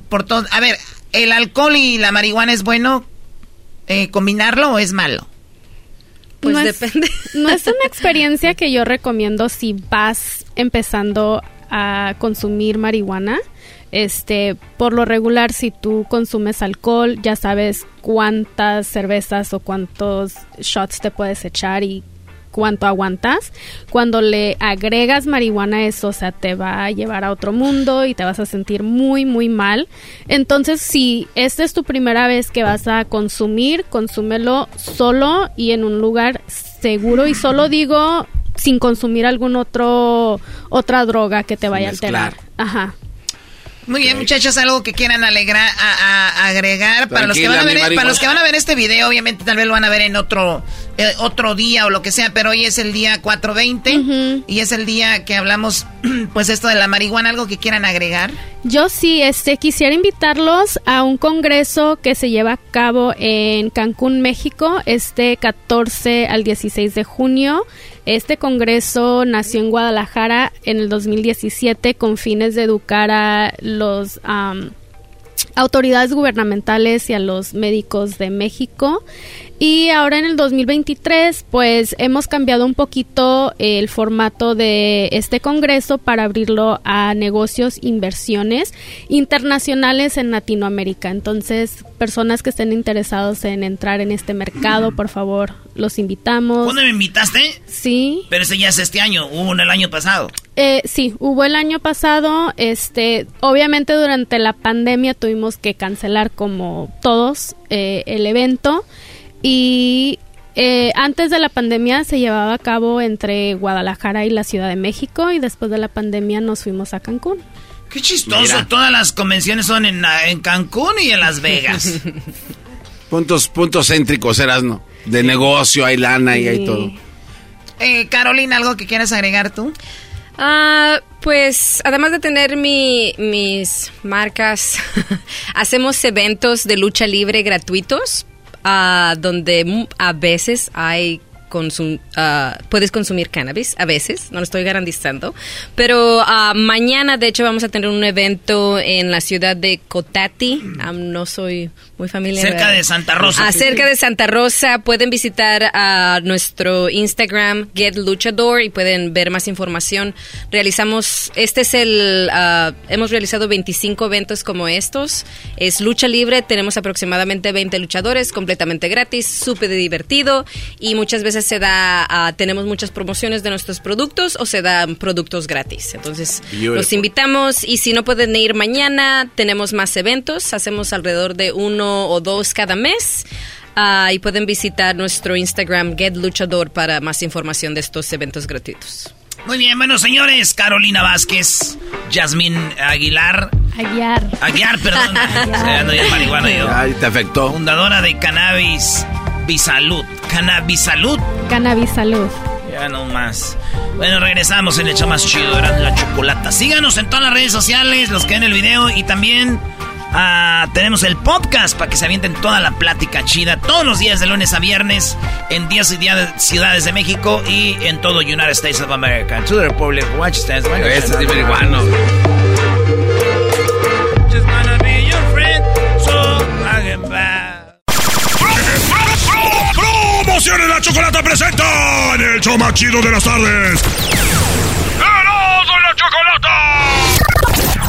por todo... A ver, ¿el alcohol y la marihuana es bueno eh, combinarlo o es malo? Pues depende. no es una experiencia que yo recomiendo si vas empezando a consumir marihuana. Este, por lo regular, si tú consumes alcohol, ya sabes cuántas cervezas o cuántos shots te puedes echar y cuánto aguantas. Cuando le agregas marihuana eso, o sea, te va a llevar a otro mundo y te vas a sentir muy, muy mal. Entonces, si esta es tu primera vez que vas a consumir, consúmelo solo y en un lugar seguro. Y solo digo sin consumir algún otro otra droga que te vaya a alterar. Ajá. Muy bien, muchachos, algo que quieran alegrar, a, agregar para los que van a ver, para los que van a ver este video, obviamente tal vez lo van a ver en otro eh, otro día o lo que sea, pero hoy es el día 420 y es el día que hablamos, pues esto de la marihuana, algo que quieran agregar. Yo sí, este quisiera invitarlos a un congreso que se lleva a cabo en Cancún, México, este 14 al 16 de junio. Este congreso nació en Guadalajara en el 2017 con fines de educar a los autoridades gubernamentales y a los médicos de México. Y ahora en el 2023, pues hemos cambiado un poquito el formato de este congreso para abrirlo a negocios, inversiones internacionales en Latinoamérica. Entonces, personas que estén interesados en entrar en este mercado, por favor, los invitamos. ¿Cuándo me invitaste? Sí. Pero ese ya es este año, hubo el año pasado. Eh, sí, hubo el año pasado. Este, obviamente durante la pandemia tuvimos que cancelar como todos eh, el evento. Y eh, antes de la pandemia se llevaba a cabo entre Guadalajara y la Ciudad de México y después de la pandemia nos fuimos a Cancún. Qué chistoso, todas las convenciones son en, Cancún y en Las Vegas. puntos, puntos céntricos, no De negocio, hay lana y hay todo. Eh, Carolina, ¿algo que quieras agregar tú? Ah, pues además de tener mi, mis marcas, hacemos eventos de lucha libre gratuitos donde a veces hay consum uh, puedes consumir cannabis a veces, no lo estoy garantizando. Pero uh, mañana, de hecho, vamos a tener un evento en la ciudad de Cotati. no soy muy familiar. Cerca de Santa Rosa. Uh, cerca de Santa Rosa. Pueden visitar a nuestro Instagram, Get Luchador, y pueden ver más información. Realizamos, este es el, hemos realizado 25 eventos como estos. Es lucha libre, tenemos aproximadamente 20 luchadores, completamente gratis, súper divertido y muchas veces se da, tenemos muchas promociones de nuestros productos o se dan productos gratis. Entonces, los invitamos y si no pueden ir mañana, tenemos más eventos. Hacemos alrededor de uno o dos cada mes. Ah, y pueden visitar nuestro Instagram Get Luchador para más información de estos eventos gratuitos. Muy bien, bueno, señores, Carolina Vázquez, Yasmín Aguilar. Aguiar. Aguiar, perdón. Ay, te afectó. Fundadora de Cannabis Bisalud. Cannabisalud. Cannabisalud. Ya no más. Bueno, regresamos en el hecho más chido, era la chocolata. Síganos en todas las redes sociales, los que ven el video y también ah, tenemos el podcast para que se avienten toda la plática chida todos los días de lunes a viernes en 10 ciudades de México y en todo United States of America. To the Republic, watch this. Este es marihuano. Chocolata presenta en el show más chido de las tardes. ¡Erasmo la Chocolata!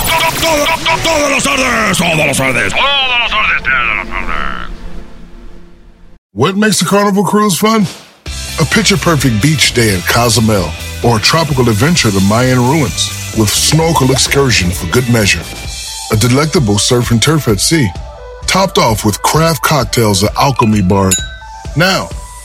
Todo, todo, todo, todas las tardes, todas las tardes, todas las tardes, todas las tardes. What makes a carnival cruise fun? A picture perfect beach day in Cozumel or a tropical adventure to Mayan ruins with snorkel excursion for good measure. A delectable surf and turf at sea, topped off with craft cocktails at Alchemy Bar. Now,